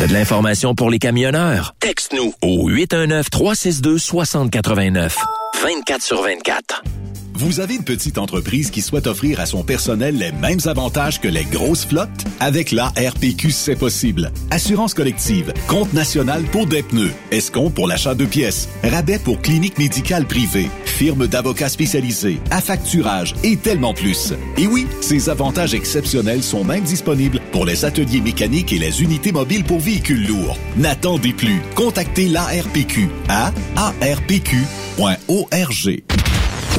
De l'information pour les camionneurs? Texte-nous au 819-362-6089. 24 sur 24. Vous avez une petite entreprise qui souhaite offrir à son personnel les mêmes avantages que les grosses flottes? Avec la RPQ, c'est possible. Assurance collective, compte national pour des pneus, escompte pour l'achat de pièces, rabais pour clinique médicale privée, firme d'avocats spécialisés, affacturage et tellement plus. Et oui, ces avantages exceptionnels sont même disponibles pour les ateliers mécaniques et les unités mobiles pour véhicules lourds. N'attendez plus. Contactez l'ARPQ à arpq.org.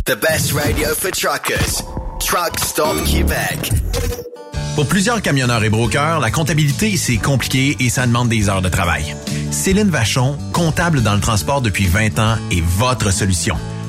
The best radio for truckers. Truck Stop Québec. Pour plusieurs camionneurs et brokers, la comptabilité, c'est compliqué et ça demande des heures de travail. Céline Vachon, comptable dans le transport depuis 20 ans, est votre solution.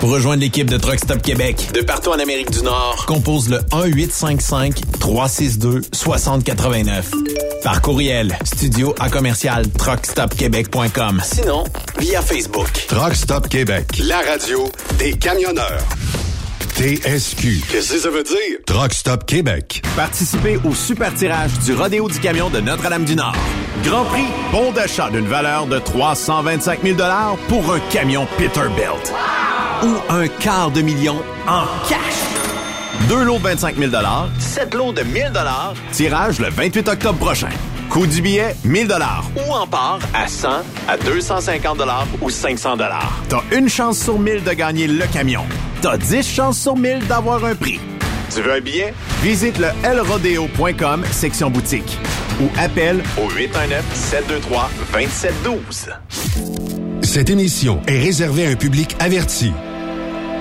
Pour rejoindre l'équipe de Truck Stop Québec, de partout en Amérique du Nord, compose le 1-855-362-6089. Par courriel, studio à commercial truckstopquebec.com. Sinon, via Facebook. Truck Stop Québec, la radio des camionneurs. TSQ. Qu'est-ce que ça veut dire? Truck Stop Québec. Participez au super tirage du Rodéo du Camion de Notre-Dame-du-Nord. Grand prix, bon d'achat d'une valeur de 325 000 pour un camion Peterbilt. Ou un quart de million en cash. Deux lots de 25 000 sept lots de 1000 tirage le 28 octobre prochain. Coût du billet, 1000 ou en part à 100, à 250 ou 500 T'as une chance sur 1000 de gagner le camion. T'as 10 chances sur 1000 d'avoir un prix. Tu veux un billet? Visite le lrodeo.com, section boutique. Ou appelle au 819-723-2712. Cette émission est réservée à un public averti.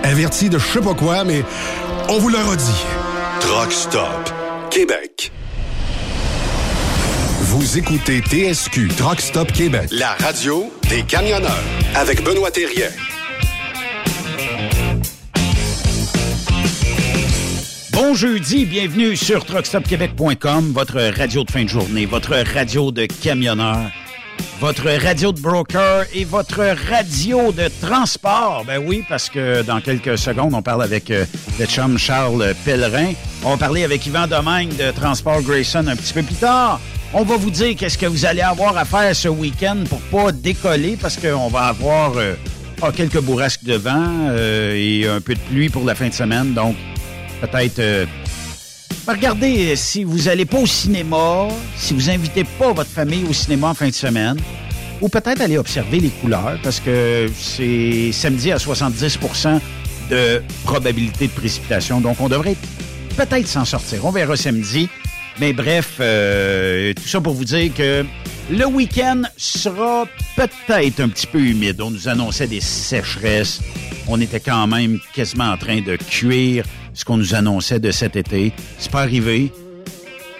Averti de je sais pas quoi, mais on vous le redit. Truck Stop Québec. Vous écoutez TSQ Truck Stop Québec, la radio des camionneurs avec Benoît Thérien. Bon jeudi, bienvenue sur truckstopquebec.com, votre radio de fin de journée, votre radio de camionneur, votre radio de broker et votre radio de transport. Ben oui, parce que dans quelques secondes, on parle avec euh, le chum Charles Pellerin. On va parler avec Yvan Domingue de Transport Grayson un petit peu plus tard. On va vous dire qu'est-ce que vous allez avoir à faire ce week-end pour pas décoller parce qu'on va avoir euh, ah, quelques bourrasques de vent euh, et un peu de pluie pour la fin de semaine. Donc, peut-être... regardez, euh, si vous allez pas au cinéma, si vous invitez pas votre famille au cinéma en fin de semaine, ou peut-être aller observer les couleurs parce que c'est samedi à 70% de probabilité de précipitation. Donc, on devrait peut-être s'en sortir. On verra samedi. Mais bref, euh, tout ça pour vous dire que le week-end sera peut-être un petit peu humide. On nous annonçait des sécheresses. On était quand même quasiment en train de cuire ce qu'on nous annonçait de cet été. C'est pas arrivé.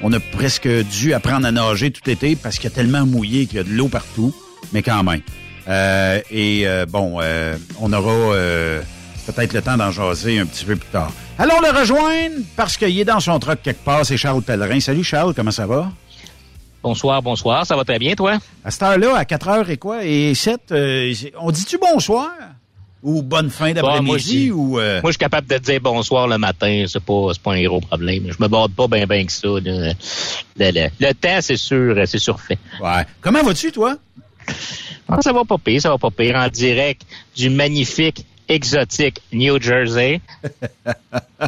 On a presque dû apprendre à nager tout été parce qu'il y a tellement mouillé qu'il y a de l'eau partout, mais quand même. Euh, et euh, bon, euh, on aura peut-être le temps d'en jaser un petit peu plus tard. Allons le rejoindre parce qu'il est dans son truck quelque part. C'est Charles Pellerin. Salut Charles, comment ça va? Bonsoir, bonsoir. Ça va très bien, toi? À cette heure-là, à 4 heures et quoi? Et 7, on dit-tu bonsoir? Ou bonne fin d'après-midi? ou Moi, je suis capable de dire bonsoir le matin. C'est pas, pas un gros problème. Je me borde pas bien bien que ça. Le, le, temps, c'est sûr, c'est surfait. Ouais. Comment vas-tu, toi? Ah, ça va pas pire, ça va pas pire. En direct du magnifique, exotique New Jersey.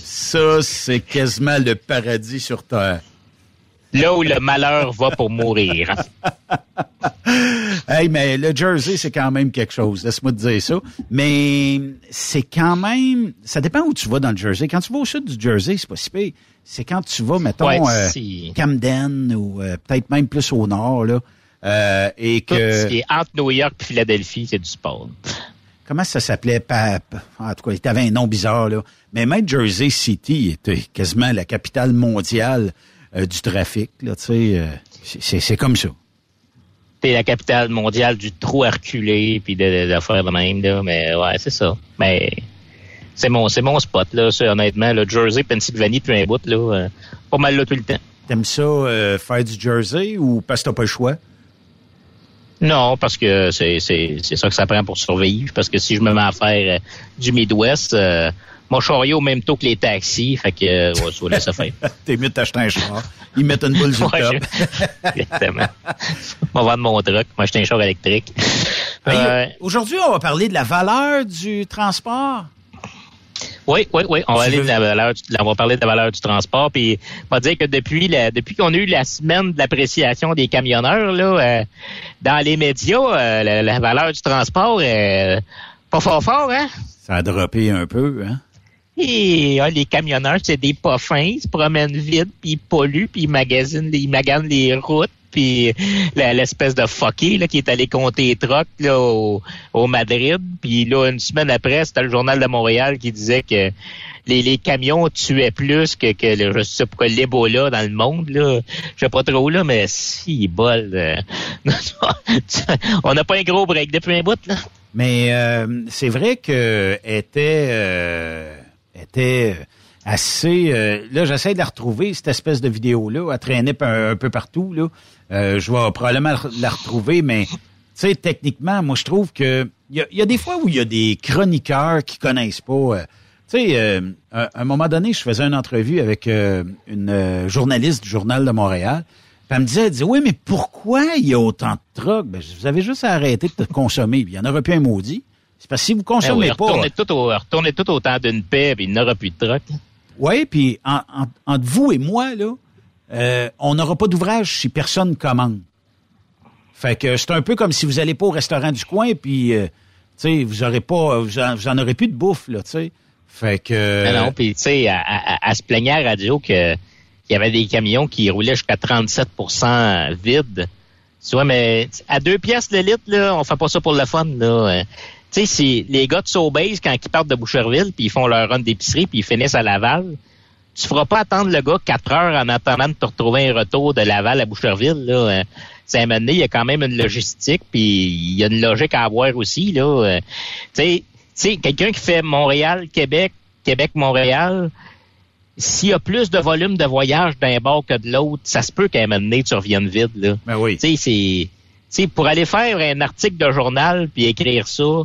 ça, c'est quasiment le paradis sur Terre. Là où le malheur va pour mourir. hey, mais le Jersey, c'est quand même quelque chose. Laisse-moi te dire ça. Mais c'est quand même... Ça dépend où tu vas dans le Jersey. Quand tu vas au sud du Jersey, c'est pas si pire. C'est quand tu vas, mettons, euh, Camden ou euh, peut-être même plus au nord, là. Euh, et que... ce qui est entre New York et Philadelphie, c'est du sport. Comment ça s'appelait? Pape? En tout cas, il avait un nom bizarre, là. Mais même Jersey City était quasiment la capitale mondiale du trafic, là, tu sais. Euh, c'est comme ça. C'est la capitale mondiale du trou arculé puis d'affaires de, de, même, là. Mais ouais, c'est ça. Mais c'est mon, c'est mon spot, là. honnêtement, le Jersey, Pennsylvanie, puis un bout, là. pas mal là tout le temps. T'aimes ça faire du Jersey ou parce que t'as pas le choix? Non, parce que c'est, c'est, c'est ça que ça prend pour survivre. Parce que si je me mets à faire euh, du Midwest, euh, mon chariot au même taux que les taxis, fait que euh, ouais, ça laisse faire. T'es mieux de t'acheter un char. Ils mettent une boule sur le top. Exactement. On va vendre mon truck, moi acheter un char électrique. Euh, aujourd'hui, on va parler de la valeur du transport. Oui, oui, oui. On va, aller de la valeur, on va parler de la valeur du transport. Puis, on va dire que depuis la, depuis qu'on a eu la semaine de l'appréciation des camionneurs, là, euh, dans les médias, euh, la, valeur du transport est pas fort fort, hein? Ça a droppé un peu, hein? Ah, les camionneurs, c'est des pas fins, ils se promènent vite, puis ils polluent, puis ils magasinent, ils maganent les routes puis l'espèce de fucké là, qui est allé compter les trocs là, au, Madrid. Puis là, une semaine après, c'était le journal de Montréal qui disait que les, camions tuaient plus que, que le, je sais pas l'Ebola dans le monde. Là. Je sais pas trop là, mais si bol. Euh, on n'a pas un gros break depuis un bout, là. Mais euh, c'est vrai que était euh, était assez. Euh, là, j'essaie de la retrouver, cette espèce de vidéo-là. Elle traînait un, peu partout. Là. Euh, je vais probablement la retrouver, mais techniquement, moi, je trouve que il y a, des fois où il y a des chroniqueurs qui connaissent pas. Euh, tu sais, à un moment donné, je faisais une entrevue avec une journaliste du Journal de Montréal. Elle me disait, elle dit, oui, mais pourquoi il y a autant de trucs? Ben, vous avez juste à arrêter de consommer. il y en aurait plus un maudit. C'est parce que si vous consommez ben pas... Retournez tout, au, retournez tout au temps d'une paix, puis il n'y aura plus de trucs. Oui, puis entre vous et moi, là, euh, on n'aura pas d'ouvrage si personne commande. Fait que c'est un peu comme si vous allez pas au restaurant du coin, puis euh, vous aurez pas, vous en, aurez plus de bouffe, là, tu sais. Fait que. non, puis tu sais, à, se plaigner à la radio que qu'il y avait des camions qui roulaient jusqu'à 37% vides. Tu vois, mais à deux pièces le litre, là, on fait pas ça pour le fun, là. Tu sais, les gars de Sobeys, quand ils partent de Boucherville, puis ils font leur run d'épicerie, puis ils finissent à Laval, tu feras pas attendre le gars quatre heures en attendant de te retrouver un retour de Laval à Boucherville. Là. C'est euh, un moment il y a quand même une logistique, puis il y a une logique à avoir aussi. Là. Euh, tu sais, quelqu'un qui fait Montréal-Québec, Québec-Montréal, s'il y a plus de volume de voyage d'un bord que de l'autre, ça se peut qu'à un moment donné, tu reviennes vide. Là. Ben oui. Tu sais, c'est... pour aller faire un article de journal puis écrire ça,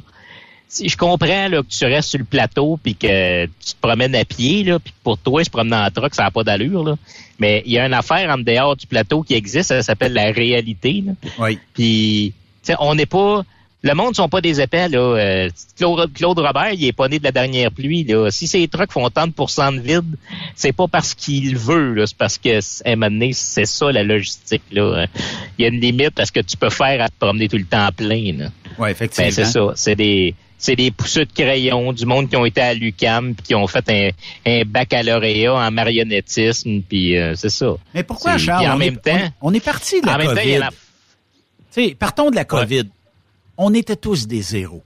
si je comprends là, que tu restes sur le plateau puis que tu te promènes à pied, là, puis pour toi, se promener en truck, ça n'a pas d'allure. Là. Mais il y a une affaire en dehors du plateau qui existe, ça s'appelle la réalité. Là. Oui. Puis on n'est pas. Le monde ne sont pas des épais, là. Euh, Claude, Robert, il est pas né de la dernière pluie, là. Si ces trucks font tant de vide, c'est pas parce qu'il veut. C'est parce que, à un moment donné, c'est ça, la logistique, là. Il y a une limite à ce que tu peux faire à te promener tout le temps plein. Oui, effectivement. Ben, c'est ça. C'est des, c'est des pousseux de crayon, du monde qui ont été à l'UCAM, puis qui ont fait un, un baccalauréat en marionnettisme, puis euh, c'est ça. Mais pourquoi, Charles? puis en on, même est, temps- on, on est parti de la En même temps, il y COVID. a- sais, partons de la COVID. On était tous des zéros.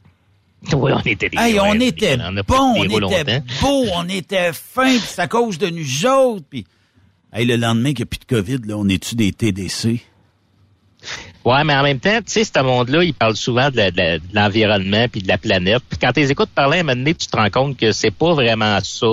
Oui, on était des Hey, on était on a pas bons, on était beaux, on était fins, c'est à cause de nous autres. Puis, hey, le lendemain qu'il n'y a plus de COVID, là, on est-tu des TDC? Ouais, mais en même temps, tu sais, ce monde-là, il parle souvent de, l'environnement puis de la planète. Puis quand tu les écoutes parler, à un moment donné, tu te rends compte que c'est pas vraiment ça.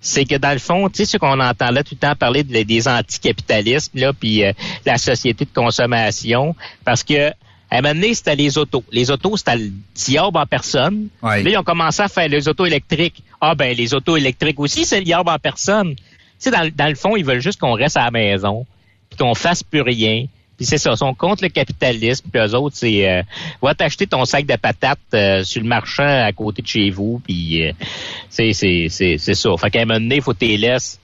C'est que dans le fond, tu sais, ce qu'on entend là tout le temps parler de- des anticapitalismes, là, puis euh, la société de consommation, parce que à un moment donné, c'était les autos. Les autos, c'était le diable en personne. Ouais. Là, ils ont commencé à faire les autos électriques. Ah ben, les autos électriques aussi, c'est le diable en personne. Tu sais, dans, le- dans le fond, ils veulent juste qu'on reste à la maison, puis qu'on fasse plus rien. Puis c'est ça, ils sont contre le capitalisme, puis eux autres, c'est euh, va t'acheter ton sac de patates euh, sur le marchand à côté de chez vous, puis euh, c'est c'est c'est c'est ça. Fait qu'à un moment donné, faut t'es laisses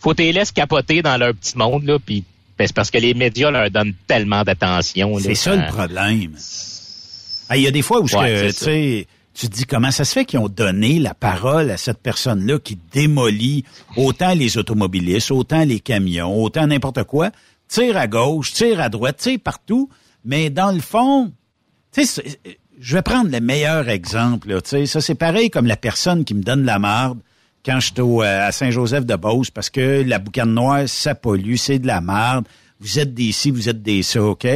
faut t'es laisses capoter dans leur petit monde là, puis ben, c'est parce que les médias leur donnent tellement d'attention. là, C'est ça le problème. Ah, Il y a des fois où Ouais, que, sais, tu te dis comment ça se fait qu'ils ont donné la parole à cette personne-là qui démolit autant les automobilistes, autant les camions, autant n'importe quoi, tire à gauche, tire à droite, tire partout, mais dans le fond, je vais prendre le meilleur exemple, là, ça c'est pareil comme la personne qui me donne la marde quand je suis euh, à Saint-Joseph-de-Beauce parce que la boucane noire, ça pollue, c'est de la marde, vous êtes des ci, vous êtes des ça, OK?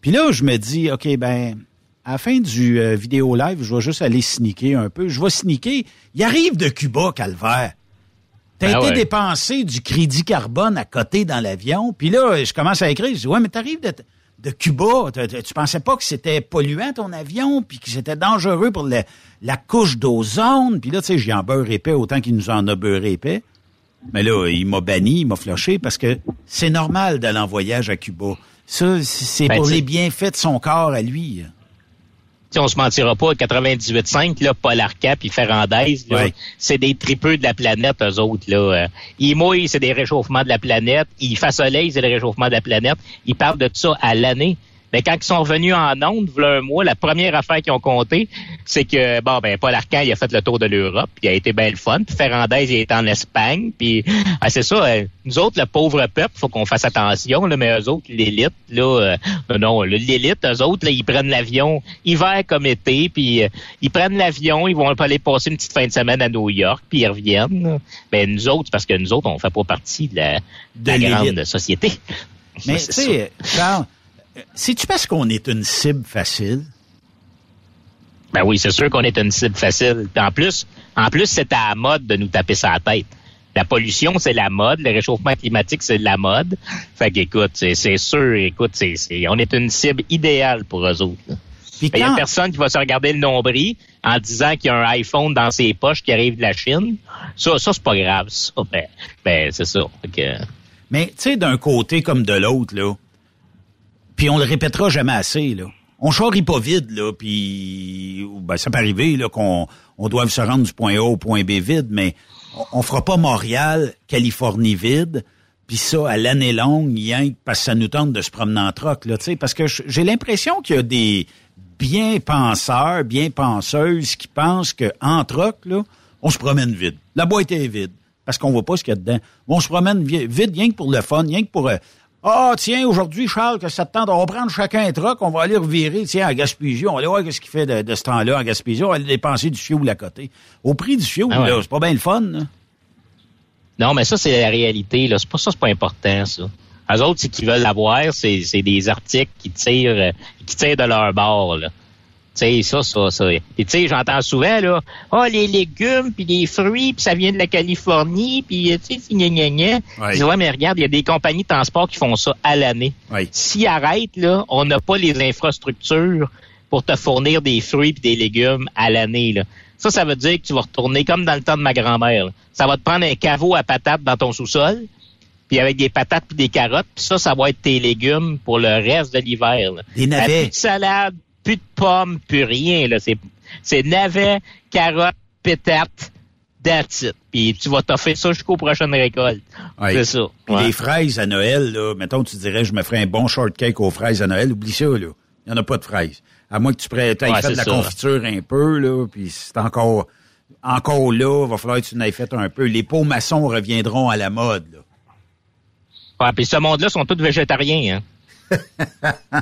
Puis là, je me dis, OK, ben, à la fin du euh, vidéo live, je vais juste aller sneaker un peu. Je vais sneaker. Il arrive de Cuba, Calvaire. T'as Ah été ouais. dépensé du crédit carbone à côté dans l'avion. Puis là, je commence à écrire. Je dis, ouais, mais t'arrives de, de Cuba. Tu pensais pas que c'était polluant ton avion, puis que c'était dangereux pour le- la couche d'ozone. Puis là, tu sais, j'y en beurre épais autant qu'il nous en a beurré épais. Mais là, il m'a banni, il m'a floché parce que c'est normal d'aller en voyage à Cuba. Ça, c'est Ben, pour les bienfaits de son corps à lui. On se mentira pas, 98.5, là, Paul Arcap puis Ferrandez, c'est des tripeux de la planète, eux autres, là. Euh, Ils mouillent, c'est des réchauffements de la planète. Il fait soleil, c'est le réchauffement de la planète. Ils parlent de ça à l'année. Mais quand ils sont revenus en onde, voilà un mois, la première affaire qu'ils ont compté, c'est que, bon, ben, Paul Arcan, il a fait le tour de l'Europe, il a été bien le fun. Puis Ferrandez, il est en Espagne, puis ah, c'est ça, euh, nous autres, le pauvre peuple, faut qu'on fasse attention, là, mais eux autres, l'élite, là, euh, non, l'élite, eux autres, là, ils prennent l'avion hiver comme été, puis euh, ils prennent l'avion, ils vont aller passer une petite fin de semaine à New York, puis ils reviennent. Ben, nous autres, parce que nous autres, on fait pas partie de la, de De la grande société. Mais tu sais, Charles, c'est-tu parce qu'on est une cible facile? Ben oui, c'est sûr qu'on est une cible facile. Puis en plus, en plus, c'est à la mode de nous taper la tête. La pollution, c'est la mode. Le réchauffement climatique, c'est la mode. Fait qu'écoute, c'est, c'est sûr, écoute, c'est, c'est, on est une cible idéale pour eux autres. là. Puis Ben, Il y a personne qui va se regarder le nombril en disant qu'il y a un iPhone dans ses poches qui arrive de la Chine. Ça, ça c'est pas grave. Ça, ben, ben, c'est ça. Que, Mais tu sais, d'un côté comme de l'autre, là, puis on le répétera jamais assez, là. On charrie pas vide, là, puis ben, ça peut arriver là, qu'on on doive se rendre du point A au point B vide, mais on, fera pas Montréal, Californie vide, puis ça à l'année longue, que parce que ça nous tente de se promener en troc, là, tu sais, parce que j'ai l'impression qu'il y a des bien penseurs, bien penseuses qui pensent que en troc, là, on se promène vide. La boîte est vide parce qu'on voit pas ce qu'il y a dedans. On se promène vi- vide rien que pour le fun, rien que pour euh, ah, tiens, aujourd'hui, Charles, que ça te tente, on va prendre chacun un truck, on va aller revirer, tiens, à Gaspésie, on va aller voir qu'est-ce qu'il fait de, de ce temps-là à Gaspésie, on va aller dépenser du fioul à côté. Au prix du fioul, Ah ouais. là, c'est pas bien le fun, là. Non, mais ça, c'est la réalité. Là. C'est pas ça, c'est pas important, ça. Eux autres, c'est qu'ils veulent l'avoir, c'est, des articles qui tirent, euh, qui tirent de leur bord, là. Tu sais, ça, ça, ça. Et tu sais, j'entends souvent, là, ah, les légumes, puis les fruits, puis ça vient de la Californie, puis, euh, tu sais, gna gna gna. Dis, ouais, mais regarde, il y a des compagnies de transport qui font ça à l'année. Oui. S'ils arrêtent, là, on n'a pas les infrastructures pour te fournir des fruits et des légumes à l'année, là. Ça, ça veut dire que tu vas retourner comme dans le temps de ma grand-mère. Ça va te prendre un caveau à patates dans ton sous-sol, puis avec des patates puis des carottes, puis ça, ça va être tes légumes pour le reste de l'hiver. Des navets. Plus de salade, plus de pommes, plus rien. Là. C'est, c'est navets, carottes, pétates, that's it. Puis tu vas t'offrir ça jusqu'aux prochaines récoltes. Ouais. C'est ça. Puis Ouais. les fraises à Noël, là, mettons, tu dirais, je me ferais un bon shortcake aux fraises à Noël, oublie ça, là. Il n'y en a pas de fraises. À moins que tu aies Ouais, fait de la ça. confiture un peu, là, puis c'est encore, encore là, va falloir que tu en aies fait un peu. Les pots maçons reviendront à la mode, là. Ouais, puis ce monde-là sont tous végétariens. Hein.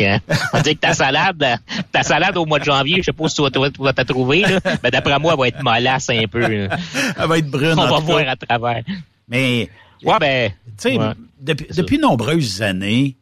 euh, on dit que ta salade, ta salade au mois de janvier, je sais pas si tu vas, tu t'as trouvé, là, mais d'après moi, elle va être mollasse un peu. là. Elle va être brune. On va voir à travers. Mais, Ouais, ben, tu sais, Ouais. depuis, depuis nombreuses années,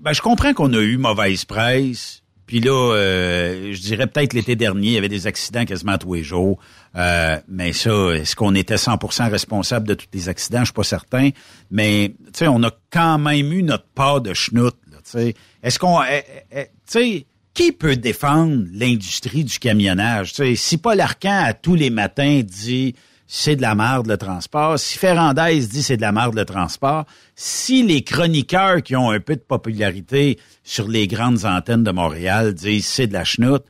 ben, je comprends qu'on a eu mauvaise presse. Puis là, euh, je dirais peut-être l'été dernier, il y avait des accidents quasiment tous les jours. Euh, mais ça, est-ce qu'on était 100% responsable de tous les accidents? Je suis pas certain. Mais, tu sais, on a quand même eu notre part de schnout. là, tu sais. Est-ce qu'on... eh, eh, tu sais, qui peut défendre l'industrie du camionnage? Tu sais, si Paul Arcan, à tous les matins, dit c'est de la merde le transport, si Ferrandez dit c'est de la merde le transport, si les chroniqueurs qui ont un peu de popularité sur les grandes antennes de Montréal disent c'est de la chenoute,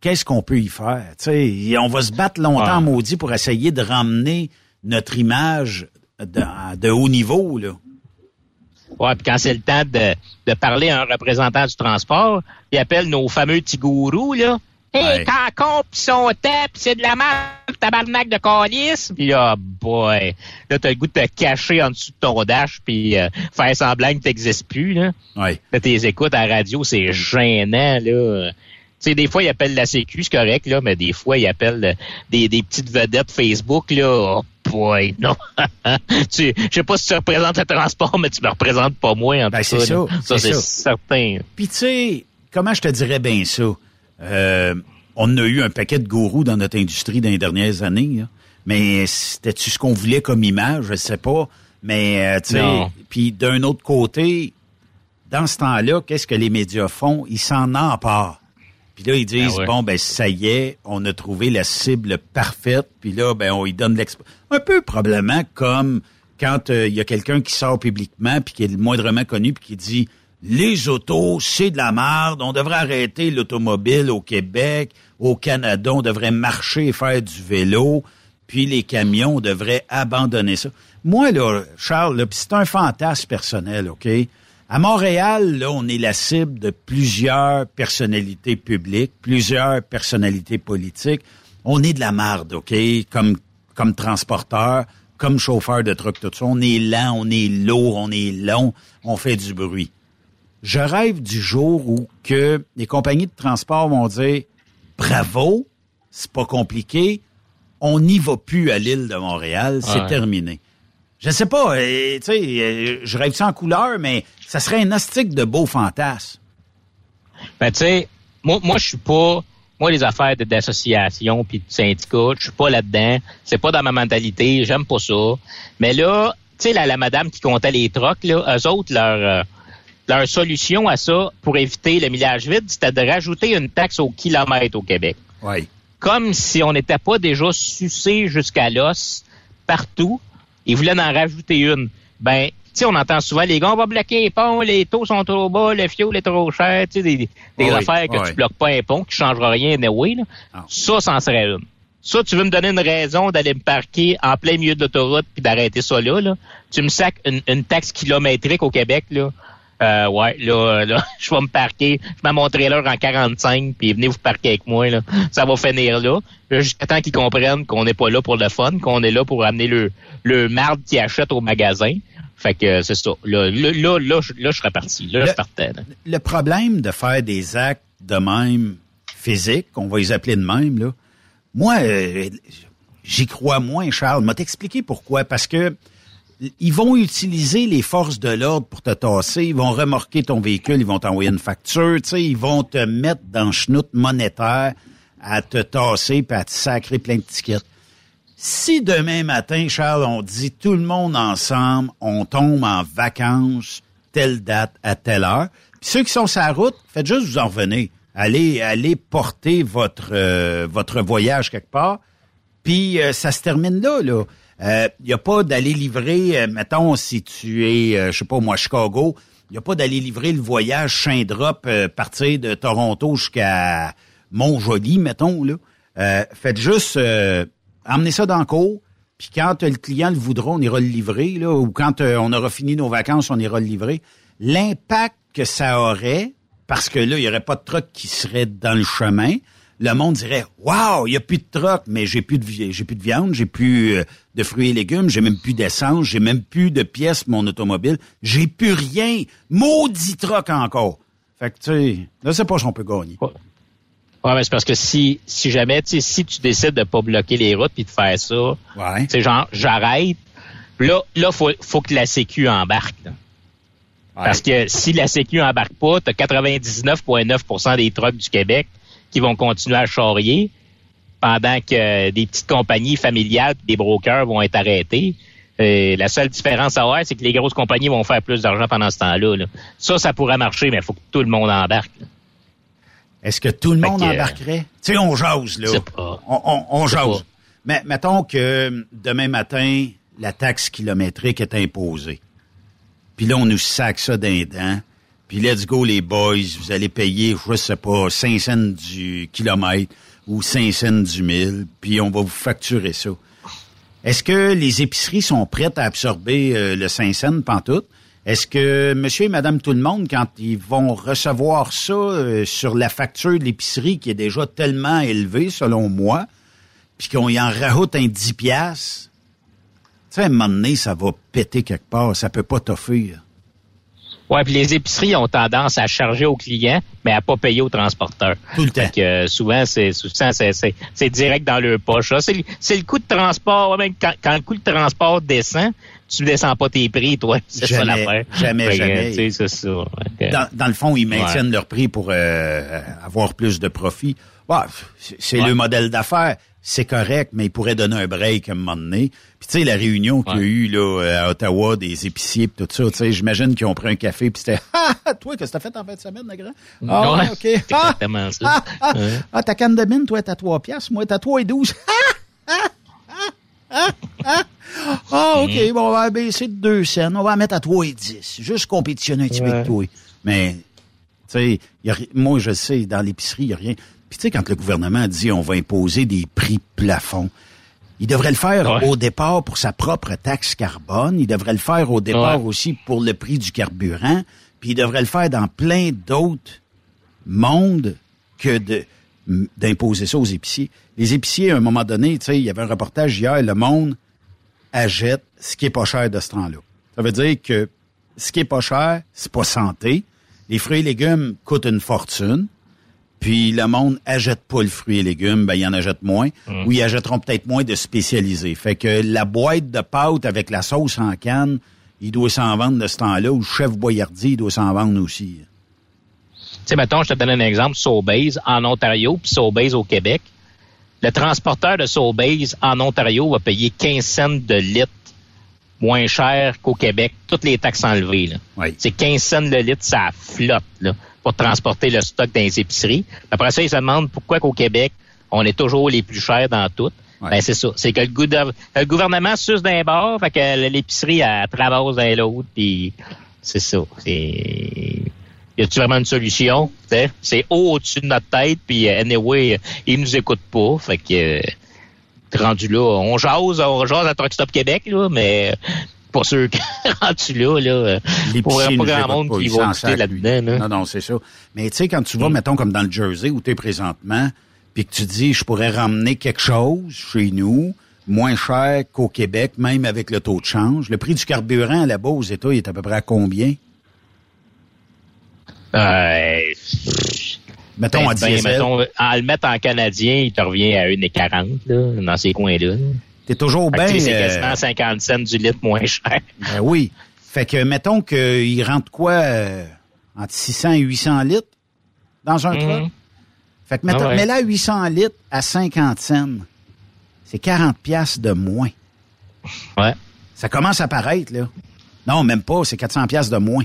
qu'est-ce qu'on peut y faire? Tu sais, on va se battre longtemps, maudit, pour essayer de ramener notre image de, de haut niveau, là. Ouais, puis quand c'est le temps de, de parler à un représentant du transport, il appelle nos fameux petits gourous, là. Hey, Ouais. cancon, pis son tête, pis c'est de la merde, tabarnak de calice. Puis là, boy, là, t'as le goût de te cacher en dessous de ton dash, puis euh, faire semblant que t'existes plus, là. Ouais. Là, t'es écoutes à la radio, c'est gênant, là. Tu sais, des fois, ils appellent la Sécu, c'est correct, là, mais des fois, ils appellent euh, des, des petites vedettes Facebook, là. Oh, boy, non. tu, je sais pas si tu représentes le transport, mais tu me représentes pas moi, en Ben, tout c'est cas. ça, là. c'est ça. certain. Puis tu sais, comment je te dirais bien ça? Euh, on a eu un paquet de gourous dans notre industrie dans les dernières années. là. Mais c'était-tu ce qu'on voulait comme image? Je sais pas. Mais euh, tu sais, puis d'un autre côté, dans ce temps-là, qu'est-ce que les médias font? Ils s'en emparent. Puis là, ils disent, Ah ouais. bon, ben ça y est, on a trouvé la cible parfaite. Puis là, ben on y donne l'expo. Un peu probablement comme quand euh, il y a quelqu'un qui sort publiquement puis qui est le moindrement connu puis qui dit les autos, c'est de la merde, on devrait arrêter l'automobile au Québec, au Canada, on devrait marcher et faire du vélo, puis les camions, on devrait abandonner ça. Moi, là, Charles, c'est un fantasme personnel, OK? À Montréal, là, on est la cible de plusieurs personnalités publiques, plusieurs personnalités politiques. On est de la marde, OK? Comme, comme transporteur, comme chauffeur de truck, tout ça. On est lent, on est lourd, on est long, on fait du bruit. Je rêve du jour où que les compagnies de transport vont dire bravo, c'est pas compliqué, on n'y va plus à l'île de Montréal, c'est Ouais. terminé. Je sais pas, euh, tu sais, euh, je rêve ça en couleur, mais ça serait un astique de beau fantasme. Ben, tu sais, moi, moi, je suis pas, moi, les affaires d'association puis de syndicats, je suis pas là-dedans. C'est pas dans ma mentalité. J'aime pas ça. Mais là, tu sais, la, la madame qui comptait les trocs, là, eux autres, leur, euh, leur solution à ça pour éviter le millage vide, c'était de rajouter une taxe au kilomètre au Québec. Oui. Comme si on n'était pas déjà sucé jusqu'à l'os partout. Ils voulaient en rajouter une. Ben, tu sais, on entend souvent les gars, on va bloquer les ponts, les taux sont trop bas, le fioul est trop cher, tu sais, des, des Oui, affaires que oui. tu bloques pas un pont qui changera rien anyway, là. Ah. Ça, c'en serait une. Ça, tu veux me donner une raison d'aller me parquer en plein milieu de l'autoroute puis d'arrêter ça là, là? Tu me sacs une, une taxe kilométrique au Québec, là. Euh, ouais, là, là, je vais me parquer, je mets mon trailer en 45, puis venez vous parquer avec moi, là. Ça va finir là. Jusqu'à temps qu'ils comprennent qu'on n'est pas là pour le fun, qu'on est là pour amener le, le marde qu'ils achètent au magasin. Fait que euh, c'est ça. Là, là, là, là, je, là, je serais parti. Là, Le- je partais. là. Le problème de faire des actes de même physiques, on va les appeler de même, là, moi, euh, j'y crois moins, Charles. M'a t'expliquer pourquoi? Parce que ils vont utiliser les forces de l'ordre pour te tasser, ils vont remorquer ton véhicule, ils vont t'envoyer une facture, ils vont te mettre dans chenoute monétaire à te tasser puis à te sacrer plein de tickets. Si demain matin, Charles, on dit tout le monde ensemble, on tombe en vacances, telle date à telle heure, puis ceux qui sont sur la route, faites juste vous en revenir. Allez, allez porter votre euh, votre voyage quelque part, puis euh, ça se termine là, là. Il n'y a pas d'aller livrer, euh, mettons, si tu es, euh, je sais pas moi, Chicago, il n'y a pas d'aller livrer le voyage Chain-Drop euh, partir de Toronto jusqu'à Mont-Joli, mettons, là. Euh, faites juste euh, emmener ça dans le cours, puis quand euh, le client le voudra, on ira le livrer, là, ou quand euh, on aura fini nos vacances, on ira le livrer. L'impact que ça aurait parce que là, il y aurait pas de truck qui serait dans le chemin. Le monde dirait Waouh, il n'y a plus de truck, mais j'ai plus de j'ai plus de viande, j'ai plus euh, de fruits et légumes, j'ai même plus d'essence, j'ai même plus de pièces pour mon automobile, j'ai plus rien. Maudit truck encore. Fait que tu sais, là c'est pas si on peut gagner. Ouais, mais c'est parce que si, si jamais, tu sais, si tu décides de pas bloquer les routes puis de faire ça, Ouais. sais, genre, j'arrête. Là, là, faut, faut que la Sécu embarque. là. Parce que si la Sécu embarque pas, t'as 99,9% des trucks du Québec qui vont continuer à charrier pendant que des petites compagnies familiales des brokers vont être arrêtés. Euh, la seule différence à avoir, c'est que les grosses compagnies vont faire plus d'argent pendant ce temps-là. là. Ça, ça pourrait marcher, mais il faut que tout le monde embarque. Est-ce que tout le Fait monde que, euh, embarquerait? Tu sais, on jase, là. Pas. On, on, on jase. pas. Mais mettons que euh, demain matin, la taxe kilométrique est imposée. Puis là, on nous sac ça d'un dent. Puis let's go, les boys, vous allez payer, je sais pas, 5 cents du kilomètre ou 5 cents du mille, puis on va vous facturer ça. Est-ce que les épiceries sont prêtes à absorber euh, le 5 cents pantoute? Est-ce que monsieur et madame tout le monde, quand ils vont recevoir ça euh, sur la facture de l'épicerie qui est déjà tellement élevée, selon moi, puis qu'on y en rajoute un 10 piastres, tu sais, à un moment donné, ça va péter quelque part. Ça peut pas t'offrir. Ouais, puis les épiceries ont tendance à charger aux clients, mais à pas payer aux transporteurs. Tout le temps. Que euh, souvent, c'est souvent c'est, c'est, c'est direct dans leur poche. C'est, le- c'est le coût de transport. Ouais, même quand, quand le coût de transport descend, tu descends pas tes prix, toi. C'est ça Jamais, l'affaire. jamais, Fait jamais. tu sais, c'est ça. Dans, dans le fond, ils maintiennent leur prix pour euh, avoir plus de profit. Bah, c'est c'est Ouais. le modèle d'affaires. C'est correct, mais ils pourraient donner un break à un moment donné. Puis tu sais, la réunion qu'il y a eu là, à Ottawa, des épiciers pis tout ça, tu sais, j'imagine qu'ils ont pris un café puis c'était Ah, toi, qu'est-ce que t'as fait en fin de semaine, le grand? Ah, Ouais, OK. Ah, ça. ah, ah, Ouais. ah, ta canne de mine, toi, t'as 3 piastres, moi, t'as 3 et 12. Ah, OK, Mhm. bon, on va baisser de 2 cents. On va la mettre à 3 et 10. Juste compétitionner un petit peu avec toi. Mais, tu sais, moi, je sais, dans l'épicerie, il n'y a rien. Puis, tu sais, quand le gouvernement dit on va imposer des prix plafonds, il devrait le faire Ouais. au départ pour sa propre taxe carbone. Il devrait le faire au départ Ouais. aussi pour le prix du carburant. Puis, il devrait le faire dans plein d'autres mondes que de d'imposer ça aux épiciers. Les épiciers, à un moment donné, tu sais, il y avait un reportage hier, le monde achète ce qui est pas cher de ce temps-là. Ça veut dire que ce qui est pas cher, c'est pas santé. Les fruits et légumes coûtent une fortune. Puis le monde achète pas le fruit et légumes, ben ils en achètent moins. Ou ils achèteront peut-être moins de spécialisés. Fait que la boîte de pâtes avec la sauce en canne, il doit s'en vendre de ce temps-là. Ou le chef Boyardi, il doit s'en vendre aussi. Tu sais, mettons, je te donne un exemple, Sobeys en Ontario, puis Sobeys au Québec. Le transporteur de Sobeys en Ontario va payer 15 cents de litre moins cher qu'au Québec, toutes les taxes enlevées. Là. Oui. C'est 15 cents de litre, ça flotte là, pour transporter le stock dans les épiceries. Après ça, ils se demandent pourquoi qu'au Québec, on est toujours les plus chers dans tout. Ouais. Ben, c'est ça. C'est que le, gouver- le gouvernement suce d'un bord, fait que l'épicerie, elle traverse d'un l'autre, puis c'est ça. C'est... Y a-tu vraiment une solution? T'sais? C'est haut au-dessus de notre tête, puis euh, anyway, ils nous écoutent pas. Fait que euh, rendu là, on jase, on jase à Truck Stop Québec, là, mais pas sûr que rendu là, là, euh, pour L'épicier pas nous grand monde pas, qui va lui. là-dedans. Là. Non, non, c'est ça. Mais tu sais, quand tu vas, mettons, comme dans le Jersey où tu es présentement, puis que tu dis, je pourrais ramener quelque chose chez nous, moins cher qu'au Québec, même avec le taux de change. Le prix du carburant là-bas aux États, il est à peu près à combien? Euh, Mettons en ben, mettons, en le mettre en canadien, il te revient à 1,40 là, dans ces coins-là. T'es toujours bien... c'est euh, quasiment 50 cents du litre moins cher. ben oui. Fait que, mettons qu'il rentre quoi? euh, entre 600 et 800 litres dans un Mhm. truck? Fait que, mettons, Ah ouais. mets là 800 litres à 50 cents. C'est 40 piastres de moins. Ouais. Ça commence à paraître, là. Non, même pas, c'est 400 pièces de moins.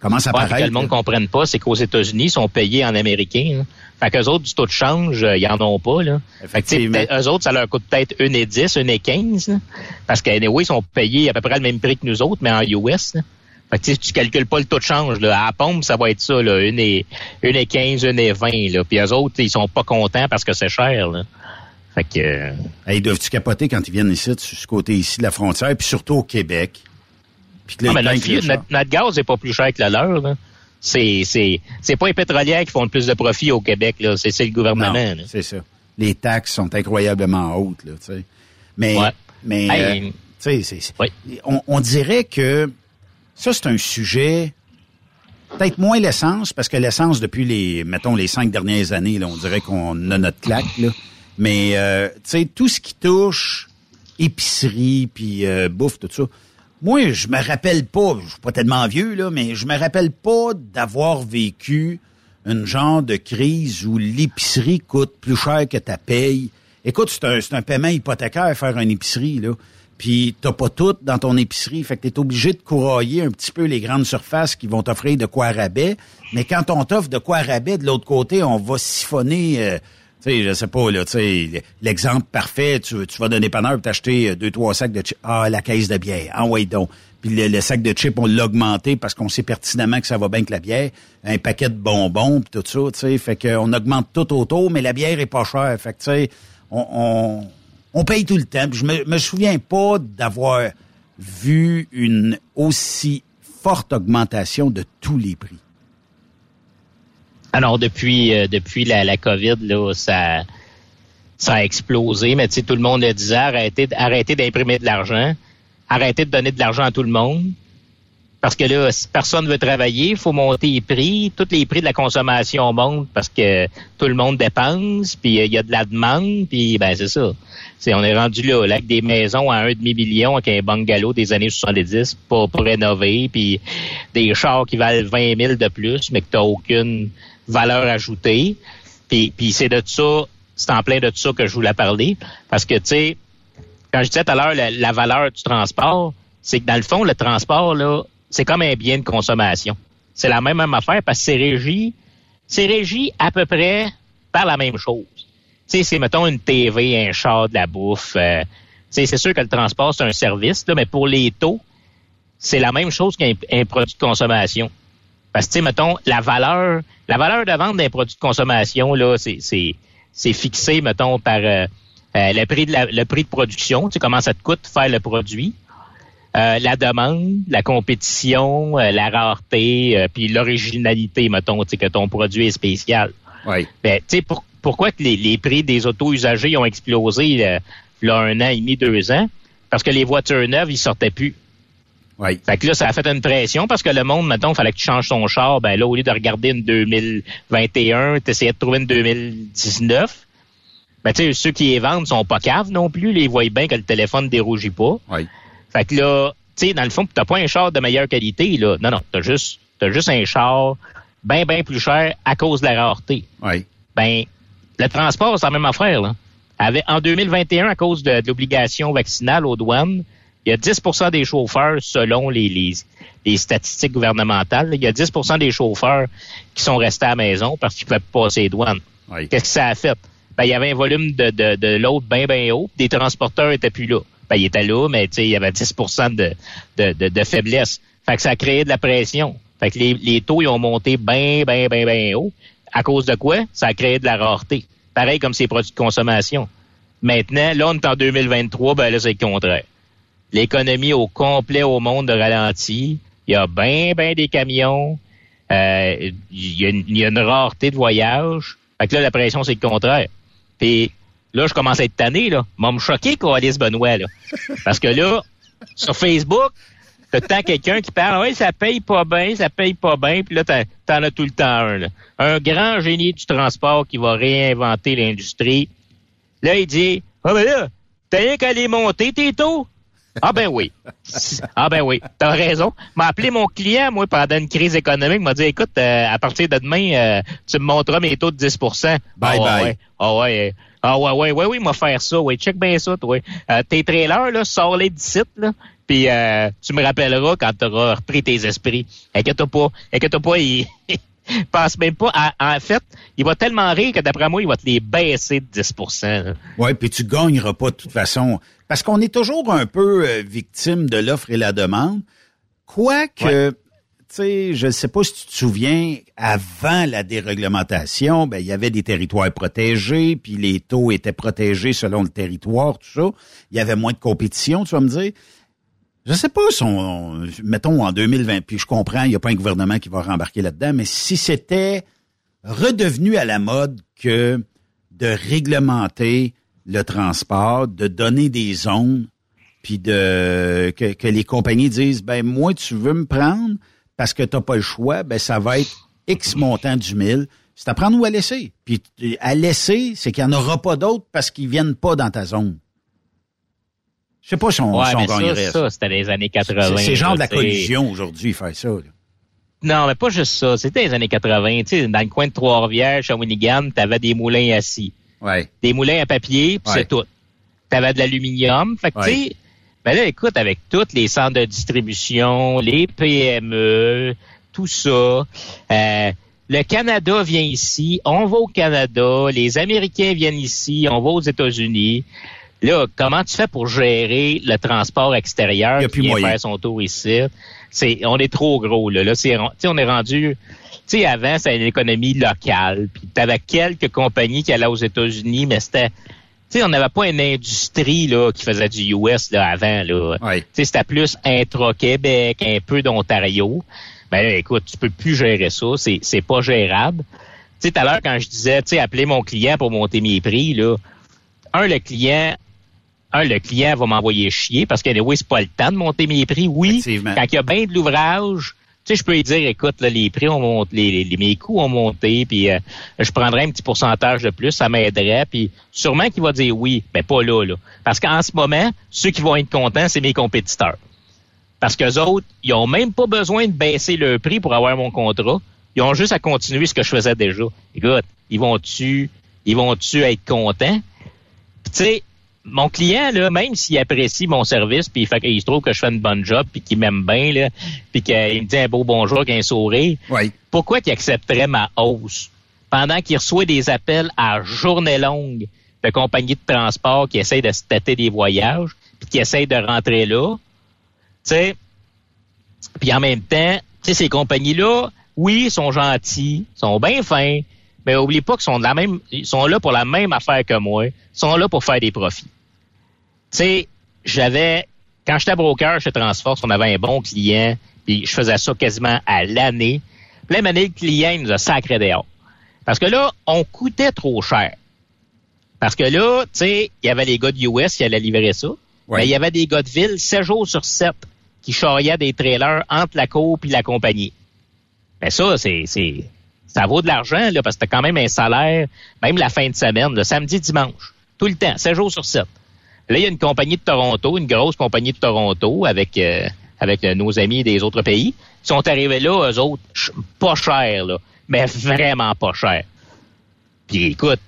À Ouais, puis que le monde là. comprenne pas, c'est qu'aux États-Unis, ils sont payés en américain. Là. Fait qu'eux autres, du taux de change, euh, ils en ont pas. Là. Effectivement. eux autres, ça leur coûte peut-être 1,10, 1,15. là. Parce qu'anyway, ils sont payés à peu près le même prix que nous autres, mais en US. Là. Fait que tu sais, tu calcules pas le taux de change. Là. À la pompe, ça va être ça, là, 1,15, 1,20. Là. Puis eux autres, ils sont pas contents parce que c'est cher. Là. Fait que... euh, Hey, doivent-tu capoter quand ils viennent ici, sur ce côté ici de la frontière, puis surtout au Québec? Là, Ah, mais notre, gaz n'est pas plus cher que le leur. Là. C'est c'est c'est pas les pétrolières qui font le plus de profit au Québec là, c'est c'est le gouvernement. C'est ça. Les taxes sont incroyablement hautes là, tu sais. Mais mais euh, on, on dirait que ça c'est un sujet peut-être moins l'essence parce que l'essence depuis les mettons les cinq dernières années là, on dirait qu'on a notre claque là. Mais euh, tu sais tout ce qui touche épicerie puis euh, bouffe tout ça moi, je me rappelle pas, je suis pas tellement vieux, là, mais je me rappelle pas d'avoir vécu une genre de crise où l'épicerie coûte plus cher que ta paye. Écoute, c'est un, un paiement hypothécaire faire une épicerie, là. Puis t'as pas tout dans ton épicerie. Fait que t'es obligé de courailler un petit peu les grandes surfaces qui vont t'offrir de quoi rabais. Mais quand on t'offre de quoi rabais, de l'autre côté, on va siphonner euh, sais, je sais pas, là, tu sais, l'exemple parfait, tu, tu vas d'un dépanneur pour t'acheter euh, deux, trois sacs de chips. Ah, la caisse de bière. Ah, ouais, donc. Puis le, sac de chips, on l'a augmenté parce qu'on sait pertinemment que ça va bien que la bière. Un paquet de bonbons, puis tout ça, tu sais. Fait qu'on augmente tout autour, mais la bière est pas chère. Fait que, tu sais, on, on, on, paye tout le temps. je me, me souviens pas d'avoir vu une aussi forte augmentation de tous les prix. Alors depuis euh, depuis la, la COVID là, ça ça a explosé, mais tout le monde le disait arrêtez arrêtez d'imprimer de l'argent, arrêtez de donner de l'argent à tout le monde. Parce que là, si personne veut travailler, il faut monter les prix. Tous les prix de la consommation montent parce que tout le monde dépense, puis euh, il y a de la demande, puis ben c'est ça. C'est, on est rendu là, là, avec des maisons à un demi-million, avec un bungalow des années 70 pas pour rénover, puis des chars qui valent 20 000 de plus, mais que tu aucune valeur ajoutée. Puis, c'est de ça, c'est en plein de ça que je voulais parler. Parce que, tu sais, quand je disais tout à l'heure la, valeur du transport, c'est que dans le fond, le transport, là, c'est comme un bien de consommation. C'est la même, affaire parce que c'est régi, c'est régi à peu près par la même chose. Tu sais, c'est, mettons, une TV, un char, de la bouffe. Euh, c'est sûr que le transport, c'est un service, là, mais pour les taux, c'est la même chose qu'un produit de consommation. Parce que, tu sais, mettons, la valeur, la valeur de vente d'un produit de consommation, là, c'est fixé, mettons, par euh, euh, le prix de la, le prix de production. Tu sais, comment ça te coûte faire le produit. Euh, la demande, la compétition, la rareté, puis l'originalité, mettons, que ton produit est spécial. Oui. Ben, tu sais, pourquoi que les, les, prix des autos usagés ont explosé là, un an et demi, deux ans? Parce que les voitures neuves, ils sortaient plus. Oui. Fait que là, ça a fait une pression parce que le monde, mettons, fallait que tu changes ton char. Ben là, au lieu de regarder une 2021, tu essayais de trouver une 2019. Ben tu sais, ceux qui les vendent sont pas caves non plus. Ils voient bien que le téléphone ne dérougit pas. Oui. Fait que là, tu sais, dans le fond, t'as pas un char de meilleure qualité, là. Non, non, t'as juste, as juste un char bien, bien plus cher à cause de la rareté. Oui. Ben, le transport, c'est la même affaire, là. en 2021, à cause de l'obligation vaccinale aux douanes, il y a 10% des chauffeurs, selon les, les, statistiques gouvernementales, il y a 10% des chauffeurs qui sont restés à la maison parce qu'ils ne pouvaient pas passer les douanes. Qu'est-ce que ça a fait? Ben, il y avait un volume de, de, de l'autre bien, bien haut. Des transporteurs étaient plus là. Ben, ils étaient là, mais il y avait 10 de, de, de, de, faiblesse. Fait que ça a créé de la pression. Fait que les, les taux, ils ont monté bien, bien, bien, bien haut. À cause de quoi? Ça a créé de la rareté. Pareil comme ces produits de consommation. Maintenant, là, on est en 2023, ben là, c'est le contraire. L'économie au complet au monde de ralenti. Il y a bien, bien des camions. Euh, il, y a une, rareté de voyage. Fait que là, la pression, c'est le contraire. Puis là, je commence à être tanné, là. M'a me choqué, Alice Benoît, là. Parce que là, sur Facebook, t'as tant quelqu'un qui parle, oui, ça paye pas bien, ça paye pas bien, puis là, t'en as tout le temps un, là. Un grand génie du transport qui va réinventer l'industrie. Là, il dit, ah, ben là, t'as rien qu'à les monter, tes taux. Ah ben oui. Ah ben oui, t'as raison. M'a appelé mon client, moi, pendant une crise économique, m'a dit, écoute, euh, à partir de demain, euh, tu me montreras mes taux de 10 Bye ah, bye. Ouais. Ah ouais. Ah ouais, ouais, ouais, oui, m'a faire ça. Oui, check bien ça, toi. Euh, tes trailers, là, sors-les site, là. Puis tu me rappelleras quand tu auras repris tes esprits. Inquiète-toi pas. Inquiète-toi pas, il... passe même pas. en fait, il va tellement rire que d'après moi, il va te les baisser de 10% Oui, puis tu gagneras pas de toute façon. Parce qu'on est toujours un peu euh, victime de l'offre et la demande. Quoique, tu sais, je sais pas si tu te souviens, avant la déréglementation, ben, il y avait des territoires protégés, puis les taux étaient protégés selon le territoire, tout ça. Il y avait moins de compétition, tu vas me dire. Je sais pas si on, mettons en 2020, puis je comprends, il n'y a pas un gouvernement qui va rembarquer là-dedans, mais si c'était redevenu à la mode que de réglementer le transport, de donner des zones, puis de que, que, les compagnies disent ben moi tu veux me prendre parce que t'as pas le choix, ben ça va être X montant du mille. C'est à prendre ou à laisser. Puis à laisser, c'est qu'il n'y en aura pas d'autres parce qu'ils viennent pas dans ta zone. Je sais pas si on, ouais, ça, ça c'était les années 80. C'est genre de la collision aujourd'hui, faire ça. Non, mais pas juste ça. C'était les années 80. Tu sais, dans le coin de Trois-Rivières, Shawinigan, tu avais des moulins assis. Ouais. Des moulins à papier, puis c'est tout. Tu avais de l'aluminium. Fait que, tu sais, ben là, écoute, avec tous les centres de distribution, les PME, tout ça, euh, le Canada vient ici, on va au Canada, les Américains viennent ici, on va aux États-Unis. Là, comment tu fais pour gérer le transport extérieur qui vient faire son tour ici? C'est, on est trop gros, là. Là, c'est, on est rendu, tu sais, avant, c'était une économie locale. Puis t'avais quelques compagnies qui allaient aux États-Unis, mais c'était, tu sais, on n'avait pas une industrie, là, qui faisait du US, là, avant, là. C'était plus intra-Québec, un peu d'Ontario. Ben là, écoute, tu peux plus gérer ça. C'est, c'est pas gérable. Tu sais, tout à l'heure, quand je disais, tu sais, appeler mon client pour monter mes prix, là, un, le client, un, le client va m'envoyer chier parce que oui, c'est pas le temps de monter mes prix. Oui, quand il y a bien de l'ouvrage, sais, je peux lui dire, écoute, là, les prix ont monté, les, mes coûts ont monté, puis euh, je prendrais un petit pourcentage de plus, ça m'aiderait, puis sûrement qu'il va dire oui, mais pas là, là. Parce qu'en ce moment, ceux qui vont être contents, c'est mes compétiteurs. Parce qu'eux autres, ils ont même pas besoin de baisser le prix pour avoir mon contrat. Ils ont juste à continuer ce que je faisais déjà. Écoute, ils vont-tu, ils vont-tu être contents? tu sais, mon client, là, même s'il apprécie mon service, puis il, il se trouve que je fais une bonne job, puis qu'il m'aime bien, puis qu'il me dit un beau bonjour, qu'un sourire, pourquoi qu'il accepterait ma hausse? Pendant qu'il reçoit des appels à journée longue de compagnies de transport qui essayent de se tâter des voyages, puis qui essayent de rentrer là, tu sais, puis en même temps, tu sais, ces compagnies-là, oui, sont gentils, sont bien fins, mais oublie pas qu'ils sont de la même, ils sont là pour la même affaire que moi, ils sont là pour faire des profits. Tu sais, j'avais, quand j'étais broker chez Transforce, on avait un bon client, puis je faisais ça quasiment à l'année. Puis là, le client, il nous a sacré dehors. Parce que là, on coûtait trop cher. Parce que là, tu sais, il y avait les gars de US qui allaient livrer ça. Mais il y avait des gars de ville, 7 jours sur 7, qui charriaient des trailers entre la cour et la compagnie. Mais ça, c'est, c'est, ça vaut de l'argent, là, parce que t'as quand même un salaire, même la fin de semaine, le samedi, dimanche. Tout le temps, 7 jours sur 7. Là, il y a une compagnie de Toronto, une grosse compagnie de Toronto avec euh, avec euh, nos amis des autres pays. Ils sont arrivés là, eux autres, pas cher, là, mais vraiment pas cher. Puis écoute,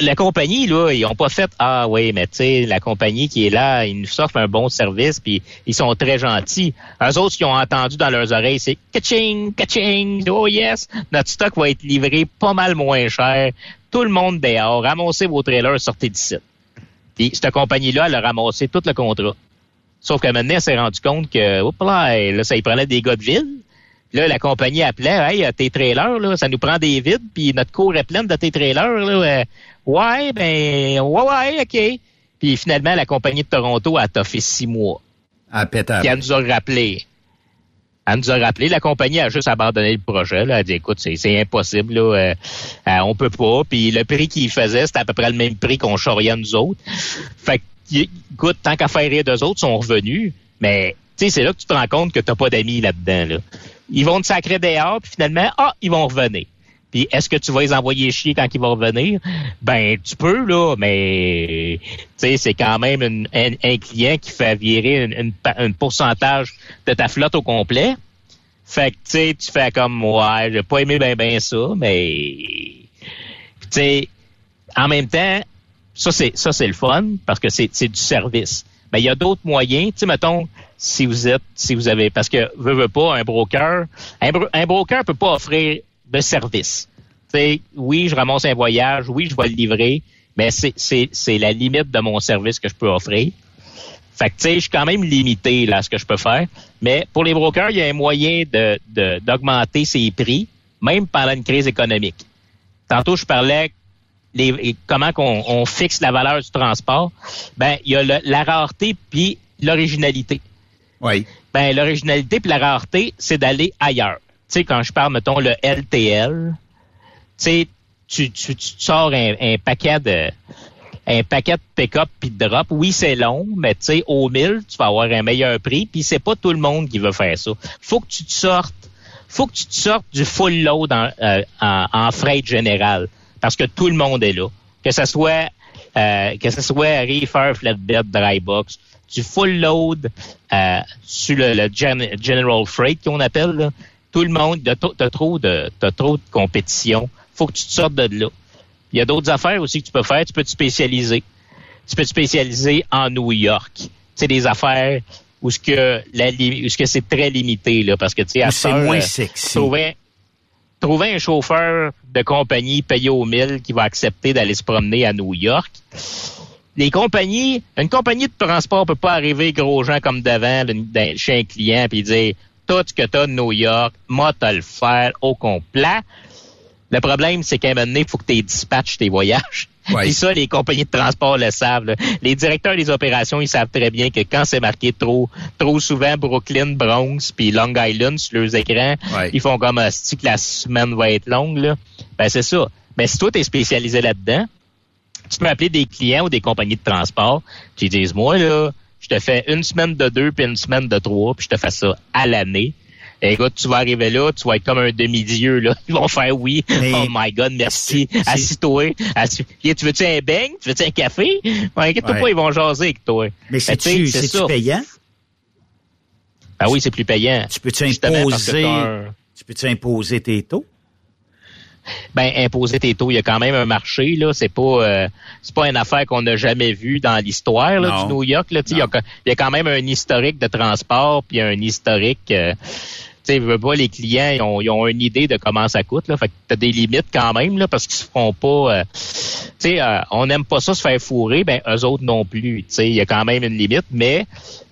la, compagnie, là, ils ont pas fait Ah oui, mais tu sais, la compagnie qui est là, ils nous offrent un bon service, puis ils sont très gentils. Eux autres, qu'ils ont entendu dans leurs oreilles, c'est Kaching, kaching, oh yes, notre stock va être livré pas mal moins cher. Tout le monde dehors, ramassez vos trailers, sortez d'ici. Puis cette compagnie-là, elle a ramassé tout le contrat. Sauf que maintenant, elle s'est rendu compte que, là, là, ça y prenait des gars de ville. Là, la compagnie appelait, hey, tes trailers, là, ça nous prend des vides, puis notre cour est pleine de tes trailers. Là. ouais, ben, ouais, ouais, OK. Puis finalement, la compagnie de Toronto a toffé six mois. À pétard. Puis elle nous a rappelé. Elle nous a rappelé, la compagnie a juste abandonné le projet. Là. Elle a dit, écoute, c'est impossible, là, euh, euh, on peut pas. Puis le prix qu'ils faisaient, c'était à peu près le même prix qu'on charriait nous autres. Fait que, écoute, tant qu'à faire rire d'eux autres, sont revenus. Mais, tu sais, c'est là que tu te rends compte que t'as pas d'amis là-dedans. Là. Ils vont te sacrer dehors, puis finalement, ah, ils vont revenir. Puis est-ce que tu vas les envoyer chier quand ils vont revenir? Ben, tu peux, là, mais c'est quand même un, client qui fait virer un pourcentage de ta flotte au complet. Fait que tu sais, tu fais comme ouais, j'ai pas aimé ben ben ça, mais tu sais, en même temps, ça c'est ça c'est le fun parce que c'est du service. Mais il y a d'autres moyens, tu sais, mettons, si vous êtes, si vous avez, parce que veut, veut pas, un broker, un, un broker peut pas offrir de service. oui, je ramasse un voyage, oui, je vais le livrer, mais c'est la limite de mon service que je peux offrir. Fait que, tu sais, je suis quand même limité là à ce que je peux faire. Mais pour les brokers, il y a un moyen de d'augmenter ses prix, même pendant une crise économique. Tantôt, je parlais les, comment qu'on on fixe la valeur du transport. Ben, il y a la rareté puis l'originalité. Oui. Ben, l'originalité puis la rareté, c'est d'aller ailleurs. Sais, quand je parle, mettons, le LTL, tu tu, tu, tu sors un, un paquet de un paquet de pick-up puis de drop. Oui, c'est long, mais tu sais, au 1000, tu vas avoir un meilleur prix. Puis c'est pas tout le monde qui veut faire ça. Faut que tu te sortes, faut que tu te sortes du full load en, euh, en, freight général, parce que tout le monde est là. Que ce soit euh, que ce soit reefer, flatbed, dry box, du full load euh, sur le, le gen- general freight qu'on appelle. Tout le monde, t'as trop de t'as trop de compétition. Faut que tu te sortes de là. Il y a d'autres affaires aussi que tu peux faire. Tu peux te spécialiser. Tu peux te spécialiser en New York. C'est des affaires où ce que la où ce que c'est très limité là, parce que tu sais à c'est moins sexy. trouver trouver un chauffeur de compagnie payé au mille qui va accepter d'aller se promener à New York. Les compagnies, une compagnie de transport peut pas arriver gros gens comme d'un- chez un client puis dire tout ce que tu as de New York, moi te le faire au complet. Le problème, c'est qu'à un moment donné, il faut que tu dispatches tes voyages. Ouais. Puis ça, les compagnies de transport le savent. là. Les directeurs des opérations, ils savent très bien que quand c'est marqué trop trop souvent Brooklyn, Bronx, puis Long Island sur leurs écrans, Ouais. ils font comme un que la semaine va être longue. Là? Ben c'est ça. Mais si toi, tu es spécialisé là-dedans, tu peux appeler des clients ou des compagnies de transport qui disent Moi, là, je te fais une semaine de deux puis une semaine de trois, puis je te fais ça à l'année. Et écoute, tu vas arriver là, tu vas être comme un demi-dieu, là. Ils vont faire oui. Mais- oh my God, merci. Assis-toi. Assis- Tu veux-tu un beigne? Tu veux-tu un café? Inquiète-toi Ouais. pas, ils vont jaser avec toi. Mais Ben, tu c'est-tu payant? Ben oui, c'est plus payant. Tu peux-tu imposer, t'as un- tu peux-tu imposer tes taux? Ben imposer tes taux, il y a quand même un marché là, c'est pas euh, c'est pas une affaire qu'on n'a jamais vue dans l'histoire du New York là, il y, a, il y a quand même un historique de transport puis un historique euh, tu sais, pas les clients, ils ont, ils ont une idée de comment ça coûte là, fait que t'as des limites quand même là parce qu'ils se feront pas euh, tu sais euh, on n'aime pas ça se faire fourrer, ben eux autres non plus, tu sais, il y a quand même une limite mais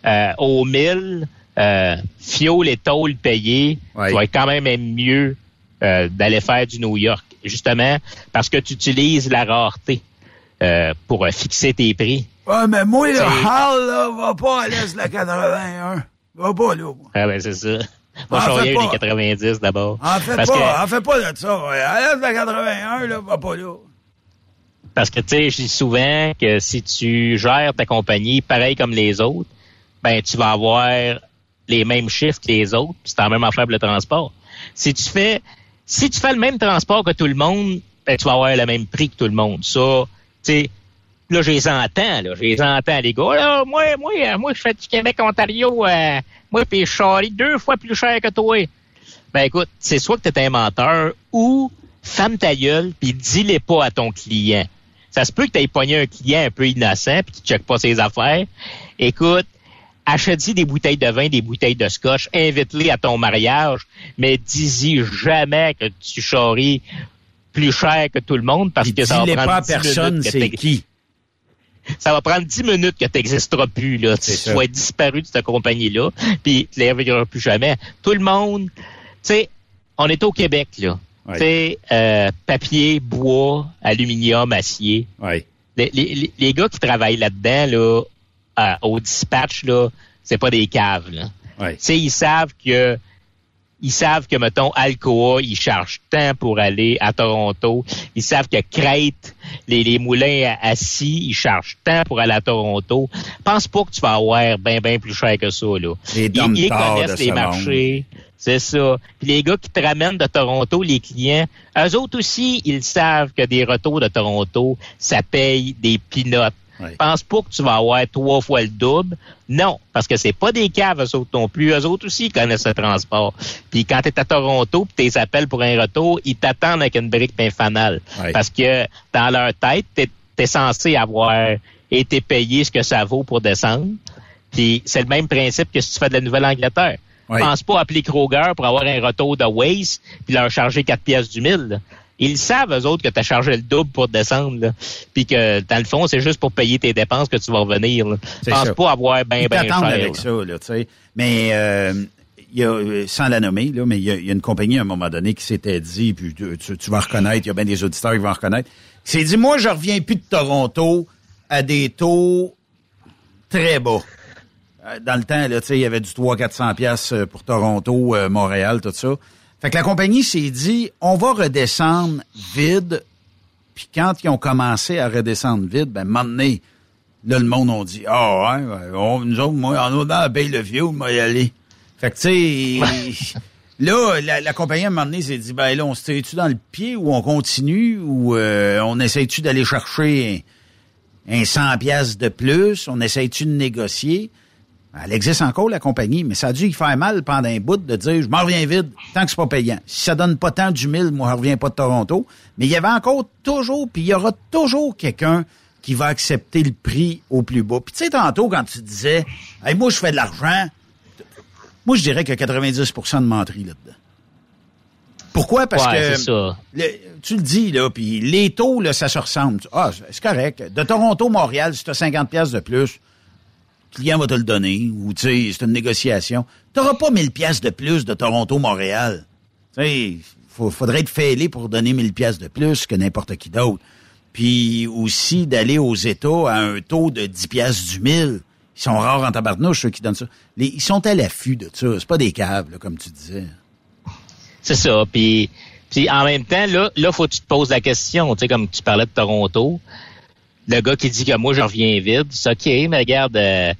euh, au 1000 euh, fioul et tôle payés, Ouais. tu vas être quand même mieux euh, d'aller faire du New York, justement parce que tu utilises la rareté euh, pour euh, fixer tes prix. Ouais, mais moi, le Hall, là, va pas à l'est de la 81. Va pas là. Ah ben c'est ça. Moi, En je suis des 90 d'abord. En fait Parce pas, que- en fait pas de ça. ouais. À l'est de la 81, là, va pas là. Parce que, tu sais, je dis souvent que si tu gères ta compagnie pareil comme les autres, ben, tu vas avoir les mêmes chiffres que les autres, c'est la même affaire pour le transport. Si tu fais, si tu fais le même transport que tout le monde, ben, tu vas avoir le même prix que tout le monde. Ça, tu sais, là, je les entends, là, je les entends, les gars. Là, moi, moi, euh, moi, je fais du Québec-Ontario, euh, moi, puis je charrie deux fois plus cher que toi. Ben, écoute, c'est soit que tu es un menteur ou ferme ta gueule puis dis-les pas à ton client. Ça se peut que tu aies pogné un client un peu innocent puis qui check pas ses affaires. Écoute, achète-y des bouteilles de vin, des bouteilles de scotch, invite-les à ton mariage, mais dis-y jamais que tu charries plus cher que tout le monde parce que ça va prendre pas à 10 minutes personne, c'est qui? ça va prendre 10 minutes que tu n'existeras plus, là. Tu être disparu de cette compagnie-là, puis tu ne les reverras plus jamais. Tout le monde, tu sais, on est au Québec, là. Tu sais, euh, papier, bois, aluminium, acier. Oui. Les- les gars qui travaillent là-dedans, là, euh, au dispatch, là, c'est pas des caves, là. Ils savent que ils savent que, mettons, Alcoa, ils chargent tant pour aller à Toronto. Ils savent que Crête, les, les moulins à- assis, ils chargent tant pour aller à Toronto. Pense pas que tu vas avoir bien, bien plus cher que ça, là. Les Ils, connaissent les marchés. C'est ça. Puis les gars qui te ramènent de Toronto, les clients, eux autres aussi, ils savent que des retours de Toronto, ça paye des pinottes. Ouais. Pense pas que tu vas avoir trois fois le double. Non, parce que c'est pas des caves, eux autres non plus. Eux autres aussi, ils connaissent le transport. Puis quand tu es à Toronto, puis tes appels pour un retour, ils t'attendent avec une brique fanale. Ouais. Parce que dans leur tête, tu es, censé avoir été payé ce que ça vaut pour descendre. Puis c'est le même principe que si tu fais de la Nouvelle-Angleterre. Pense pas appeler Kroger pour avoir un retour de Waze puis leur charger 4 pièces du mille. Ils savent, eux autres, que tu as chargé le double pour descendre. là. Puis que, dans le fond, c'est juste pour payer tes dépenses que tu vas revenir. C'est Pense ça. pas avoir bien, bien cher. avec là. ça, là, tu sais. Mais euh, il y a, euh, sans la nommer, là, mais il y, a, il y a une compagnie à un moment donné qui s'était dit, puis tu, vas reconnaître, il y a bien des auditeurs qui vont reconnaître, qui s'est dit, moi, je reviens plus de Toronto à des taux très bas. Euh, dans le temps, là, il y avait du 300-400 pièces pour Toronto, Montréal, tout ça. Fait que la compagnie s'est dit, on va redescendre vide. Puis quand ils ont commencé à redescendre vide, ben, maintenant, là, le monde a dit, ah ouais, on, nous autres, moi, en dans la baie le vieux, moi y aller. Fait que, tu sais, là, la, compagnie, à un moment donné, s'est dit, ben là, on se tire-tu dans le pied ou on continue ou euh, on essaie-tu d'aller chercher un, un 100 pièces de plus? On essaie-tu de négocier? Elle existe encore, la compagnie, mais ça a dû y faire mal pendant un bout de dire, je m'en reviens vide tant que c'est pas payant. Si ça donne pas tant du mille, moi, je reviens pas de Toronto. Mais il y avait encore toujours, puis il y aura toujours quelqu'un qui va accepter le prix au plus bas. Puis tu sais, tantôt, quand tu disais, hey, moi, je fais de l'argent, moi, je dirais a 90% de menterie là-dedans. Pourquoi? Parce que tu le dis, là, puis les taux, là, ça se ressemble. Ah, c'est correct. De Toronto, Montréal, si tu as 50 pièces de plus, client va te le donner, ou tu sais, c'est une négociation. Tu n'auras pas 1000 pièces de plus de Toronto, Montréal. Tu sais, faudrait être fêlé pour donner 1000 pièces de plus que n'importe qui d'autre. Puis aussi d'aller aux États à un taux de 10 pièces du mille. Ils sont rares en tabarnouche, ceux qui donnent ça. ils sont à l'affût de ça. C'est pas des câbles, comme tu disais. C'est ça. Puis, puis en même temps, là, là, faut que tu te poses la question. Tu sais, comme tu parlais de Toronto, le gars qui dit que moi, je reviens vide, c'est OK, mais regarde, euh,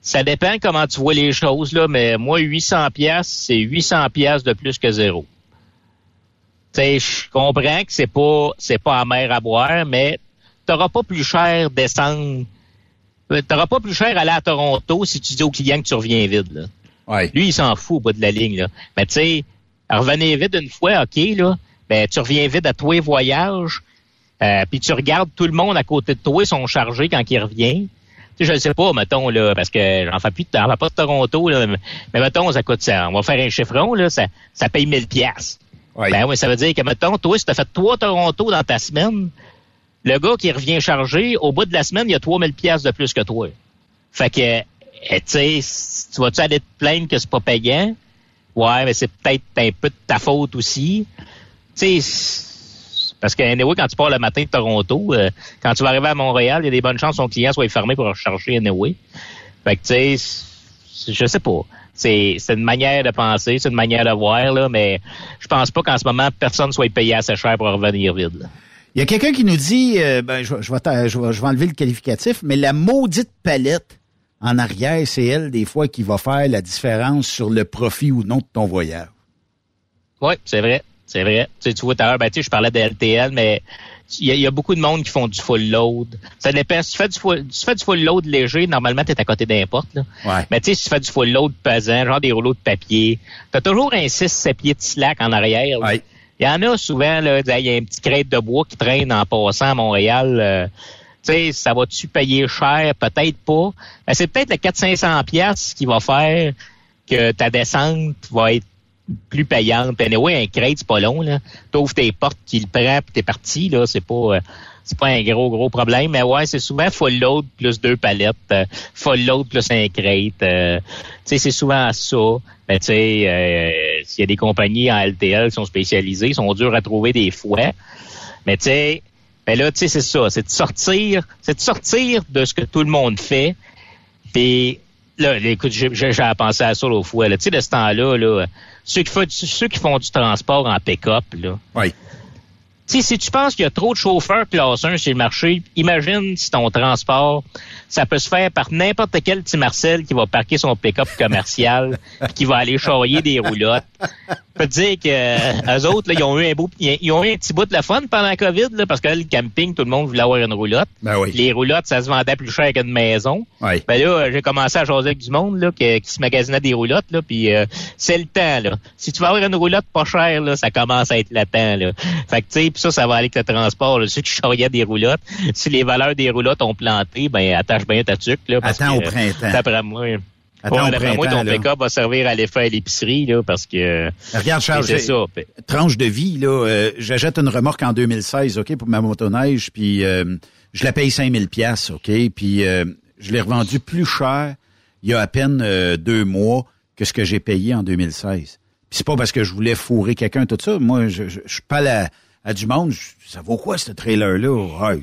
ça dépend comment tu vois les choses, là, mais moi, 800 pièces, c'est 800 pièces de plus que zéro. Tu sais, je comprends que c'est pas, c'est pas amer à boire, mais t'auras pas plus cher descendre euh, t'auras pas plus cher aller à Toronto si tu dis au client que tu reviens vide. Là. Ouais. Lui, il s'en fout au bout de la ligne. Là. Mais tu sais, revenir vide une fois, OK, là, ben, tu reviens vide à toi voyages, euh, puis tu regardes tout le monde à côté de toi, ils sont chargés quand ils reviennent. Tu sais, je ne sais pas, mettons, là, parce que j'en fais plus de temps, pas de Toronto, là, mais, mettons, ça coûte ça. On va faire un chiffron, là, ça, ça paye 1000 pièces. Ben oui, ça veut dire que, mettons, toi, si tu as fait trois Toronto dans ta semaine, le gars qui revient chargé, au bout de la semaine, il y a 3000 pièces de plus que toi. Fait que, eh, tu sais, tu vas-tu aller te plaindre que c'est pas payant? Ouais, mais c'est peut-être un peu de ta faute aussi. Tu sais, parce que anyway, quand tu pars le matin de Toronto, euh, quand tu vas arriver à Montréal, il y a des bonnes chances que ton client soit fermé pour recharger anyway. Fait que tu sais, je sais pas. C'est, une manière de penser, c'est une manière de voir, là, mais je pense pas qu'en ce moment, personne soit payé assez cher pour revenir vide. Il y a quelqu'un qui nous dit, euh, ben, je, je, vais je, vais, enlever le qualificatif, mais la maudite palette en arrière, c'est elle, des fois, qui va faire la différence sur le profit ou non de ton voyage. Oui, c'est vrai. C'est vrai. Tu, sais, tu vois, tout à l'heure, ben, tu sais, je parlais de LTL, mais il y, a, beaucoup de monde qui font du full load. Ça dépend. Si tu fais du full, tu fais du full load léger, normalement, tu es à côté d'importe. Ouais. Mais tu sais, si tu fais du full load pesant, genre des rouleaux de papier, tu as toujours un 6-7 pieds de slack en arrière. Ouais. Il y en a souvent, là, il y a un petit crête de bois qui traîne en passant à Montréal. Euh, tu sais, ça va-tu payer cher? Peut-être pas. Mais c'est peut-être le 400-500 pièces qui va faire que ta descente va être plus payante. Anyway, un crête, c'est pas long, là. T'ouvres tes portes, tu le prends, puis t'es parti, là. C'est pas... Euh, c'est pas un gros, gros problème. Mais ouais, c'est souvent full load plus deux palettes, euh, full plus un crate. Euh, tu sais, c'est souvent ça. Mais tu sais, euh, s'il y a des compagnies en LTL qui sont spécialisées, sont durs à trouver des fois. Mais tu sais, ben là, tu sais, c'est ça. C'est de sortir, c'est de sortir de ce que tout le monde fait. Là, écoute, j'ai pensé à ça l'autre fois. Tu sais, de ce temps-là, là, ceux qui, font, ceux qui font du transport en pick-up, là. Oui si tu penses qu'il y a trop de chauffeurs classe 1 sur le marché, imagine si ton transport, ça peut se faire par n'importe quel petit Marcel qui va parquer son pick-up commercial, qui va aller charrier des roulottes. Je peux te dire que euh, eux autres, là, ils ont eu un beau, ils ont eu un petit bout de la fun pendant la COVID, là, parce que là, le camping, tout le monde voulait avoir une roulotte. Ben oui. Les roulottes, ça se vendait plus cher qu'une maison. Oui. Ben là, j'ai commencé à jaser avec du monde là, qui, qui se magasinait des roulottes, là, puis euh, c'est le temps. Là. Si tu vas avoir une roulotte pas chère, là, ça commence à être le temps. Là. Fait que tu sais, ça, ça va aller avec le transport. Là. Ceux qui charriaient des roulottes, si les valeurs des roulottes ont planté, ben attache bien ta tuque. Là, parce Attends que, au printemps. D'après moi. Attends ouais, d'après moi, ton pick-up va servir à l'effet à l'épicerie, là, parce que. Regarde, Charles, c'est ça. Tranche de vie, là. Euh, j'achète une remorque en 2016, OK, pour ma motoneige, puis euh, je la paye 5000 pièces, OK, puis euh, je l'ai revendue plus cher il y a à peine deux mois que ce que j'ai payé en 2016. Puis c'est pas parce que je voulais fourrer quelqu'un, tout ça. Moi, je, je, je parle à, à du monde, ça vaut quoi ce trailer-là? Ah,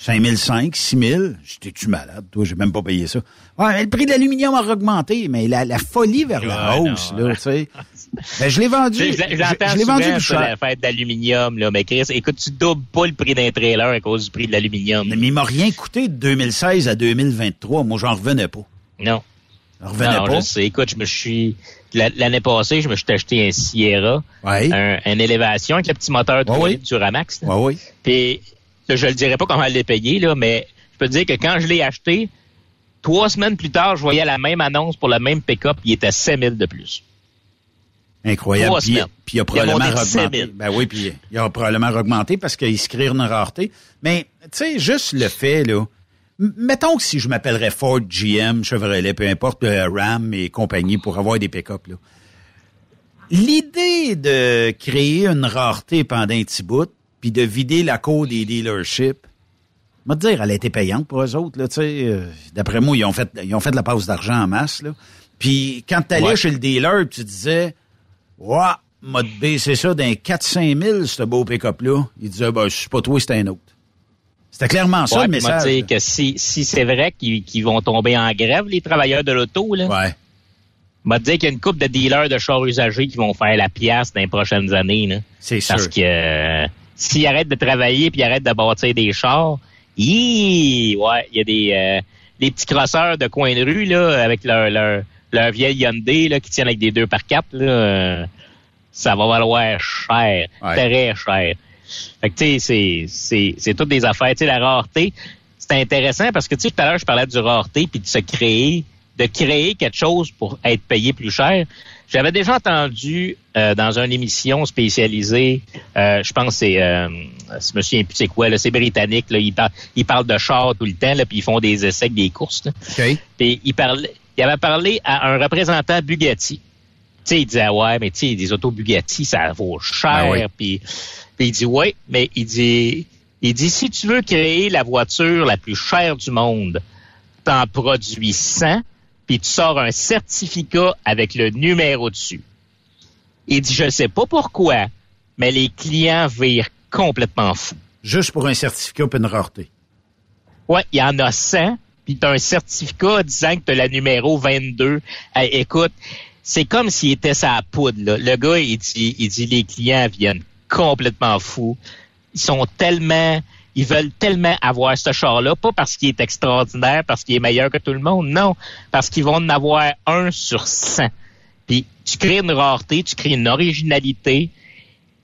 5005, 6000. J'étais-tu malade, toi? J'ai même pas payé ça. Ouais, le prix de l'aluminium a augmenté, mais la, la folie vers la Ouais, hausse, non, là, tu sais. Ben, je l'ai vendu. Tu Je, je- J'entends je l'ai vendu plus cher. la fête d'aluminium, là. Mais Chris, écoute, tu doubles pas le prix d'un trailer à cause du prix de l'aluminium. Mais il m'a rien coûté de 2016 à 2023. Moi, j'en revenais pas. Non. J'en revenais non, pas. je sais. Écoute, je me suis, l'année passée, je me suis acheté un Sierra. Ouais. Un, une élévation avec le petit moteur de Ouais, 3 oui. litres Duramax. là. Ouais, oui. Puis, là, je ne dirais pas comment elle l'ai payé, là, mais je peux te dire que quand je l'ai acheté, trois semaines plus tard, je voyais la même annonce pour le même pick-up, il était 7 000 de plus. Incroyable. Puis, puis il a Il a probablement monté de 7 augmenté. 000. Ben oui, puis il a probablement augmenté parce qu'il se crée une rareté. Mais, tu sais, juste le fait, là. Mettons que si je m'appellerais Ford, GM, Chevrolet, peu importe, euh, Ram et compagnie pour avoir des pick-up, là. L'idée de créer une rareté pendant un petit bout, puis de vider la cour des dealerships, je vais te dire, elle a été payante pour eux autres, là, tu sais. euh, D'après moi, ils ont fait, ils ont fait de la passe d'argent en masse, là. Puis quand tu allais Ouais. chez le dealer, tu disais, ouais, m'a baissé ça d'un 4-5 000, ce beau pick-up-là. Il disait, ben, c'est pas toi, c'est un autre. C'était clairement ça, Ouais, le message. dire que si, si c'est vrai qu'ils vont tomber en grève, les travailleurs de l'auto, là, Ouais. m'a dire qu'il y a une couple de dealers de chars usagés qui vont faire la pièce dans les prochaines années. Là. C'est sûr. Parce que euh, s'ils arrêtent de travailler puis arrêtent de bâtir des chars, hi, ouais, il y a des euh, les petits crosseurs de coin de rue là, avec leur, leur, leur vieille Hyundai là, qui tiennent avec des deux par quatre, là, euh, ça va valoir cher, Ouais. très cher. Fait que tu sais, c'est, c'est, c'est toutes des affaires. Tu sais, la rareté, c'est intéressant parce que tu sais, tout à l'heure, je parlais du rareté puis de se créer, de créer quelque chose pour être payé plus cher. J'avais déjà entendu euh, dans une émission spécialisée, euh, je pense que c'est, euh, je me souviens plus c'est quoi, là, c'est britannique, là, ils, par- ils parlent de chars tout le temps, là, puis ils font des essais avec des courses. Là. Puis il avait parlé à un représentant Bugatti. Tu sais, il disait ouais, mais tu sais, des autos Bugatti, ça vaut cher. Oui. Puis, puis il dit ouais, mais il dit, il dit si tu veux créer la voiture la plus chère du monde, t'en produis 100, puis tu sors un certificat avec le numéro dessus. Il dit je sais pas pourquoi, mais les clients virent complètement fous. Juste pour un certificat puis une rareté. Ouais, il y en a 100, puis tu as un certificat disant que tu as la numéro 22. Hey, écoute, c'est comme s'il était sa poudre. Là. Le gars, il dit, il dit les clients viennent complètement fous. Ils sont tellement, ils veulent tellement avoir ce char-là, pas parce qu'il est extraordinaire, parce qu'il est meilleur que tout le monde, non, parce qu'ils vont en avoir un sur 100. Puis tu crées une rareté, tu crées une originalité.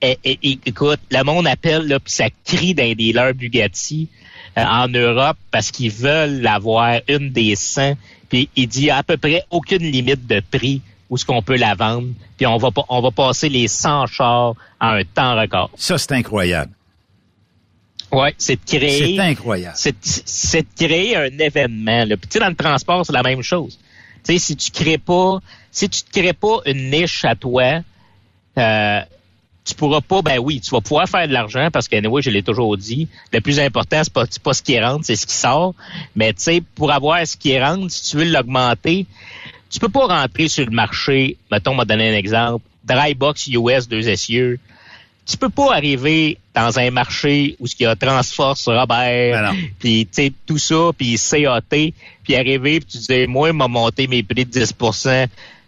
Et, écoute, le monde appelle, là, puis ça crie d'un dealer Bugatti euh, en Europe parce qu'ils veulent avoir une des 100. Puis il dit à peu près aucune limite de prix où ce qu'on peut la vendre. Puis on va pas- on va passer les 100 chars en un temps record. Ça, c'est incroyable. Ouais, c'est de créer C'est incroyable. c'est de créer un événement. Là. Puis tu sais, dans le transport, c'est la même chose. Tu sais, si tu crées pas, si tu te crées pas une niche à toi, euh, tu pourras pas, ben oui, tu vas pouvoir faire de l'argent parce que, anyway, je l'ai toujours dit, le plus important, c'est pas, pas ce qui rentre, c'est ce qui sort. Mais tu sais, pour avoir ce qui rentre, si tu veux l'augmenter, tu peux pas rentrer sur le marché, mettons, on m'a donné un exemple, Drybox US deux essieux. Tu peux pas arriver dans un marché où il y a Transforce, Robert, Ben puis tu sais tout ça, puis CAT, puis arriver, puis tu dis moi, il m'a monté mes prix de 10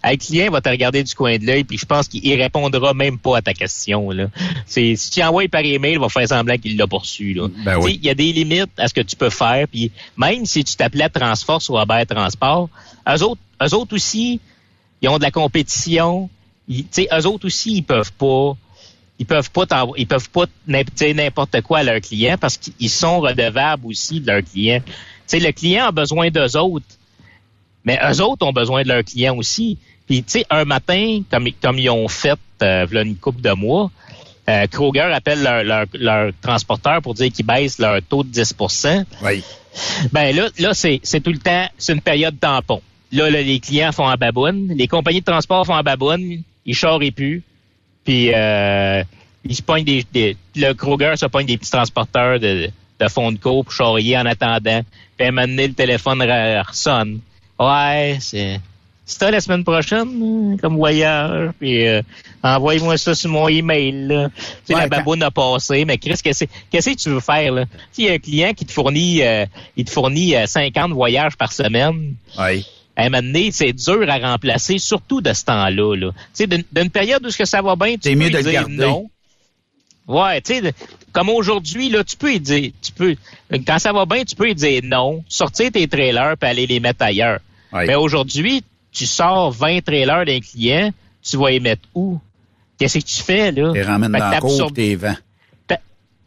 le client va te regarder du coin de l'œil, puis je pense qu'il il répondra même pas à ta question. Là. C'est, si tu envoies par email, il va faire semblant qu'il l'a poursu. Là. Ben oui. Il y a des limites à ce que tu peux faire, puis même si tu t'appelais Transforce ou Robert Transport, eux autres, eux autres aussi, ils ont de la compétition. Ils, eux autres aussi, ils peuvent pas ils peuvent pas ils peuvent pas dire n'importe quoi à leurs clients parce qu'ils sont redevables aussi de leurs clients. Le client a besoin d'eux autres, mais eux autres ont besoin de leurs clients aussi. Puis, tu sais, un matin, comme, comme ils ont fait euh, une couple de mois, euh, Kroger appelle leur, leur, leur transporteur pour dire qu'ils baissent leur taux de 10% Oui. ben là, là c'est, c'est tout le temps, c'est une période tampon. Là, là, les clients font en baboune, les compagnies de transport font en baboune, ils charrient plus, puis euh, ils se pognent des, des- le Kroger se pogne des petits transporteurs de, de fond de cours pour charrier en attendant. Puis à un moment donné, le téléphone ressonne. Ouais, c'est t'as la semaine prochaine, comme voyage, puis euh, envoie-moi ça sur mon email. Là. Tu sais, la baboune a passé, mais Chris, qu'est-ce que tu veux faire? là? Tu y a un client qui te fournit euh, il te fournit 50 voyages par semaine. Oui. À un moment donné, c'est dur à remplacer, surtout de ce temps-là. Là. Tu sais, d'une période où ce que ça va bien, tu peux mieux de dire garder. non. Ouais, tu sais, comme aujourd'hui, là, tu peux y dire, tu peux, quand ça va bien, tu peux y dire non, sortir tes trailers puis aller les mettre ailleurs. Mais aujourd'hui, tu sors 20 trailers d'un client, tu vas les mettre où? Qu'est-ce que tu fais, là? Tu ramènes dans la cour tes vents. t'a-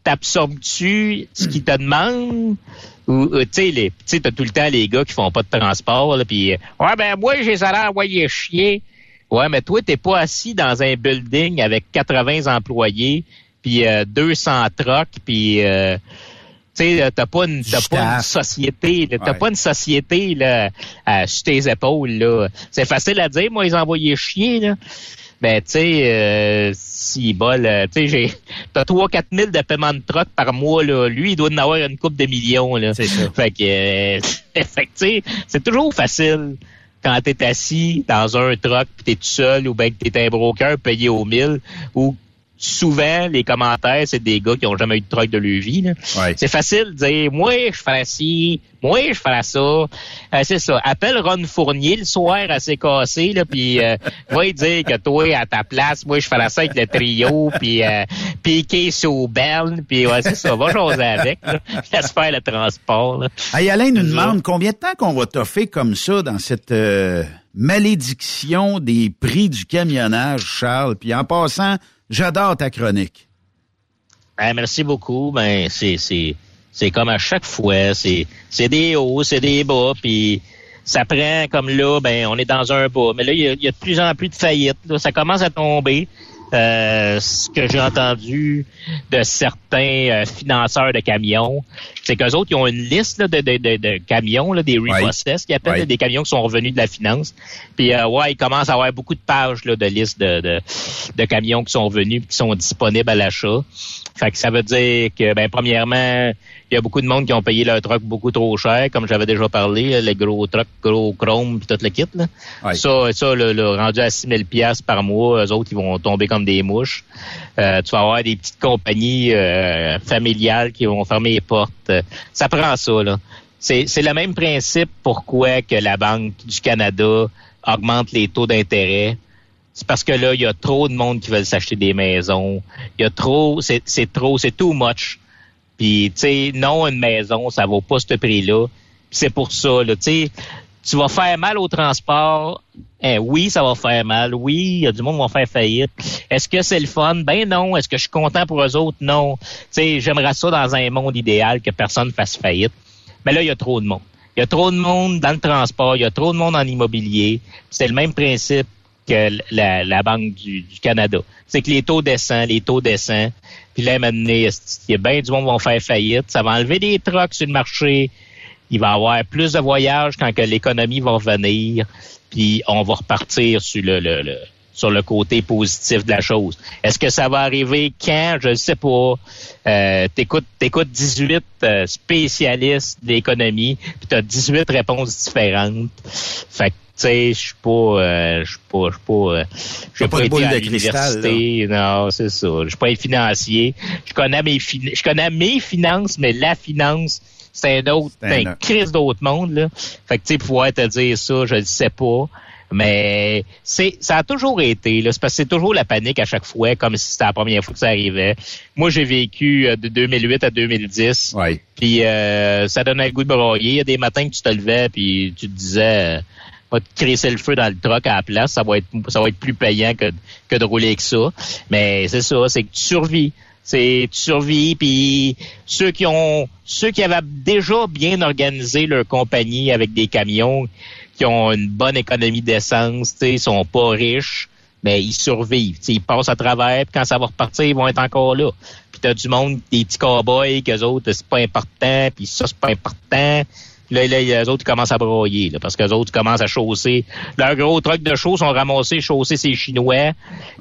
T'absorbes-tu ce qu'ils te demandent? Ou, tu sais, tu t'as tout le temps les gars qui font pas de transport, là, puis euh, ouais, ben, moi, j'ai ça à envoyer chier. Ouais, mais toi, t'es pas assis dans un building avec 80 employés, puis euh, 200 trucks, puis euh, tu sais, t'as pas une, t'as pas une société, t'as Ouais. pas une société là, à- sur tes épaules. là. C'est facile à dire, moi, ils envoyaient chier, là. Ben, tu sais, euh, s'il bol, euh, tu sais, j'ai, t'as 3 4 000 de paiement de troc par mois, là. Lui, il doit en avoir une coupe de millions, là. C'est ça. Fait que, euh, fait que, tu sais, c'est toujours facile quand t'es assis dans un truck pis t'es tout seul ou ben que t'es un broker payé au mille ou souvent les commentaires c'est des gars qui ont jamais eu de truck de leur vie. Ouais. C'est facile de dire moi je ferais ci, moi je ferais ça. Euh, c'est ça. Appelle Ron Fournier le soir assez cassé là puis euh, va dire que toi à ta place, moi je ferais ça avec le trio puis euh, piquer sous belle puis ouais, c'est ça, va jaser avec là. Laisse faire le transport là. Hey, Alain nous demande combien de temps qu'on va toffer comme ça dans cette euh, malédiction des prix du camionnage, Charles? Puis en passant, j'adore ta chronique. Ben, merci beaucoup. Ben, c'est, c'est, c'est comme à chaque fois. C'est, c'est des hauts, c'est des bas, puis ça prend comme là, ben, on est dans un bas. Mais là, il y a, de plus en plus de faillites. Ça commence à tomber. Euh, ce que j'ai entendu de certains euh, financeurs de camions, c'est qu'eux autres, ils ont une liste là, de, de, de, de camions, là, des repossessed, qui appellent Ouais. là, des camions qui sont revenus de la finance. Puis euh, ouais, ils commencent à avoir beaucoup de pages là, de listes de, de, de camions qui sont revenus qui sont disponibles à l'achat. Fait que ça veut dire que, ben, premièrement, il y a beaucoup de monde qui ont payé leur truck beaucoup trop cher, comme j'avais déjà parlé, les gros trucks, gros chrome puis tout le kit. Là. Ça, ça le, le rendu à 6 000 pièces par mois, eux autres, ils vont tomber comme des mouches. Euh, tu vas avoir des petites compagnies euh, familiales qui vont fermer les portes. Ça prend ça, là. C'est, c'est le même principe pourquoi que la Banque du Canada augmente les taux d'intérêt. C'est parce que là, il y a trop de monde qui veulent s'acheter des maisons. Il y a trop, c'est, trop, c'est too much. Puis, tu sais, non, une maison, ça vaut pas ce prix-là. Puis c'est pour ça, là, tu sais, tu vas faire mal au transport. Eh, oui, ça va faire mal. Oui, il y a du monde qui va faire faillite. Est-ce que c'est le fun? Ben non. Est-ce que je suis content pour eux autres? Non. Tu sais, j'aimerais ça dans un monde idéal que personne fasse faillite. Mais là, il y a trop de monde. Il y a trop de monde dans le transport. Il y a trop de monde en immobilier. C'est le même principe que la, la Banque du, du Canada. C'est que les taux descendent, les taux descendent. Puis là, maintenant, il y a bien du monde qui vont faire faillite? Ça va enlever des trucks sur le marché. Il va y avoir plus de voyages quand que l'économie va revenir. Puis on va repartir sur le, le, le- sur le côté positif de la chose. Est-ce que ça va arriver quand? Je ne sais pas. Euh, t'écoutes, t'écoutes 18 euh, spécialistes de l'économie, puis t'as 18 réponses différentes. Fait que, tu sais, je suis pas, euh, je suis pas, je suis pas, euh, j'ai pas de été à l'université. Non, c'est ça. Je suis pas un financier. Je connais mes je connais mes finances, mais la finance, c'est un autre, C'est c'est un un crise d'autre monde, là. Fait que, tu sais, pouvoir te dire ça, je ne sais pas. Mais c'est ça a toujours été, là. C'est parce que c'est toujours la panique à chaque fois, comme si c'était la première fois que ça arrivait. Moi, j'ai vécu euh, de 2008 à 2010. Oui. Puis euh, ça donnait le goût de broyer. Il y a des matins que tu te levais puis tu te disais va te crisser le feu dans le truck à la place, ça va être ça va être plus payant que, que de rouler avec ça. Mais c'est ça, c'est que tu survis. C'est tu survis puis ceux qui ont ceux qui avaient déjà bien organisé leur compagnie avec des camions qui ont une bonne économie d'essence, ils sont pas riches, mais ils survivent. tu sais, Ils passent à travers, puis quand ça va repartir, ils vont être encore là. Puis t'as du monde, des petits cowboys, qu'eux autres, c'est pas important, puis ça, c'est pas important. Là, là, les autres ils commencent à broyer, là, parce que les autres commencent à chausser. Leurs gros trucks de chaud sont ramassés, chaussés, c'est chinois.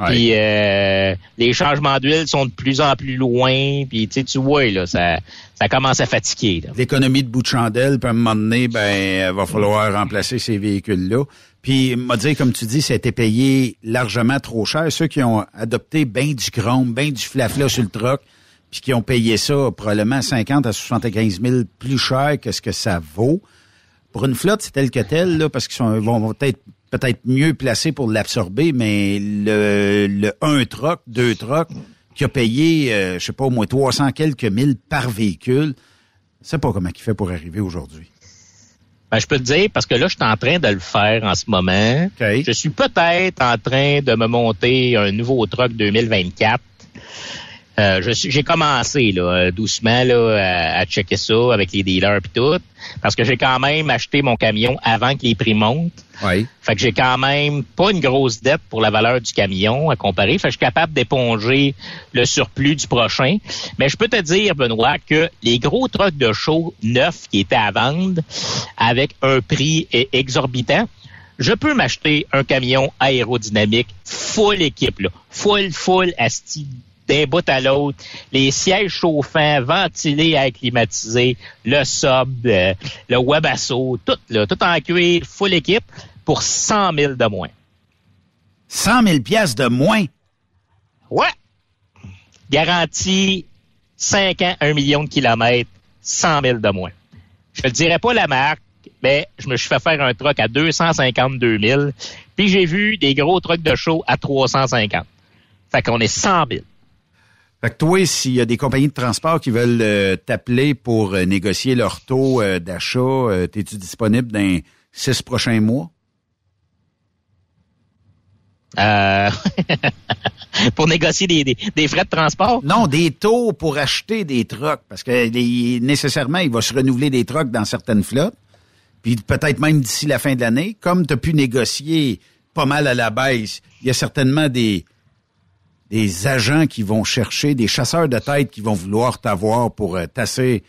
Puis euh, les changements d'huile sont de plus en plus loin. Puis tu tu vois, là, ça, ça commence à fatiguer. L'économie de bout de chandelle, puis à un moment donné, ben, va falloir remplacer ces véhicules-là. Puis, m'a dit, comme tu dis, ça a été payé largement trop cher. Ceux qui ont adopté ben du chrome, ben du flafla sur le truck, puis qui ont payé ça probablement 50 à 75 000 plus cher que ce que ça vaut. Pour une flotte, c'est tel que tel, là, parce qu'ils vont être peut-être mieux placés pour l'absorber, mais le, le un truck, deux trucks, qui a payé, euh, je sais pas, au moins 300 quelques mille par véhicule, c'est pas comment il fait pour arriver aujourd'hui. Ben, je peux te dire, parce que là, je suis en train de le faire en ce moment. Je suis peut-être en train de me monter un nouveau truck 2024 euh, j'ai commencé là, euh, doucement là, à, checker ça avec les dealers et tout, parce que j'ai quand même acheté mon camion avant que les prix montent. Oui. Fait que j'ai quand même pas une grosse dette pour la valeur du camion à comparer. Fait que je suis capable d'éponger le surplus du prochain. Mais je peux te dire, Benoît, que les gros trucks de show neufs qui étaient à vendre avec un prix exorbitant, je peux m'acheter un camion aérodynamique full équipe, là, full, full asti d'un bout à l'autre, les sièges chauffants, ventilés à climatiser, le sub, euh, le webasso, tout, là, tout en cuir, full équipe, pour 100 000 de moins. 100 000 pièces de moins? Ouais. Garantie 5 ans, 1 million de kilomètres, 100 000 de moins. Je ne dirais pas la marque, mais je me suis fait faire un truck à 252 000, puis j'ai vu des gros trucks de show à 350. Fait qu'on est 100 000. Fait que toi, s'il y a des compagnies de transport qui veulent euh, t'appeler pour euh, négocier leur taux euh, d'achat, es-tu disponible dans les six prochains mois? pour négocier des, frais de transport? Non, des taux pour acheter des trucks. Parce que nécessairement, il va se renouveler des trucks dans certaines flottes. Puis peut-être même d'ici la fin de l'année. Comme tu as pu négocier pas mal à la baisse, il y a certainement des, des agents qui vont chercher, des chasseurs de tête qui vont vouloir t'avoir pour euh, tasser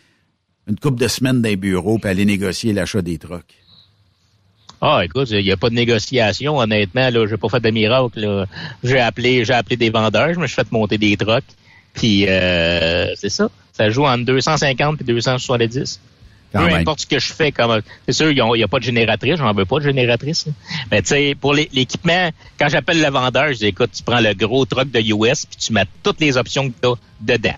une coupe de semaines les bureaux et aller négocier l'achat des trucks. Ah, écoute, il n'y a pas de négociation, honnêtement. Là, j'ai pas fait de miracle. J'ai appelé, appelé des vendeurs, je me suis fait monter des trucks. Puis euh, c'est ça. Ça joue entre 250 et 270. Peu importe ce que je fais, comme c'est sûr, il n'y a, pas de génératrice, j'en veux pas de génératrice. Mais tu sais, pour l'équipement, quand j'appelle le vendeur, je dis écoute, tu prends le gros truck de US puis tu mets toutes les options que tu as dedans.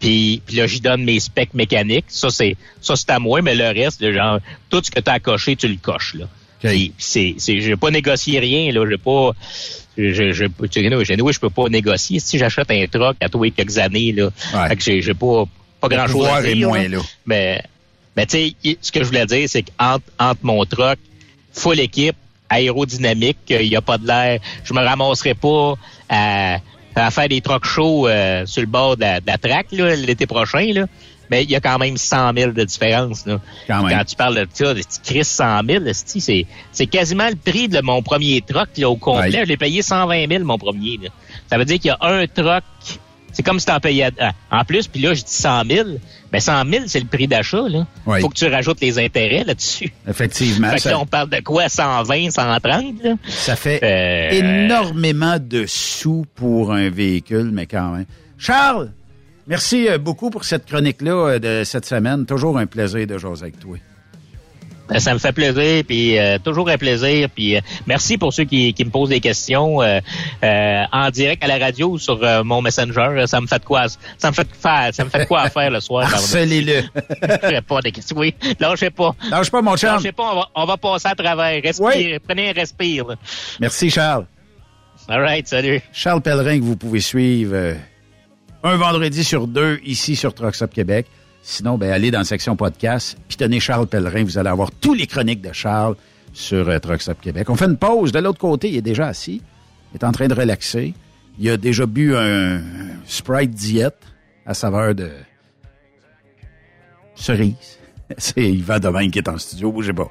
Puis, puis là, j'y donne mes specs mécaniques. Ça, c'est ça, c'est à moi, mais le reste, genre, tout ce que tu as coché, tu le coches. Là. Okay. c'est, c'est, j'ai pas négocié rien, là. J'ai pas. Je, je, je, je, peux pas négocier. Si j'achète un truck à tous les quelques années, là. Fait que j'ai, j'ai pas, pas grand chose à dire. Moins, là. Mais mais tu sais, ce que je voulais dire, c'est qu'entre entre mon truck, full équipe, aérodynamique, il n'y a pas de l'air, je me ramasserai pas à, à faire des trucks chauds euh, sur le bord de la, de la track l'été prochain. Là. Mais il y a quand même 100 000 de différence. Là. Quand, tu parles de ça, Chris 100 000, c'est, c'est quasiment le prix de mon premier truck là, au complet. Je l'ai payé 120 000 mon premier. Là. Ça veut dire qu'il y a un truck c'est comme si tu en payais en plus, puis là, je dis 100 000. Mais 100 000, c'est le prix d'achat. Il faut que tu rajoutes les intérêts là-dessus. Effectivement. fait on parle de quoi? 120, 130? Là? Ça fait euh, énormément de sous pour un véhicule, mais quand même. Charles, merci euh, beaucoup pour cette chronique-là euh, de cette semaine. Toujours un plaisir de jouer avec toi. Ben, ça me fait plaisir, puis euh, toujours un plaisir. Puis euh, merci pour ceux qui, qui me posent des questions euh, en direct à la radio sur mon messenger. Ça me fait quoi Ça me fait faire Ça me fait quoi à faire le soir Harcelez-le. Je pas des questions. Oui, sais pas. Lâche pas mon charme. sais pas. On va, on va passer à travers. Respire. Prenez un respire. Merci Charles. All right, salut. Charles Pellerin que vous pouvez suivre un vendredi sur deux ici sur Trucks Québec. Sinon, ben, allez dans la section podcast, puis tenez Charles Pellerin. Vous allez avoir tous les chroniques de Charles sur euh, Québec. On fait une pause. De l'autre côté, il est déjà assis. Il est en train de relaxer. Il a déjà bu un Sprite Diet à saveur de cerise. C'est Yvan Domaine qui est en studio. Bougez pas.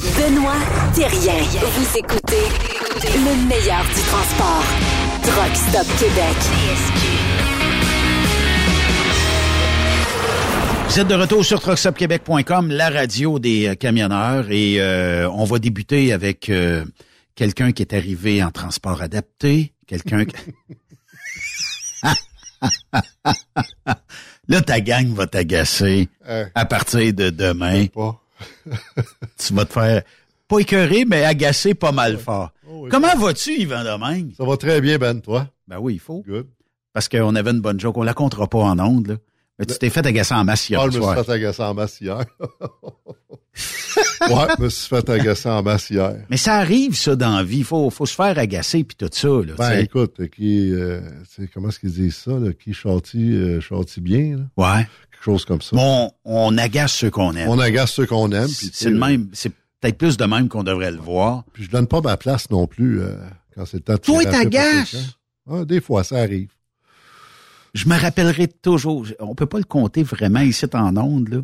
Benoît Thérien. Vous écoutez le meilleur du transport. Truck Stop Québec. Vous êtes de retour sur truckstopquebec.com, la radio des euh, camionneurs, et euh, on va débuter avec euh, quelqu'un qui est arrivé en transport adapté, quelqu'un qui... Là, ta gang va t'agacer à partir de demain. Tu vas te faire, pas écœurer, mais agacer pas mal fort. Comment vas-tu, Yvan Domingue? Ça va très bien, Ben, toi? Ben oui, il faut. Good. Parce qu'on avait une bonne joke. On la comptera pas en ondes, là. Mais tu t'es fait agacer en masse hier Ah, je me suis fait agacer en masse hier. ouais, je me suis fait agacer en masse hier. Mais ça arrive, ça, dans la vie. Faut, faut se faire agacer puis tout ça, là. Ben, écoute, qui, euh, comment est-ce qu'ils disent ça, là? Qui châtie, euh, châtie bien, là? Ouais. Quelque chose comme ça. Bon, on agace ceux qu'on aime. On agace ceux qu'on aime. C'est le même, c'est peut-être plus de même qu'on devrait le voir. Puis je donne pas ma place non plus euh, quand c'est le temps de Toi, t'agaces. Ah, des fois, ça arrive. Je me rappellerai toujours, on peut pas le compter vraiment ici en ondes, là,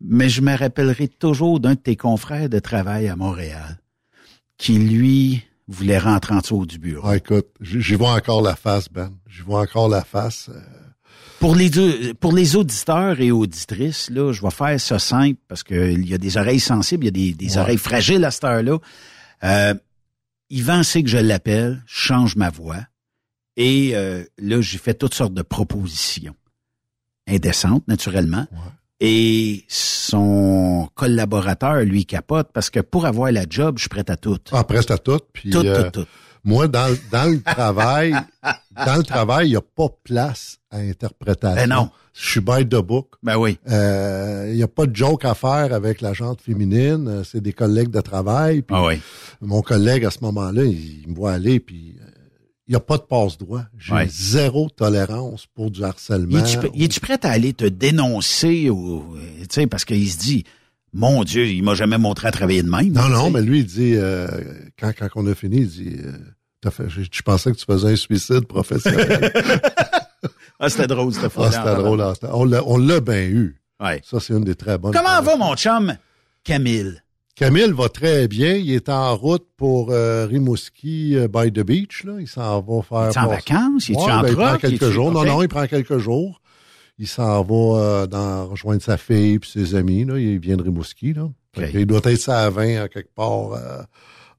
mais je me rappellerai toujours d'un de tes confrères de travail à Montréal qui, lui, voulait rentrer en dessous du bureau. Ah, écoute, j'y j'y vois encore la face, Ben. J'y vois encore la face. euh, Pour les deux- pour les auditeurs et auditrices, là, je vais faire ça simple parce qu'il y a des oreilles sensibles, il y a des, des Ouais. oreilles fragiles à cette heure-là. Euh, Yvan sait que je l'appelle, je change ma voix. Et euh, là, j'ai fait toutes sortes de propositions. Indécentes, naturellement. Et son collaborateur, lui, capote parce que pour avoir la job, je suis prêt à tout. Ah, presque à tout. Puis, Tout, euh, tout, tout. Moi, dans, le- dans le travail, dans le travail, il n'y a pas place à interprétation. Ben non. Je suis bête de book. Ben oui. Euh, Il n'y a pas de joke à faire avec la jante féminine. Euh, C'est des collègues de travail. Puis Ah oui. Mon collègue, à ce moment-là, il, il me voit aller, puis euh, il n'y a pas de passe-droit. J'ai Ouais. zéro tolérance pour du harcèlement. Es-tu es-tu prêt à aller te dénoncer ou, parce qu'il se dit, mon Dieu, il m'a jamais montré à travailler de même. Non, non, sais. mais lui, il dit, euh, quand, quand on a fini, il dit, euh, fait, je, je pensais que tu faisais un suicide professionnel. Ah, c'était drôle, cette ah, c'était drôle. On l'a- bien eu. Ouais. Ça, c'est une des très bonnes. Comment va mon chum? Camille? Camille va très bien. Il est en route pour euh, Rimouski euh, by the beach. Là. Il s'en va faire. Es-tu en passer- vacances? Es-tu Ouais, en ben, Il prend quelques jours. Non, non, il prend quelques jours. Il s'en va euh, dans, rejoindre sa fille et ses amis. Là. Il vient de Rimouski. Là. Il doit être ça à 20 à quelque part euh,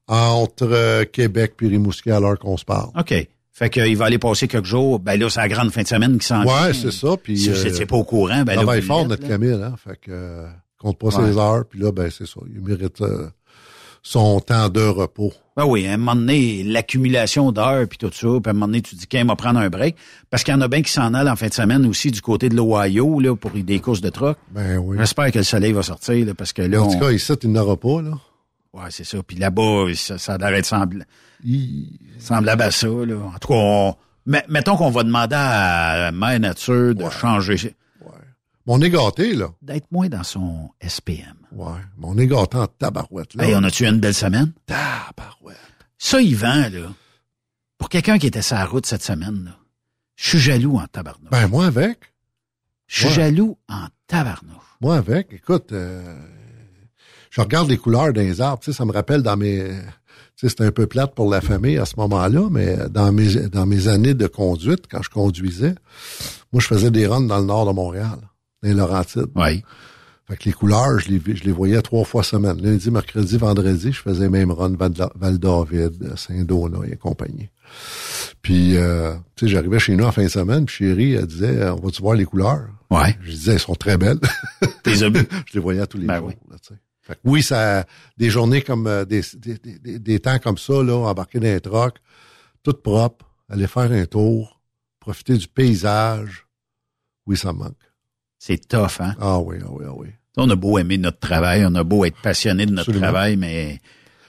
entre euh, Québec puis Rimouski à l'heure qu'on se parle. OK. Fait qu'il va aller passer quelques jours. Ben là, c'est la grande fin de semaine qui s'en. Ouais, c'est ça. Puis, Si vous euh, pas au courant, ben là, travaille fort, notre là. Camille. Hein? Fait que euh, compte pas Ouais. ses heures. Puis là, ben c'est ça. Il mérite euh, son temps de repos. Ben oui, à un moment donné, l'accumulation d'heures puis tout ça, puis à un moment donné, tu dis qu'il va prendre un break. Parce qu'il y en a bien qui s'en allent en fin de semaine aussi du côté de l'Ohio, là, pour des courses de truck. Ben oui. J'espère que le soleil va sortir, là, parce que là, En tout on- cas, ici, il n'aura pas, là. ouais, c'est ça. Puis là-bas, ça, ça a l'air d'être sembl- Il- semblable à ça, là. En tout cas, on- mettons qu'on va demander à Mère Nature de changer, Mais on est gâté, là. d'être moins dans son SPM. Ouais. Mais on est en tabarouette, là. Hey, on a-tu une belle semaine? Tabarouette. Ça, Yvan, là, pour quelqu'un qui était sur la route cette semaine, là, je suis jaloux en tabarnouche. Ben, moi avec. Je suis ouais. jaloux en tabarnouche. Moi avec. Écoute, euh, je regarde les couleurs des arbres. Tu sais, ça me rappelle dans mes... Tu sais, c'était un peu plate pour la famille à ce moment-là, mais dans mes, dans mes années de conduite, quand je conduisais, moi, je faisais des runs dans le nord de Montréal, dans les Laurentides. Oui. Fait que les couleurs, je les, je les voyais trois fois semaine. Lundi, mercredi, vendredi, je faisais même run Val- Val-David, Saint-Donat et compagnie. Puis, euh, tu sais, j'arrivais chez nous en fin de semaine, puis chérie, elle disait, on va-tu voir les couleurs? Ouais. Je disais, elles sont très belles. Vues? je les voyais tous les Ben jours. oui. là, tu sais. Fait que oui, ça, des journées comme euh, des, des, des, des temps comme ça, là, embarquer dans un troc, tout propre, aller faire un tour, profiter du paysage. Oui, ça me manque. C'est tough, hein? Ah oui, ah oui, ah oui. On a beau aimer notre travail, on a beau être passionné de notre Absolument. travail, mais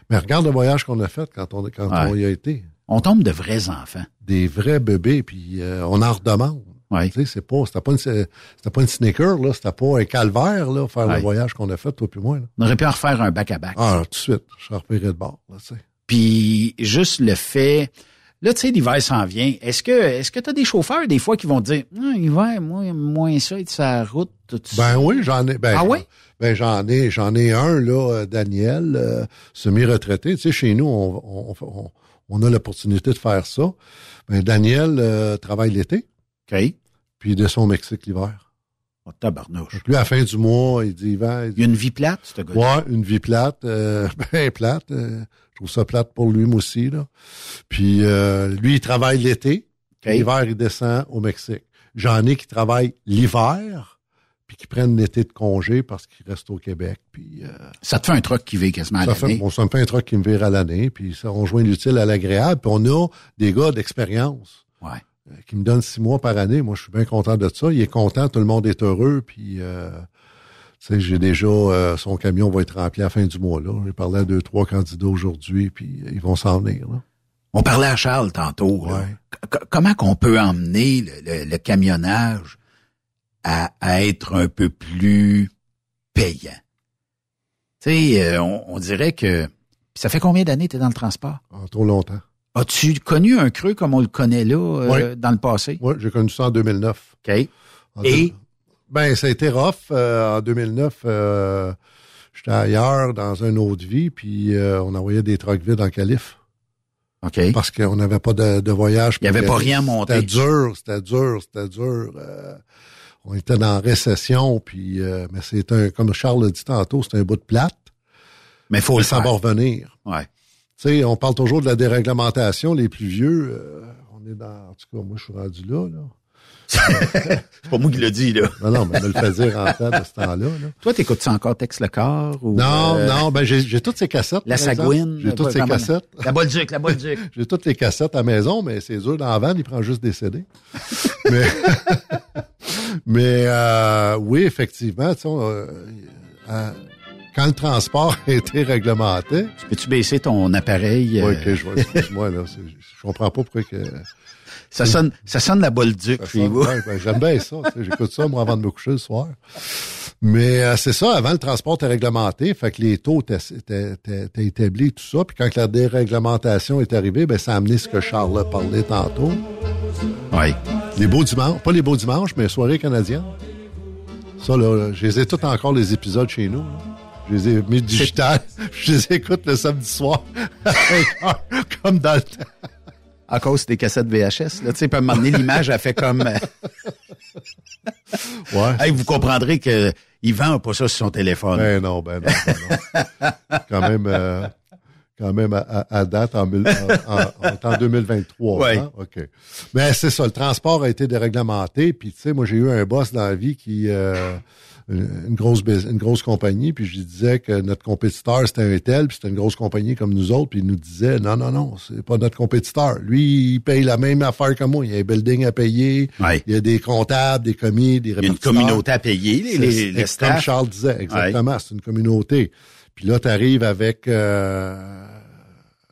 Mais regarde le voyage qu'on a fait quand on, quand Ouais. on y a été. on tombe de vrais enfants. Des vrais bébés, puis euh, on en redemande. Ouais. Tu sais, c'est pas, c'était pas une, c'était pas une sneaker, là, c'était pas un calvaire, là, faire Ouais. le voyage qu'on a fait, toi puis moi, là. On aurait pu en refaire un back-à-back. Ah, tout de suite, je repéré de bord, là, tu sais. Puis juste le fait, là, tu sais, l'hiver s'en vient. Est-ce que est-ce que tu as des chauffeurs des fois qui vont te dire, ah, l'hiver, moi, moins ça, être sur la route, tout ça? Ben oui, j'en ai. Ben, Ah oui? Ben j'en ai, j'en ai un là, euh, Daniel, euh, semi-retraité. Tu sais, chez nous, on, on, on, on a l'opportunité de faire ça. Ben Daniel euh, travaille l'été, OK. puis il descend au Mexique l'hiver. Oh, tabarnouche. Donc lui, à la fin du mois, il dit il Il dit, y a une vie plate, ce gars ouais, une vie plate, euh, ben plate. euh, trouve ça plate pour lui moi aussi là. Puis euh, lui, il travaille l'été. L'hiver, il descend au Mexique. J'en ai qui travaillent l'hiver, puis qui prennent l'été de congé parce qu'ils restent au Québec. Puis euh, Ça te fait un truc qui vit quasiment à l'année. bon, ça me fait un truc qui me vire à l'année, puis ça rejoint l'utile à l'agréable. Puis on a des gars d'expérience Ouais. euh, qui me donnent six mois par année. Moi, je suis bien content de ça. Il est content, tout le monde est heureux, puis... Euh, sais, j'ai déjà euh, son camion va être rempli à la fin du mois là. J'ai parlé à deux trois candidats aujourd'hui, puis ils vont s'en venir. Là. On parlait à Charles tantôt. Ouais. Comment qu'on peut emmener le, le- le camionnage à, à être un peu plus payant? Tu sais, euh, on, on dirait que... Ça fait combien d'années que tu es dans le transport? En trop longtemps. As-tu connu un creux comme on le connaît là euh, dans le passé? Oui, j'ai connu ça en 2009. OK. En Et? Ben, ça a été rough. euh, en 2009, euh, j'étais ailleurs, dans une autre vie, puis euh, on envoyait des trucks vides en calife. OK. Parce qu'on n'avait pas de, de voyage. Il y avait pas rien à monter. C'était dur, c'était dur, c'était dur. euh, on était dans la récession, puis euh, mais c'est un, comme Charles l'a dit tantôt, c'est un bout de plate. Mais faut Mais le ça va revenir. Ouais. Tu sais, on parle toujours de la déréglementation. Les plus vieux, euh, on est dans... En tout cas, moi, je suis rendu là, là. C'est pas moi qui l'ai dit, là. Non, non, mais me le fait dire en temps de ce temps-là. Là. Toi, t'écoutes-tu encore Tex le corps? Ou, Non, euh, non, ben j'ai j'ai toutes ces cassettes. La. Sagouine? J'ai toutes euh, ces cassettes. La Bolduc, la Bolduc. J'ai toutes les cassettes à la maison, mais c'est dur dans la vanne, il prend juste des CD. mais mais euh, oui, effectivement, tu sais, euh, euh, quand le transport a été réglementé. Peux-tu baisser ton appareil? Oui, ok, je vois. Excuse-moi, là. Je comprends pas pourquoi que. Ça sonne, ça sonne la Bolduc chez vous. ouais, ben, J'aime bien ça. J'écoute ça, moi, avant de me coucher le soir. Mais euh, c'est ça, avant le transport était réglementé, fait que les taux étaient, établis, tout ça. Puis quand la déréglementation est arrivée, ben ça a amené ce que Charles a parlé tantôt. Oui. Les beaux dimanches, pas les beaux dimanches, mais soirées canadiennes. Ça, là, je les ai tous encore les épisodes chez nous. là. Je les ai mis digital. Je les écoute le samedi soir. à 5 heures, comme dans le temps. À cause des cassettes VHS, là, tu sais, moment donné, l'image a fait comme... euh, Ouais. Hey, vous comprendrez que Yvan n'a pas ça sur son téléphone. Ben non, ben non, ben non. quand même, euh, quand même à, date, en, mille- en, en 2023. Ouais. hein? OK. Mais c'est ça, le transport a été déréglementé. Puis, tu sais, moi, j'ai eu un boss dans la vie qui... euh, une grosse une grosse compagnie, puis je lui disais que notre compétiteur, c'était un tel, puis c'était une grosse compagnie comme nous autres, puis il nous disait, non, non, non, c'est pas notre compétiteur. Lui, il paye la même affaire que moi. Il y a un building à payer, Ouais. il y a des comptables, des commis, des Il y a une répartiteurs. communauté à payer, les, les, c'est les Comme. Charles disait, exactement. C'est une communauté. Puis là, tu arrives avec euh,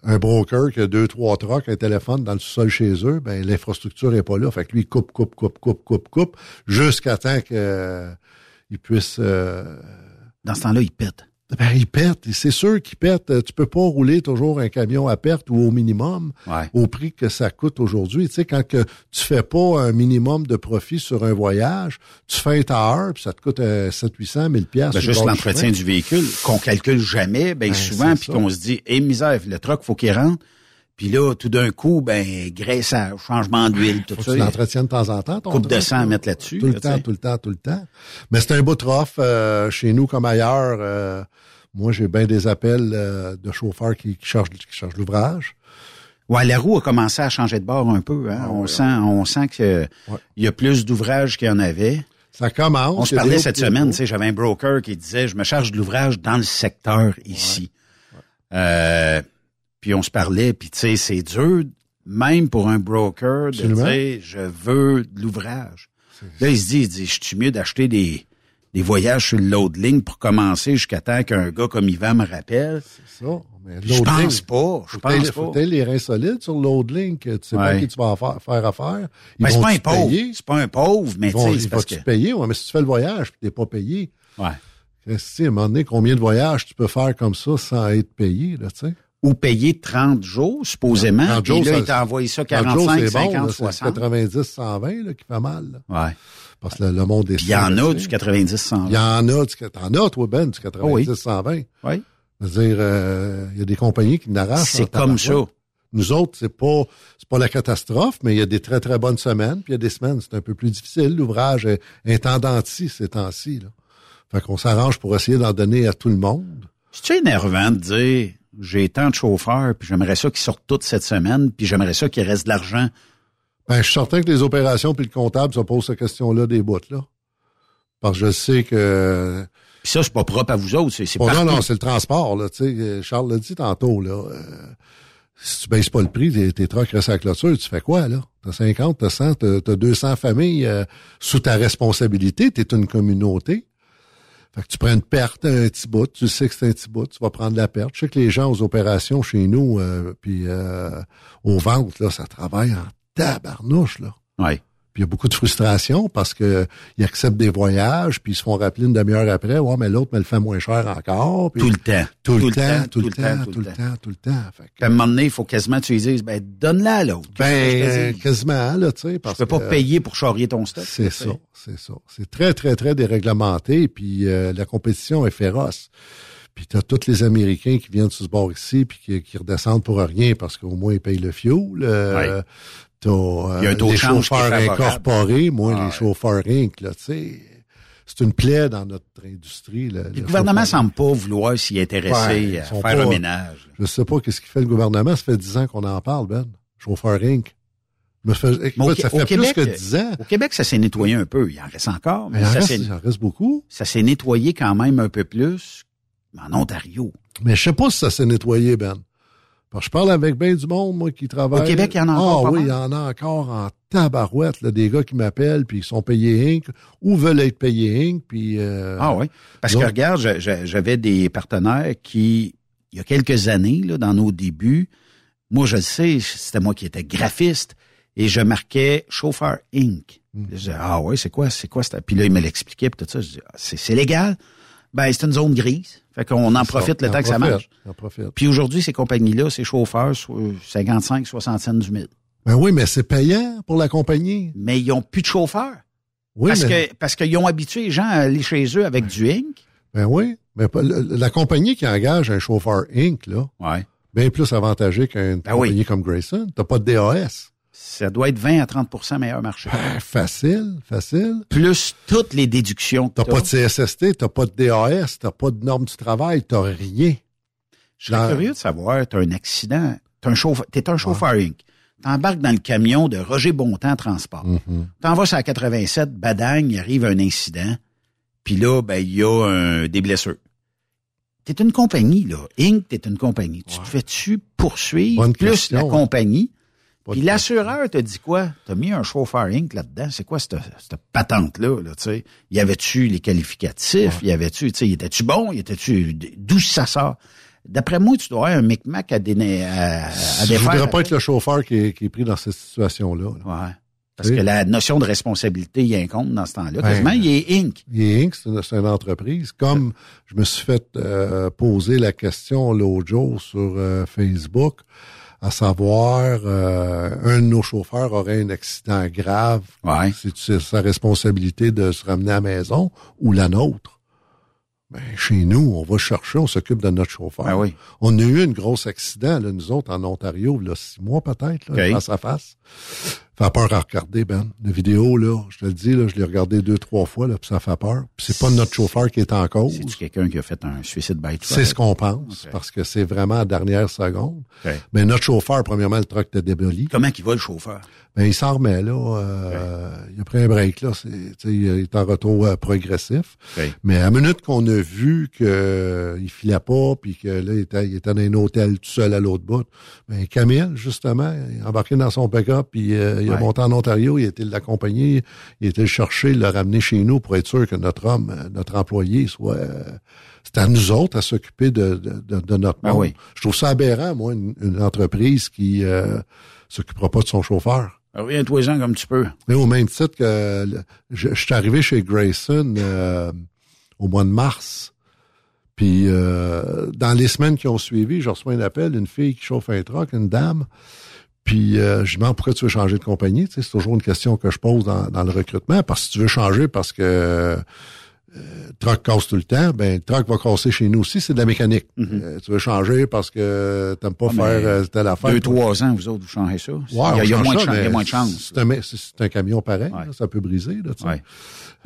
un broker qui a deux, trois trucks, un téléphone dans le sous-sol chez eux, ben l'infrastructure est pas là. Fait que lui, il coupe, coupe, coupe, coupe, coupe, coupe, jusqu'à temps que il puisse euh, Dans ce temps-là, il pète. ben, il pète. C'est sûr qu'il pète. Euh, Tu peux pas rouler toujours un camion à perte ou au minimum Ouais. au prix que ça coûte aujourd'hui. Tu sais, quand que tu fais pas un minimum de profit sur un voyage, tu fais un tailleur, puis ça te coûte euh, 7 800 1000 pièces. Ben, juste l'entretien du véhicule, qu'on calcule jamais, ben, Ben, souvent, puis qu'on se dit, eh misère, le truck, faut qu'il rentre. Puis là, tout d'un coup, ben, graissage, changement d'huile, tout Faut que ça. tu l'entretiennes de temps en temps. ton Coupe de sang à mettre là-dessus, Tout le là, temps, sais. tout le temps, tout le temps. Mais c'est un de rough, euh, chez nous comme ailleurs. euh, moi, j'ai bien des appels euh, de chauffeurs qui, qui cherchent, qui cherchent l'ouvrage. Ouais, la roue a commencé à changer de bord un peu. Hein. on sent, on sent que Ouais. il y a plus d'ouvrages qu'il y en avait. Ça commence. On se parlait cette semaine, tu sais, j'avais un broker qui disait, je me charge de l'ouvrage dans le secteur ici. Euh, puis on se parlait, puis tu sais, c'est dur, même pour un broker, de dire, je veux de l'ouvrage. Là, il se dit, il dit, je suis mieux d'acheter des, des voyages sur le load ligne pour commencer jusqu'à temps qu'un gars comme Yvan me rappelle. C'est ça. Mais Je pense pas, je que pense faut pas. que les reins solides sur Load Link. Tu sais pas qui tu vas faire, faire affaire. Ils Ben, c'est pas un pauvre, c'est pas un pauvre, mais tu sais, parce que... payer? Ouais, mais si tu fais le voyage et t'es pas payé, Ouais. Christy, à un moment donné, combien de voyages tu peux faire comme ça sans être payé, là, tu sais? Ou payer 30 jours, supposément. 30 Puis jours, là, ça- il t'a envoyé ça 30 jours, 45, c'est bon, 50, là, c'est 60. 90, 120 là, qui fait mal. Là, Ouais. parce que le, le monde est il y en a du 90, 100. Il y en a, du, t'en as, toi, Ben, du 90, Oh oui. 120. Oui. Je veux dire, euh, il y a des compagnies qui n'arrachent. C'est comme ça. Nous autres, c'est pas, c'est pas la catastrophe, mais il y a des très, très bonnes semaines, puis il y a des semaines, c'est un peu plus difficile. L'ouvrage est intendant-ci ces temps-ci, là. Fait qu'on s'arrange pour essayer d'en donner à tout le monde. C'est énervant de dire j'ai tant de chauffeurs, puis j'aimerais ça qu'ils sortent toutes cette semaine, puis j'aimerais ça qu'il reste de l'argent. Ben, je suis certain que les opérations puis le comptable se posent cette question-là des bouts, là. Parce que je sais que Puis ça, c'est pas propre à vous autres, c'est Bon, non, non, c'est le transport, là, tu sais. euh, Charles l'a dit tantôt, là. euh, si tu baisses pas le prix, tes, tes trucks restent à la clôture, tu fais quoi, là? T'as 50, t'as 100, t'as, t'as 200 familles euh, sous ta responsabilité, t'es une communauté. Fait que tu prends une perte, un petit bout, tu sais que c'est un petit bout, tu vas prendre la perte. Je sais que les gens aux opérations chez nous, euh, puis euh, aux ventes, là, ça travaille en tabarnouche, là. Ouais. Puis il y a beaucoup de frustration parce que ils acceptent des voyages, puis ils se font rappeler une demi-heure après, ouais, mais l'autre me le fait moins cher encore. Puis Tout le temps. tout, le temps, tout le temps, tout le temps, tout le temps. Fait à un moment donné, il faut quasiment tu lui dises, ben, donne-la à l'autre. Ben, quasiment, là, tu sais, je parce peux pas payer pour charrier ton stock. c'est tu ça, c'est ça. C'est très, très, très déréglementé, puis euh, la compétition est féroce. Puis t'as tous les Américains qui viennent sur ce bord ici, puis qui, qui redescendent pour rien parce qu'au moins ils payent le fuel. Euh, Ouais. T'as euh, Il y a un taux de les chauffeurs incorporés, moi les chauffeurs Inc. Là, tu sais, c'est une plaie dans notre industrie. là, Le gouvernement chauffeur. semble pas vouloir s'y intéresser Ouais, à sont faire pas- un ménage. Je sais pas qu'est-ce qu'il fait le gouvernement. Ça fait dix ans qu'on en parle, Ben. Chauffeur Inc. Me fait, écoute, ça fait Québec, plus que dix ans. Au Québec, ça s'est nettoyé un peu. Il en reste encore, mais Mais il en ça reste, s'est- il en reste beaucoup. ça s'est nettoyé quand même un peu plus en Ontario. Mais je sais pas si ça s'est nettoyé, Ben. Je parle avec bien du monde, moi, qui travaille. Au Québec, il y en a encore Ah oui, il y en a encore en tabarouette, là, des gars qui m'appellent, puis ils sont payés Inc. ou veulent être payés Inc. Puis, euh, Ah oui. Parce donc- que regarde, j'avais des partenaires qui, il y a quelques années, là, dans nos débuts, moi je le sais, c'était moi qui étais graphiste et je marquais chauffeur Inc. Hmm. Je disais, ah oui, c'est quoi, c'est quoi ça? Puis là, il me l'expliquait, puis tout ça. Je dis, ah, c'est légal. Ben, c'est une zone grise. Fait qu'on en profite le temps que ça marche. en profite. Puis aujourd'hui, ces compagnies-là, ces chauffeurs, so- 55, 60 cents du mille. Ben oui, mais c'est payant pour la compagnie. Mais ils ont plus de chauffeurs. Oui, parce mais, que parce qu'ils ont habitué les gens à aller chez eux avec du Inc. ben oui, mais la compagnie qui engage un chauffeur Inc., là, Ouais. bien plus avantageux qu'une Ben oui. compagnie comme Grayson. T'as pas de DAS. Ça doit être 20 à 30% meilleur marché. Ben, facile, facile. Plus toutes les déductions que t'as. pas de CSST, t'as pas de DAS, t'as pas de normes du travail, t'as rien. Je Dans- curieux de savoir, t'as un accident, t'es un chauffeur, t'es un chauffeur Inc. T'embarques dans le camion de Roger Bontemps Transport. Mhm. T'en vas la 87, badagne, il arrive un incident, puis là, ben, il y a un- des blessures. T'es une compagnie, là. Inc., t'es une compagnie. Tu te fais-tu poursuivre Bonne plus question, la compagnie? Puis l'assureur te dit quoi? T'as mis un chauffeur Inc. là-dedans. C'est quoi cette, cette patente-là, là, tu sais? Y avait-tu les qualificatifs? Y avait-tu, tu sais, était-tu bon? Y était-tu, d'où ça sort? D'après moi, tu dois avoir un micmac à, déna- à, à Je défaire. voudrais pas être le chauffeur qui est, qui est pris dans cette situation-là. là. Ouais. Parce Oui. que la notion de responsabilité y incombe dans ce temps-là. Ben, Quasiment, il est Inc. Il est Inc., c'est une, c'est une entreprise. Comme je me suis fait euh, poser la question l'autre jour sur euh, Facebook, à savoir, euh, un de nos chauffeurs aurait un accident grave. Ouais. C'est sa responsabilité de se ramener à la maison ou la nôtre. Ben, chez nous, on va chercher, on s'occupe de notre chauffeur. Ben oui. On a eu un gros accident, là, nous autres, en Ontario, là, six mois peut-être, là, OK. face à face. Fait peur à regarder, Ben. La vidéo, là, je te le dis, là, je l'ai regardé deux, trois fois, là, puis ça fait peur. Puis c'est pas notre chauffeur qui est en cause. C'est-tu quelqu'un qui a fait un suicide by truck? C'est ce qu'on pense, parce que c'est vraiment à dernière seconde. Mais notre chauffeur, premièrement, le truck était déboli. Comment qu'il va, le chauffeur? Ben, il s'en remet, là. euh, Il a pris un break, là. C'est, sais, il est en retour euh, progressif. Mais à la minute qu'on a vu que euh, il filait pas, puis que là, il était, il était dans un hôtel tout seul à l'autre bout, ben, Camille, justement, il a embarqué dans son pick-up, puis il a Ouais. monté en Ontario, il a été l'accompagner, il a été le chercher, le ramener chez nous pour être sûr que notre homme, euh, notre employé, soit... euh, c'est à nous autres à s'occuper de, de, de- notre monde. oui. Je trouve ça aberrant, moi, une, une entreprise qui euh, s'occupera pas de son chauffeur. Reviens-toi-en comme tu peux. Mais au même titre que je, je suis arrivé chez Grayson euh, au mois de mars. Puis euh, dans les semaines qui ont suivi, je reçois un appel, une fille qui chauffe un truck, une dame. Puis euh, je demande pourquoi tu veux changer de compagnie. Tu sais, c'est toujours une question que je pose dans, dans le recrutement. Parce que si tu veux changer parce que euh, le truck casse tout le temps, ben le truck va casser chez nous aussi, c'est de la mécanique. Euh, tu veux changer parce que t'aimes pas. Ah, faire euh, telle affaire. Deux, trois ans, vous autres, vous changez ça. Il y a, il y a moins de Il y a moins de chance. C'est un, un camion pareil, Ouais. là, ça peut briser. Là, tu sais. Ouais.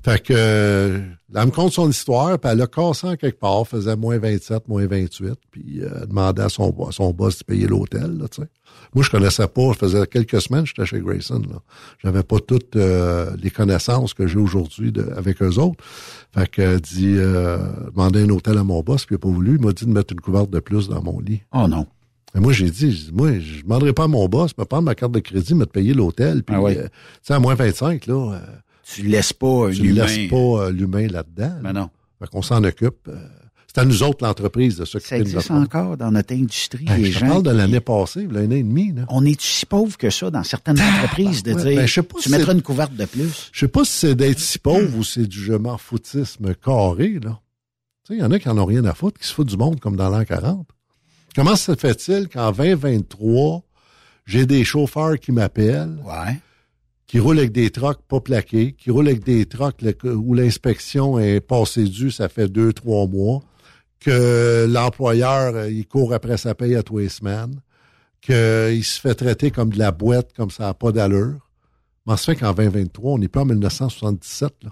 Fait que euh, elle me compte son histoire, puis elle a cassé en quelque part, faisait moins 27, moins 28, puis euh, demandait à son, à son boss de payer l'hôtel. Là, tu sais. Moi, je connaissais pas, je faisais quelques semaines, j'étais chez Grayson. Là. J'avais pas toutes euh, les connaissances que j'ai aujourd'hui de- avec eux autres. Fait que elle dit euh, demander un hôtel à mon boss, puis il a pas voulu. Il m'a dit de mettre une couverte de plus dans mon lit. Oh non. Et moi, j'ai dit, j'ai dit, moi, je demanderai pas à mon boss, me prendre ma carte de crédit, me te payer l'hôtel, puis Ah ouais. euh, tu sais, à moins 25, là, euh, Tu laisses pas un tu humain. laisses pas euh, l'humain là-dedans. Ben non. Fait qu'on s'en occupe. C'est à nous autres, l'entreprise, de Ça s'occuper de existe notre encore dans notre industrie. Ben, les je gens parle de qui- l'année passée, l'année et demie, là. On est si pauvre que ça dans certaines entreprises de ouais. dire Ben, je sais pas tu si mettras une couverte de plus. Je sais pas si c'est d'être si pauvre ou c'est du je m'en foutisme carré, là. Tu sais, il y en a qui en ont rien à foutre, qui se foutent du monde comme dans l'an 40. Comment se fait-il qu'en 2023, j'ai des chauffeurs qui m'appellent, Ouais. qui roulent avec des trocs pas plaqués, qui roulent avec des trocs où l'inspection est passée due, ça fait deux, trois mois, que l'employeur, euh, il court après sa paye à tous les semaines, qu'il se fait traiter comme de la boîte, comme ça n'a pas d'allure. Mais ça fait qu'en 2023, on n'est pas en 1977, là.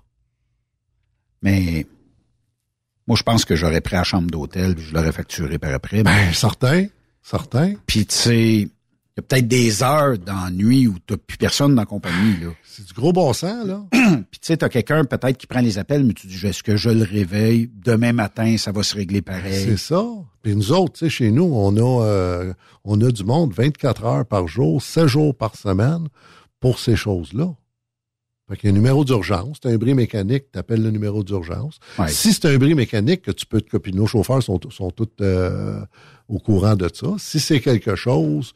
Mais moi, je pense que j'aurais pris la chambre d'hôtel puis je l'aurais facturé par après. Ben, certain, certain. Puis, tu sais, y a peut-être des heures d'ennui où t'as plus personne dans la compagnie, là. C'est du gros bon sens, là. Puis tu sais, t'as quelqu'un peut-être qui prend les appels, mais tu dis, est-ce que je le réveille? Demain matin, ça va se régler pareil? C'est ça. Puis nous autres, tu sais, chez nous, on a, euh, on a du monde 24 heures par jour, 7 jours par semaine pour ces choses-là. Fait qu'il y a un numéro d'urgence. C'est un bris mécanique, tu appelles le numéro d'urgence. Ouais. Si c'est un bris mécanique que tu peux te copier, nos chauffeurs sont, sont tous euh, au courant de ça. Si c'est quelque chose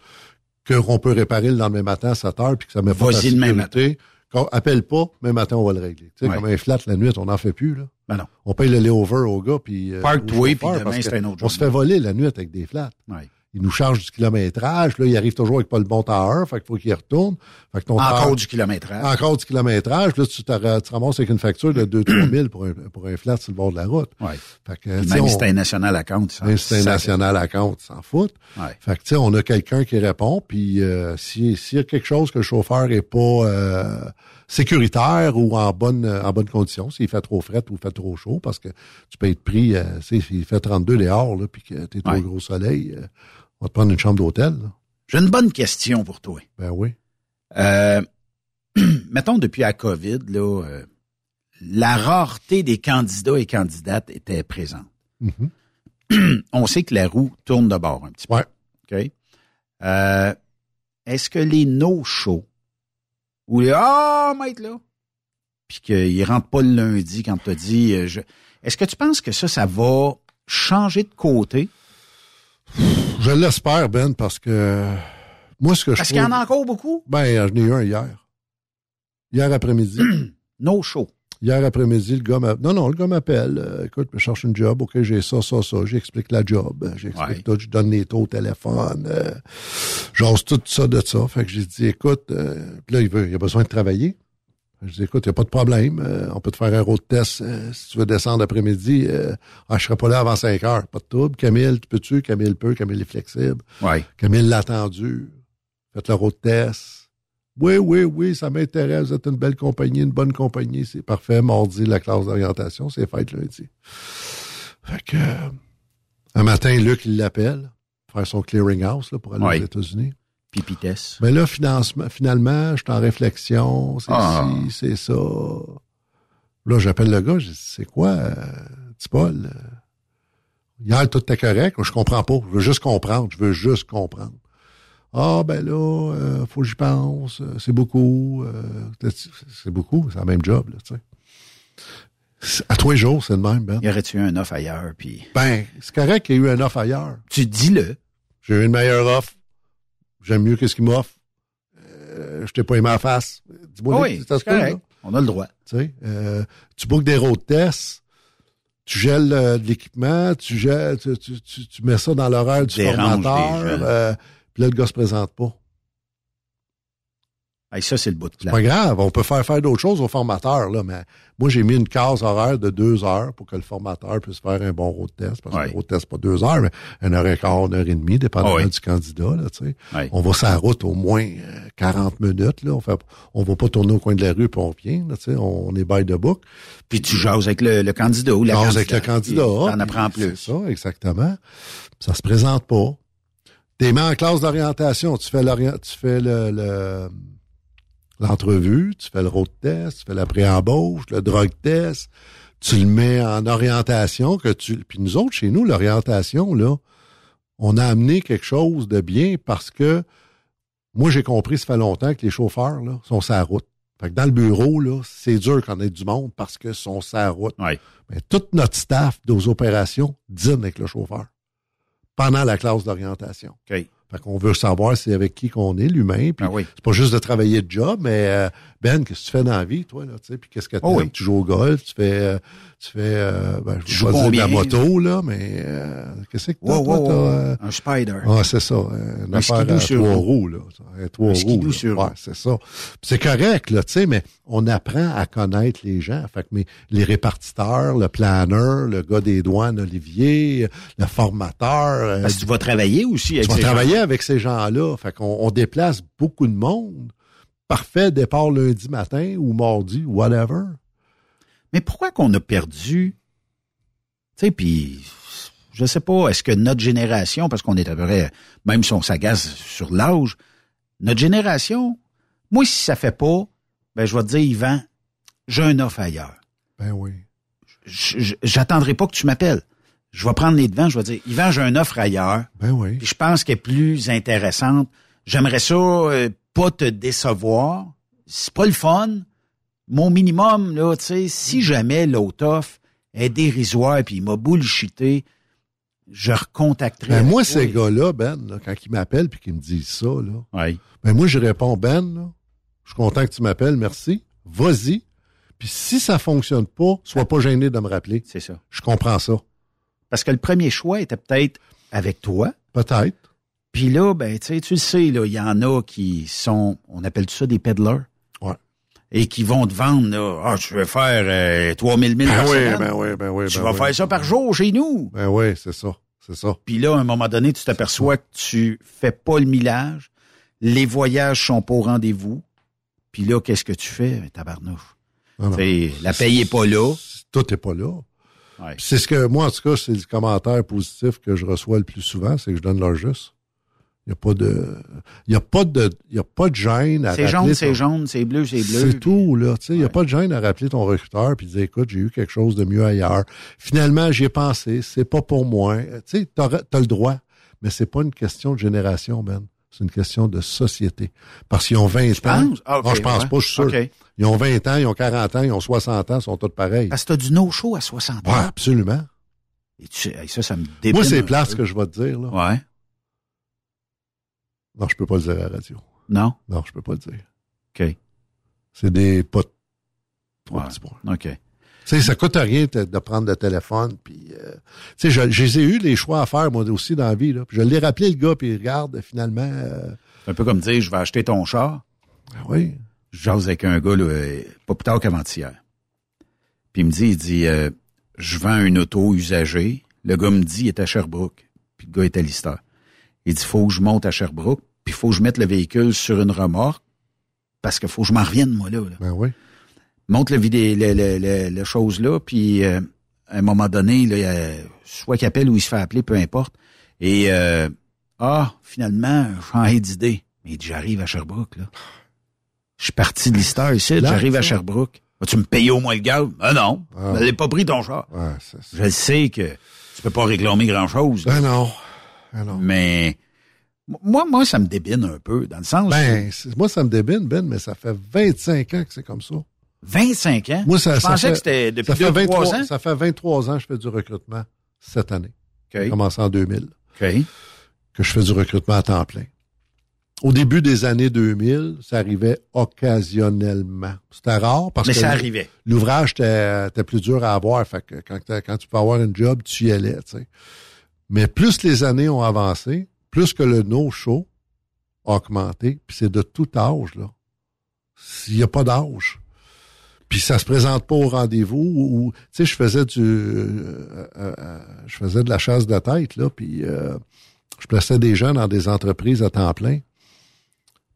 qu'on peut réparer le lendemain matin à 7 heures puis que ça met pas Vas-y le sécurité, qu'on appelle pas, même matin, on va le régler. Tu sais, Ouais. comme un flat la nuit, on n'en fait plus, là. Ben non. On paye le layover au gars, puis... euh, Park-toi, puis demain, c'est un autre On se fait voler la nuit avec des flats. Ouais. Il nous charge du kilométrage. Là, il arrive toujours avec pas le bon temps à heure. Fait qu'il faut qu'il retourne. Fait que ton Encore du kilométrage. Encore du kilométrage. Là, tu, te- ramasses avec une facture de 2-3 000 pour un, pour un flat sur le bord de la route. Ouais. Fait que, Même on- si c'est un national account, ça. même si c'est un national à compte, s'en fout. Ouais. Fait que, tu sais, on a quelqu'un qui répond, puis euh, si- s'il y a quelque chose que le chauffeur est pas euh, sécuritaire ou en bonne en bonne condition, s'il fait trop fret ou fait trop chaud, parce que tu peux être pris, euh, tu sais, s'il fait 32 dehors, là, puis que t'es trop Ouais. gros soleil, euh, on va te prendre une chambre d'hôtel. J'ai une bonne question pour toi. Ben oui. Euh, mettons, depuis la COVID, là, euh, la rareté des candidats et candidates était présente. Mhm. On sait que la roue tourne de bord un petit peu. Ouais. OK? Euh, Est-ce que les no-shows ou les Ah, maître là, puis qu'ils rentrent pas le lundi quand tu dit euh, je... Est-ce que tu penses que ça, ça va changer de côté? Je l'espère, Ben, parce que moi, ce que Parce je qu'il y en a encore beaucoup? Ben, j'en ai eu un hier. Hier après-midi. no show. Hier après-midi, le gars m'a... Non, non, le gars m'appelle. euh, écoute, je cherche une job. OK, j'ai ça, ça, ça. J'explique la job. euh, J'explique Ouais. tout. Je donne les taux au téléphone. Euh, J'ose tout ça de ça. Fait que j'ai dit, écoute, euh, là, il veut, il a besoin de travailler. Je dis, écoute, il n'y a pas de problème. euh, on peut te faire un road test euh, si tu veux descendre après-midi. Euh, ah, je serai pas là avant 5 heures. Pas de trouble. Camille, tu peux-tu? Camille peut. Camille est flexible. Ouais. Camille l'a attendu. Faites le road test. Oui, oui, oui, ça m'intéresse. Vous êtes une belle compagnie, une bonne compagnie. C'est parfait. Mardi, la classe d'orientation, c'est fait lundi. Fait que, euh, un matin, Luc, il l'appelle, faire son clearinghouse là, pour aller Ouais. aux États-Unis. Pipites. Mais là, financement, finalement, je suis en réflexion. C'est Ah. ci, c'est ça. Là, j'appelle le gars, je dis, c'est quoi, euh, petit Paul? euh, Hier, tout était correct. Je comprends pas. Je veux juste comprendre. Je veux juste comprendre. Ah, ben là, euh, faut que j'y pense. euh, C'est beaucoup. euh, c'est beaucoup. C'est le même job, là, tu sais. À tous les jours, c'est le même, Ben. Y aurait-tu eu un offre ailleurs, puis... Ben, c'est correct qu'il y ait eu un offre ailleurs. Tu dis-le. J'ai eu une meilleure offre. J'aime mieux que ce qu'il m'offre. Euh, je t'ai pas aimé en face. Dis-moi, oui, c'est peut, correct. là. On a le droit. Tu sais, euh, tu bookes des road tests, tu gèles euh, de l'équipement, tu, gèles, tu, tu, tu, tu mets ça dans l'horaire du Dérange formateur, euh, puis là, le gars se présente pas. Hey, ça, c'est le bout de C'est pas grave, on peut faire faire d'autres choses au formateur, là, mais moi, j'ai mis une case horaire de deux heures pour que le formateur puisse faire un bon road test, parce que le road test, pas deux heures, mais une heure et quart, une heure et demie, dépendamment oui. du candidat, là, tu sais. On va sur la route au moins euh, 40 minutes, là, on fait, on va pas tourner au coin de la rue puis on vient, là, tu sais, on, on est by the book. Puis tu jases avec le, le candidat ou la avec le candidat. T'en apprends plus. C'est ça, exactement. Ça se présente pas. T'es mis en classe d'orientation, tu fais l'orient, tu fais le, le- l'entrevue, tu fais le road test, tu fais la pré-embauche, le drug test, tu le mets en orientation que tu, puis nous autres, chez nous, l'orientation, là, on a amené quelque chose de bien parce que moi, j'ai compris, ça fait longtemps que les chauffeurs, là, sont sur la route. Fait que dans le bureau, là, c'est dur qu'on ait du monde parce que sont sur la route. Ouais. Mais tout notre staff aux opérations dîne avec le chauffeur pendant la classe d'orientation. Fait qu'on veut savoir c'est avec qui qu'on est, l'humain. Puis Ah oui. c'est pas juste de travailler de job, mais euh, Ben, qu'est-ce que tu fais dans la vie, toi, là, tu sais, puis qu'est-ce que tu Oh oui. Tu joues au golf, tu fais euh, tu fais euh, ben, je pas de la moto, là, mais euh, qu'est-ce que t'as, Wow, toi, wow, euh, Un spider. ah, c'est ça. euh, Une Un affaire à sur trois roue. roues, là. Un trois Un roues. là. sur Ouais, c'est ça. C'est correct, là, tu sais, mais on apprend à connaître les gens. Fait que mais les répartiteurs, le planeur, le gars des douanes, Olivier, le formateur. euh, Parce que tu vas travailler aussi avec tu vas ces gens. travailler avec ces gens-là. Fait qu'on on déplace beaucoup de monde. Parfait départ lundi matin ou mardi, whatever. Mais pourquoi qu'on a perdu? Tu sais, puis je sais pas, est-ce que notre génération, parce qu'on est à peu près, même si on s'agace sur l'âge, Notre génération, moi, si ça fait pas, ben, je vais te dire, Yvan, j'ai un offre ailleurs. Ben oui. J'attendrai pas que tu m'appelles. Je vais prendre les devants, je vais dire, Yvan, j'ai un offre ailleurs. Ben oui. Puis je pense qu'elle est plus intéressante. J'aimerais ça euh, pas te décevoir. C'est pas le fun. Mon minimum, là, tu sais, si jamais l'autre offre est dérisoire puis il m'a bullshité, je recontacterai. Ben moi, ces gars-là, Ben, là, quand ils m'appellent puis qu'ils me disent ça, là, Oui. ben moi, je réponds, Ben, là, je suis content que tu m'appelles, merci. Vas-y. Puis si ça fonctionne pas, sois pas gêné de me rappeler. C'est ça. Je comprends ça. Parce que le premier choix était peut-être avec toi. Peut-être. Puis là, ben, tu sais, tu le sais, là, il y en a qui sont, on appelle ça des peddlers. Ouais. Et qui vont te vendre, là, ah, je vais faire euh, 3000 000 Ben par oui, semaine. ben oui, ben oui. Tu ben vas oui. faire ça par jour chez nous. Ben oui, c'est ça. C'est ça. Puis là, à un moment donné, tu t'aperçois que tu fais pas le millage, les voyages sont pas au rendez-vous. Puis là, qu'est-ce que tu fais, Ben, tabarnouche? Non, non. T'sais, la paye est pas là. Tout est pas là. Ouais. C'est ce que moi, en tout cas, c'est le commentaire positif que je reçois le plus souvent, c'est que je donne leur juste. Il n'y a pas de. Il y a pas de. Il y a pas de gêne à C'est jaune, ton- c'est jaune, c'est bleu, c'est bleu. C'est tout, là. Tu sais, il n'y a pas de gêne à rappeler ton recruteur puis dire, écoute, j'ai eu quelque chose de mieux ailleurs. Finalement, j'y ai pensé, c'est pas pour moi. Euh, Tu sais, t'as as le droit, mais c'est pas une question de génération, Ben. C'est une question de société. Parce qu'ils ont 20 ans. penses? Ah, ok, Non, je pense ouais. pas, je suis sûr. Ils ont 20 ans, ils ont 40 ans, ils ont 60 ans, ils sont tous pareils. Parce que t'as du no-show à 60 ans. Ouais, absolument. Et tu- ça, ça me Moi, c'est place que je vais te dire, là. Ouais. Non, je peux pas le dire à la radio. Non? Non, je peux pas le dire. OK. C'est des pas Ouais. OK. Tu sais, ça coûte rien de, prendre le téléphone. Puis, euh, tu sais, je, je les ai eu les choix à faire, moi aussi, dans la vie. Là. Je l'ai rappelé, le gars, puis regarde, finalement, euh, C'est un peu comme dire, je vais acheter ton char. ben oui. Je jase avec un gars, là, euh, pas plus tard qu'avant-hier. Puis il me dit, il dit, euh, je vends une auto usagée. Le gars me dit, il est à Sherbrooke. Puis le gars est à Lister. Il dit, faut que je monte à Sherbrooke, puis faut que je mette le véhicule sur une remorque, parce que faut que je m'en revienne, moi, là. là. Ben oui. monte le vidé, le, le, le, le chose là, puis euh, à un moment donné, là, il y a- soit qu'il appelle ou il se fait appeler, peu importe. Et euh, ah, finalement, je change d'idée. Mais il j'arrive à Sherbrooke, là. Je suis parti de Lister ici, j'arrive à. Sherbrooke. Vas-tu me payer au moins le gaz? Ah non, Ah. je pas pris ton char. Ça. Je le sais que tu peux pas réclamer grand-chose. Ben non. Ben non. Mais moi, moi, ça me débine un peu, dans le sens Ben, moi, ça me débine, Ben, mais ça fait 25 ans que c'est comme ça. où 25 ans? Moi, ça, je ça pensais fait, que c'était depuis ça fait 2 3 ans. Ça fait 23 ans que je fais du recrutement cette année. OK. J'ai commencé en 2000. OK. que je fais du recrutement à temps plein. Au début des années 2000, ça arrivait occasionnellement. C'était rare parce Mais que ça arrivait. l'ouvrage était était plus dur à avoir. Fait que quand, tu peux avoir un job, tu y allais. Mais plus les années ont avancé, plus que le no-show a augmenté, puis c'est de tout âge. là. Il n'y a pas d'âge. Puis ça se présente pas au rendez-vous. Ou, tu sais, je faisais du, euh, euh, euh, je faisais de la chasse de tête là, puis je plaçais des gens dans des entreprises à temps plein.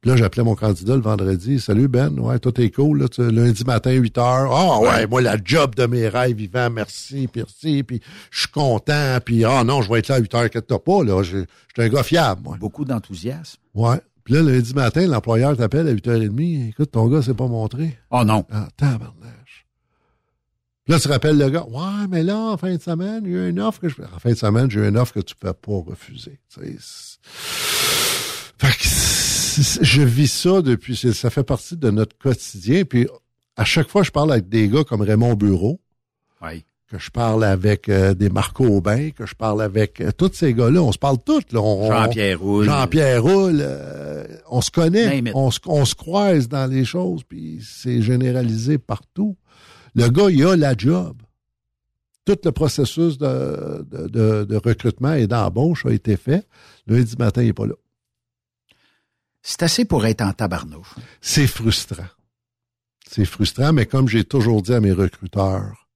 Puis là, j'appelais mon candidat le vendredi. Salut Ben, ouais, tout est cool. Là, Tu- lundi matin, 8 heures. Ah ouais, moi, la job de mes rêves, vivant, merci, merci, puis je suis content, puis ah non, je vais être là à 8 heures, que t'as pas, là. Je je suis un gars fiable, moi. Beaucoup d'enthousiasme. Ouais. Puis là, lundi matin, l'employeur t'appelle à 8h30. Écoute, ton gars s'est pas montré. Oh non. Ah, tabarnache. Puis là, tu rappelles le gars. Ouais, mais là, en fin de semaine, a une offre que je... En fin de semaine, j'ai eu une offre que tu peux pas refuser. Tu sais, c'est- Fait que je vis ça depuis... Ça fait partie de notre quotidien. Puis à chaque fois, je parle avec des gars comme Raymond Bureau, Oui. que je parle avec euh, des Marco Aubin, que je parle avec euh, tous ces gars-là. On se parle tous. Jean-Pierre Roule. Jean-Pierre Roule, euh, on se connaît, on se, on se croise dans les choses, puis c'est généralisé partout. Le gars, il a la job. Tout le processus de, de, de- de recrutement et d'embauche a été fait. Lundi matin, il n'est pas là. C'est assez pour être en tabarnouche. C'est frustrant. C'est frustrant, mais comme j'ai toujours dit à mes recruteurs,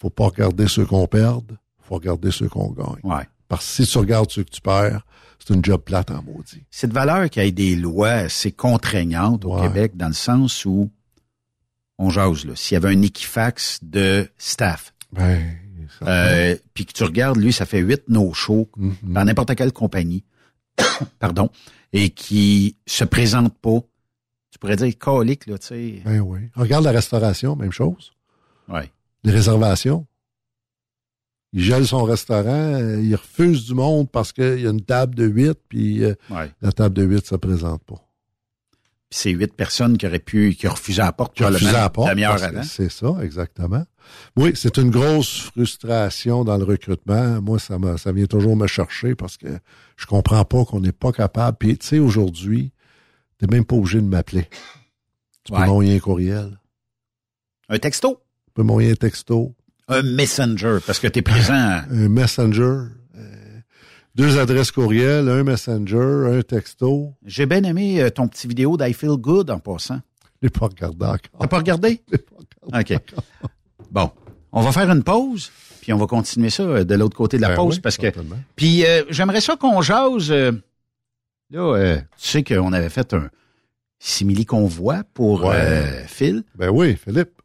faut pas regarder ceux qu'on perd, faut regarder ceux qu'on gagne. Ouais. Parce que si tu regardes ceux que tu perds, c'est une job plate en maudit. C'est de valeur qu'il y ait des lois assez contraignantes au Ouais. Québec dans le sens où on jase là. S'il y avait un Equifax de staff, Ben, euh, puis que tu regardes, lui, ça fait huit no-shows Mhm. dans n'importe quelle compagnie. pardon, et qui se présentent pas, tu pourrais dire colique, là, tu sais. Ben oui. Regarde la restauration, même chose. Oui. Les réservations. Il gèle son restaurant, euh, il refuse du monde parce qu'il y a une table de 8, puis euh, Ouais. la table de 8 se présente pas. Puis c'est huit personnes qui auraient pu, qui ont refusé à la porte, Qui probablement, à la porte. C'est ça, exactement. Oui, c'est une grosse frustration dans le recrutement. Moi, ça, m'a- ça vient toujours me chercher parce que je comprends pas qu'on n'est pas capable. Puis, tu sais, aujourd'hui, t'es même pas obligé de m'appeler. Tu peux m'envoyer un courriel. Un texto? Tu peux m'envoyer un texto. Un messenger, parce que tu es présent. un messenger. Deux adresses courriel, un messenger, un texto. J'ai bien aimé euh, ton petit vidéo d'I Feel Good en passant. Je l'ai pas regardé encore. T'as pas regardé? OK. Bon. On va faire une pause, puis on va continuer ça euh, de l'autre côté de la Ben pause, oui, parce que... Puis euh, j'aimerais ça qu'on jase... euh, là, tu sais qu'on avait fait un simili-convoi pour Ouais. Phil. Ben oui, Philippe.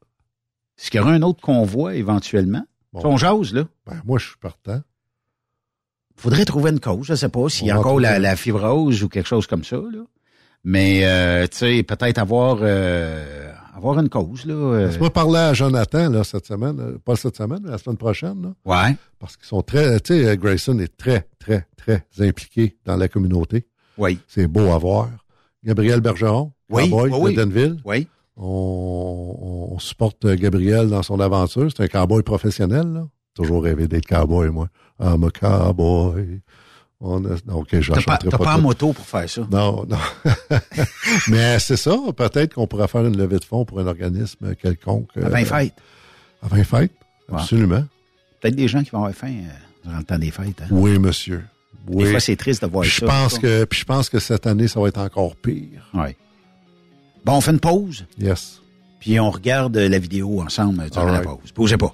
Est-ce qu'il y aura un autre convoi éventuellement? Bon. On jase, là. Ben, moi, je suis partant. Faudrait trouver une cause. Je sais pas s'il y a encore la, fibrose ou quelque chose comme ça. Là. Mais, euh, tu sais, peut-être avoir euh, avoir une cause. Là, euh. Laisse-moi parler à Jonathan, là, cette semaine. Pas cette semaine, mais la semaine prochaine, là. Ouais. Parce qu'ils sont très, tu sais, Grayson est très, très, très impliqué dans la communauté. Oui. C'est beau à voir. Gabriel Bergeron, Oui, cowboy oui, oui. de Denville. Oui. On, on supporte Gabriel dans son aventure. C'est un cowboy professionnel, là. Toujours rêvé d'être cowboy, moi. I'm a cowboy. On a, non, OK, je T'as pas, pas, pas en moto pour faire ça? Non, non. Mais c'est ça. Peut-être qu'on pourrait faire une levée de fonds pour un organisme quelconque. À 20 fêtes. À 20 fêtes? Ouais. Absolument. Peut-être des gens qui vont avoir faim euh, durant le temps des fêtes. Hein. Oui, monsieur. Oui. Des fois, c'est triste de voir Puis ça. je pense que, puis je pense que cette année, ça va être encore pire. Oui. Bon, on fait une pause, Yes. puis on regarde euh, la vidéo ensemble euh, durant All la right. pause. Bougez pas.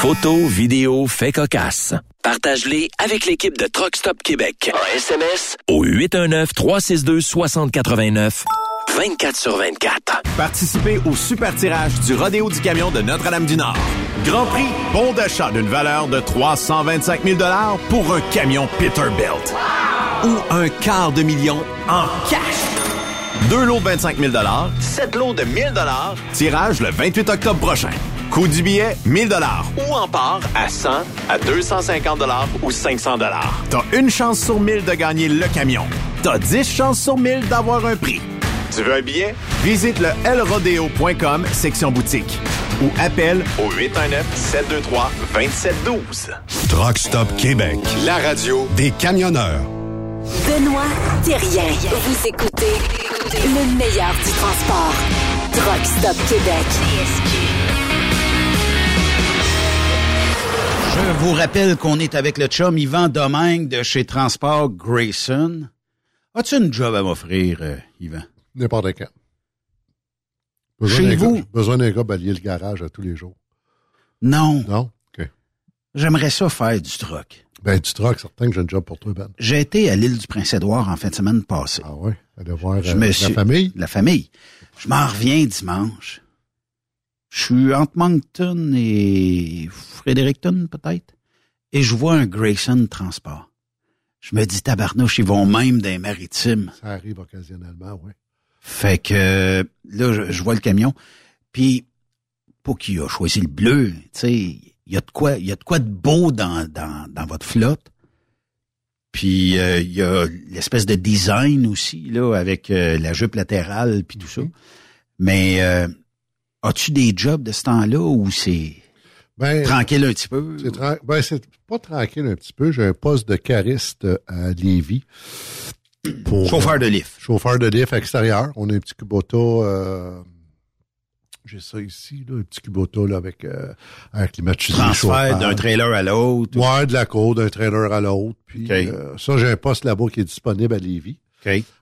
Photos, vidéos, faits cocasse. Partage-les avec l'équipe de Truck Stop Québec. En SMS au 819-362-6089. 24 sur 24. Participez au super tirage du Rodéo du Camion de Notre-Dame-du-Nord. Grand prix, bon d'achat d'une valeur de 325 000 pour un camion Peterbilt. Ou un quart de million en cash. Deux lots de 25 000 sept lots de 1000 tirage le 28 octobre prochain. Coût du billet, 1000 ou en part à 100, à 250 ou 500 T'as une chance sur 1000 de gagner le camion. T'as 10 chances sur 1000 d'avoir un prix. Tu veux un billet? Visite le lrodeo.com, section boutique. Ou appelle au 819-723-2712. Truck Stop Québec, la radio des camionneurs. Benoît Thérien. Vous écoutez le meilleur du transport. Truck Stop Québec. Je vous rappelle qu'on est avec le chum Yvan Domingue de chez Transport Grayson. As-tu une job à m'offrir, euh, Yvan? N'importe quand. Besoin Chez d'un vous? gars- besoin d'un gars balayer le garage à tous les jours. Non. Non? OK. J'aimerais ça faire du truck. Ben, du truck, certain que j'ai un job pour toi, Ben. J'ai été à l'île du Prince-Édouard en fin de semaine passée. Ah ouais? Aller voir Je euh, me la suis- famille? La famille. Je m'en reviens dimanche. Je suis entre Moncton et Fredericton, peut-être. Et je vois un Grayson Transport. Je me dis, tabarnouche, ils vont même les maritimes. Ça arrive occasionnellement, oui. Fait que là, je, je vois le camion. Puis, pas qu'il a choisi le bleu, tu sais, il y a de quoi, il y a de quoi de beau dans, dans, dans votre flotte. Puis euh, il y a l'espèce de design aussi là avec euh, la jupe latérale puis tout ça. Mais euh, as-tu des jobs de ce temps-là où c'est Ben, tranquille un petit peu? C'est ben, c'est pas tranquille un petit peu. J'ai un poste de cariste à Lévis. Pour, Chauffeur de lift. Chauffeur de lift extérieur. On a un petit Kubota. euh, j'ai ça ici, là, un petit Kubota là, avec euh, un climatisé. transfert d'un trailer à l'autre. Ouais, de la côte, d'un trailer à l'autre. Puis euh, ça, j'ai un poste là-bas qui est disponible à Lévis.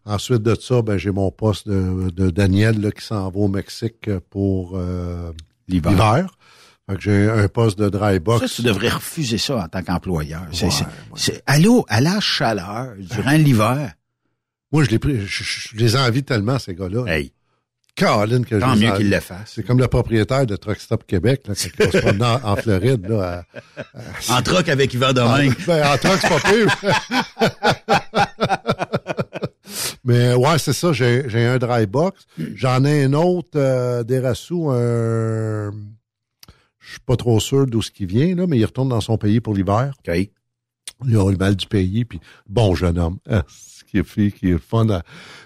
Ensuite de ça, ben, j'ai mon poste de, de Daniel là, qui s'en va au Mexique pour euh, L'hiver. Fait que j'ai un poste de dry box. Ça, tu devrais refuser ça en tant qu'employeur. Ouais, c'est, ouais. c'est- à l'eau, à la chaleur, durant l'hiver. Moi, je les, pris, je, je- les envie tellement, ces gars-là. Hey, Caroline, que tant je mieux qu'il le fasse. C'est comme le propriétaire de Truck Stop Québec, là, il va se promener en, en Floride, là. à- En troc avec Yvan Domingue. Ben, en truck, c'est pas pire. Mais ouais, c'est ça, j'ai j'ai un dry box. J'en ai un autre euh, d'Erassou, un... Je suis pas trop sûr d'où ce qui vient, là, mais il retourne dans son pays pour l'hiver. OK. Il a le mal du pays, puis bon jeune homme. Ah, ce qui est fait, qui est fun. à-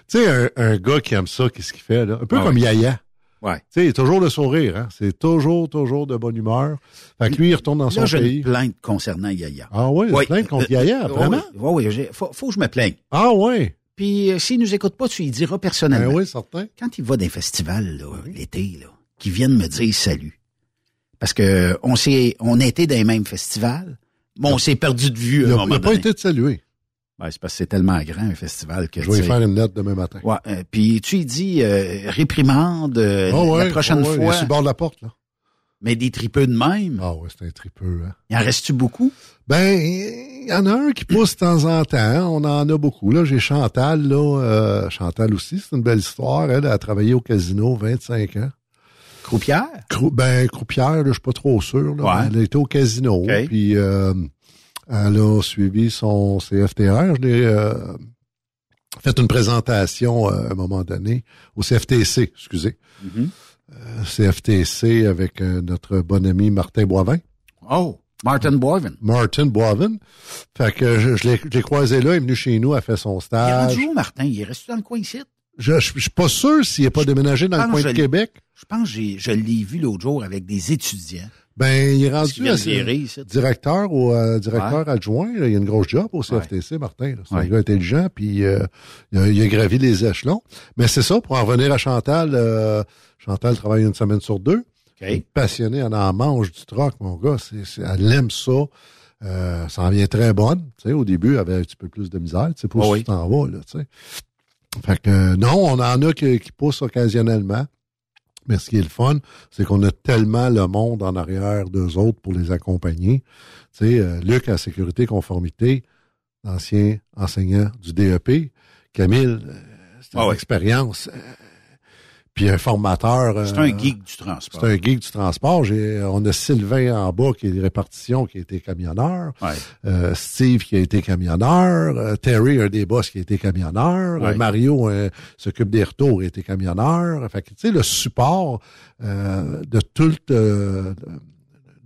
Tu sais, un, un gars qui aime ça, qu'est-ce qu'il fait, là? Un peu Ah comme ouais. Yaya. Ouais. Tu sais, il est toujours le sourire, hein? C'est toujours, toujours de bonne humeur. Fait que lui, il retourne dans son Là, pays. une plainte concernant Yaya. Ah oui, une Oui. plainte contre Euh, Yaya, euh, vraiment? Oui, oui, j'ai- faut, faut que je me plaigne. Ah oui. Puis, euh, s'il nous écoute pas, tu lui diras personnellement. Ben oui, certain. Quand il va dans festivals, là, l'été, là, qui viennent me dire salut. Parce que on s'est, on été dans les mêmes festivals, mais on s'est perdu de vue Il n'a pas été de saluer. Ouais, c'est parce que c'est tellement grand, un festival, que Je vais faire une lettre demain matin. Ouais, euh, puis tu lui dis euh, réprimande euh, Ah ouais, la prochaine ah ouais, Il est fois, sur le bord de la porte, là. Mais des tripeux de même. Ah ouais, c'est un tripeux, hein. Il en reste-tu beaucoup? Ben, il y en a un qui pousse de temps en temps. On en a beaucoup. Là, j'ai Chantal, là. euh, Chantal aussi, c'est une belle histoire. Elle a travaillé au casino 25 ans. Croupière? Crou- ben, Croupière, je suis pas trop sûr. Là, Ouais. Elle été au casino. Puis euh, elle a suivi son CFTR. Je l'ai euh, fait une présentation euh, à un moment donné au CFTC, excusez. Mhm. Euh, CFTC avec euh, notre bon ami Martin Boivin. Oh, Martin Boivin. Martin Boivin. Fait que je, je l'ai je l'ai croisé là, il est venu chez nous, a fait son Il est stage. rendu où, Martin? Il est resté dans le coin ici? Je, je, je suis pas sûr s'il n'est pas déménagé dans le coin de Québec. Je pense que j'ai- je l'ai vu l'autre jour avec des étudiants. Ben, il est rendu à- directeur ou euh, directeur adjoint. là. il y a une grosse job au CFTC, Martin. C'est un gars intelligent, puis euh, il, a, il a gravi les échelons. Mais c'est ça, pour en revenir à Chantal, euh, Chantal travaille une semaine sur deux. OK. Passionnée, elle en mange du troc, mon gars. C'est, c'est- elle aime ça. Euh, ça en vient très bonne. Tu sais, au début, elle avait un petit peu plus de misère. Pas Ah où oui. tu t'en vas, là. Fait que, euh, non, on en a qui, qui poussent occasionnellement. Mais ce qui est le fun, c'est qu'on a tellement le monde en arrière d'eux autres pour les accompagner. Tu sais, euh, Luc à sécurité conformité, ancien enseignant du DEP, Camille, euh, c'est une Ah ouais. expérience. Puis un formateur. C'est euh, un geek du transport. C'est un geek du transport. J'ai, on a Sylvain en bas qui est des répartitions, qui a été camionneur. Ouais. Euh, Steve qui a été camionneur. Euh, Terry, un des boss qui a été camionneur. Ouais. Euh, Mario s'occupe des retours, a été camionneur. Fait que, tu sais, le support euh, de tout euh,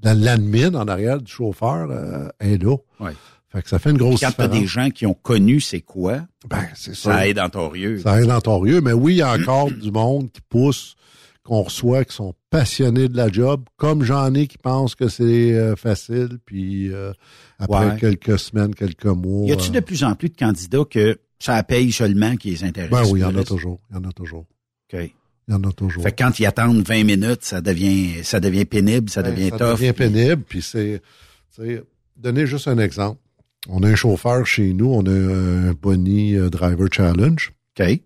l'admin en arrière du chauffeur euh, est là. Ouais. Fait que ça fait une grosse Quand tu as différence. des gens qui ont connu c'est quoi, Ben, c'est ça sûr. aide en torieux. Ça aide notorieux, mais oui, il y a encore du monde qui pousse, qu'on reçoit, qui sont passionnés de la job, comme j'en ai qui pensent que c'est euh, facile, puis euh, après Ouais. quelques semaines, quelques mois. Y a-tu euh, de plus en plus de candidats que ça paye seulement qui les intéresse? Ben oui, il y en a toujours. Il y en a toujours. OK. Il y en a toujours. Fait que quand ils attendent 20 minutes, ça devient, ça devient pénible, ça Ben, devient ça tough. devient pénible, puis c'est... Donner juste un exemple. On a un chauffeur chez nous, on a un Bonnie euh, Driver Challenge. OK.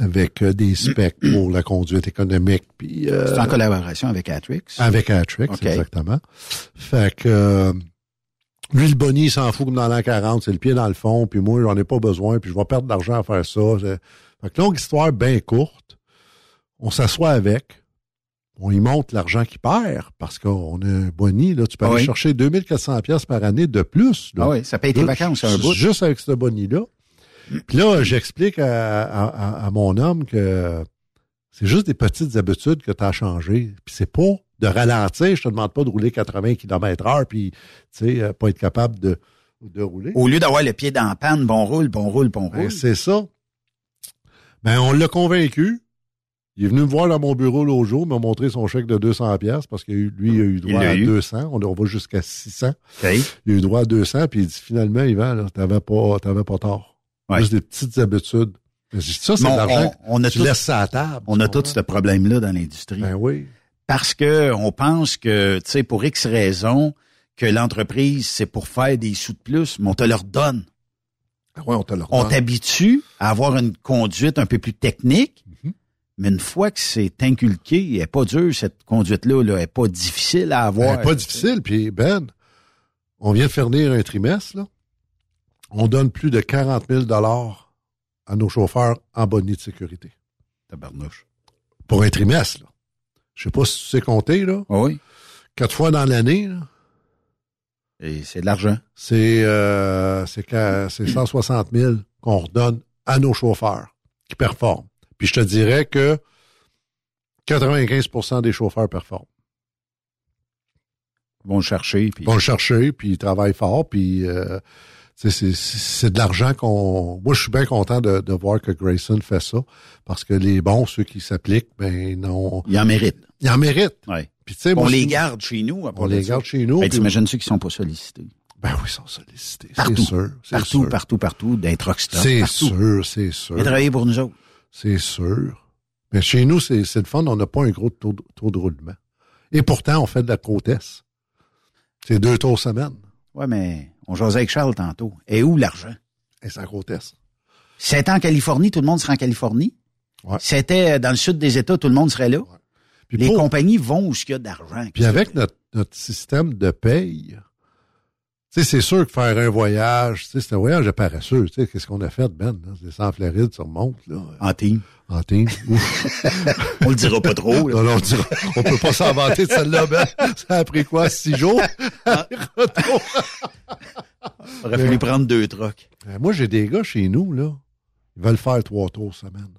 Avec euh, des specs pour la conduite économique, puis... euh, C'est en collaboration avec Atrix. Avec Atrix, exactement. Fait que lui, le Bonnie, il s'en fout comme dans l'an 40, c'est le pied dans le fond, puis moi, j'en ai pas besoin, puis je vais perdre de l'argent à faire ça. Fait que longue histoire bien courte, on s'assoit avec, on y monte l'argent qu'il perd, parce qu'on a un Bonnie, là, tu peux Ah aller oui. chercher 2400 pièces par année de plus. Là. Ah oui, ça paye tes vacances un bout. Juste avec ce Bonnie-là. Puis là, j'explique à, à- à- à mon homme que c'est juste des petites habitudes que tu as changées. Puis c'est pas de ralentir. Je te demande pas de rouler 80 km heure puis, tu sais, euh, pas être capable de, de rouler. Au lieu d'avoir le pied dans la panne, bon roule, bon roule, bon Ben, roule. c'est ça. Ben, on l'a convaincu. Il est venu me voir dans mon bureau l'autre jour, m'a montré son chèque de 200 pièces parce que lui, il a eu droit à eu. 200. On, on va jusqu'à 600. OK. Il a eu droit à 200, puis il dit finalement, Yvan, t'avais pas, t'avais pas tort. Ouais. Juste des petites habitudes. Ça, c'est de on- l'argent on- on a tu tout- laisses ça à table. On a tout ce problème-là dans l'industrie. Ben oui. Parce que on pense que, tu sais, pour X raisons, que l'entreprise, c'est pour faire des sous de plus, mais on te leur donne. Ouais, on t'habitue à avoir une conduite un peu plus technique. Mais une fois que c'est inculqué, elle est pas dure, cette conduite-là, là, elle est pas difficile à avoir. Ben, pas difficile. Puis Ben, on vient de faire venir un trimestre, là. On donne plus de 40 000 à nos chauffeurs en bonnie de sécurité. Tabarnouche. Pour un trimestre, là. Je sais pas si tu sais compter, là. Ah oui. Quatre fois dans l'année, là. Et c'est de l'argent. C'est euh, c'est qu'à- c'est 160 000 qu'on redonne à nos chauffeurs qui performent. Puis je te dirais que 95% des chauffeurs performent. Ils vont le chercher. Puis... Ils vont le chercher, puis ils travaillent fort, puis euh, c'est de l'argent qu'on... Moi, je suis bien content de, de voir que Grayson fait ça, parce que les bons, ceux qui s'appliquent, ben non... Ils en méritent. Ils en méritent. Ouais. Puis, tu sais, on moi, les garde chez nous. On les garde chez nous. Ben, T'imagines ceux qui sont pas sollicités. Ben oui, ils sont sollicités. Partout. C'est sûr. c'est Partout, sûr. partout, partout, stop. C'est partout. sûr, c'est sûr. Ils travaillent pour nous autres. C'est sûr. Mais chez nous, c'est c'est le fun. On n'a pas un gros taux de, taux de roulement. Et pourtant, on fait de la côte est. C'est deux tours semaine. Ouais, mais on jasait avec Charles tantôt. Et où l'argent? Et c'est en côte est. Si c'était en Californie, tout le monde serait en Californie. Ouais. C'était dans le sud des États, tout le monde serait là. Puis, Les pour- compagnies vont où il y a de l'argent. puis avec notre, notre système de paye, sais, c'est sûr que faire un voyage, tu sais, c'est un voyage de paresseux. Tu sais, qu'est-ce qu'on a fait, Ben? là? C'est sans Floride, ça remonte, là. En team. En team. On le dira pas trop. là. Non, non, on, dira- on peut pas s'en vanter de celle-là, Ben. Ça a pris quoi, six jours? Retour. Il aurait fallu prendre deux trucks. Euh, Moi, j'ai des gars chez nous, là. Ils veulent faire trois tours semaine.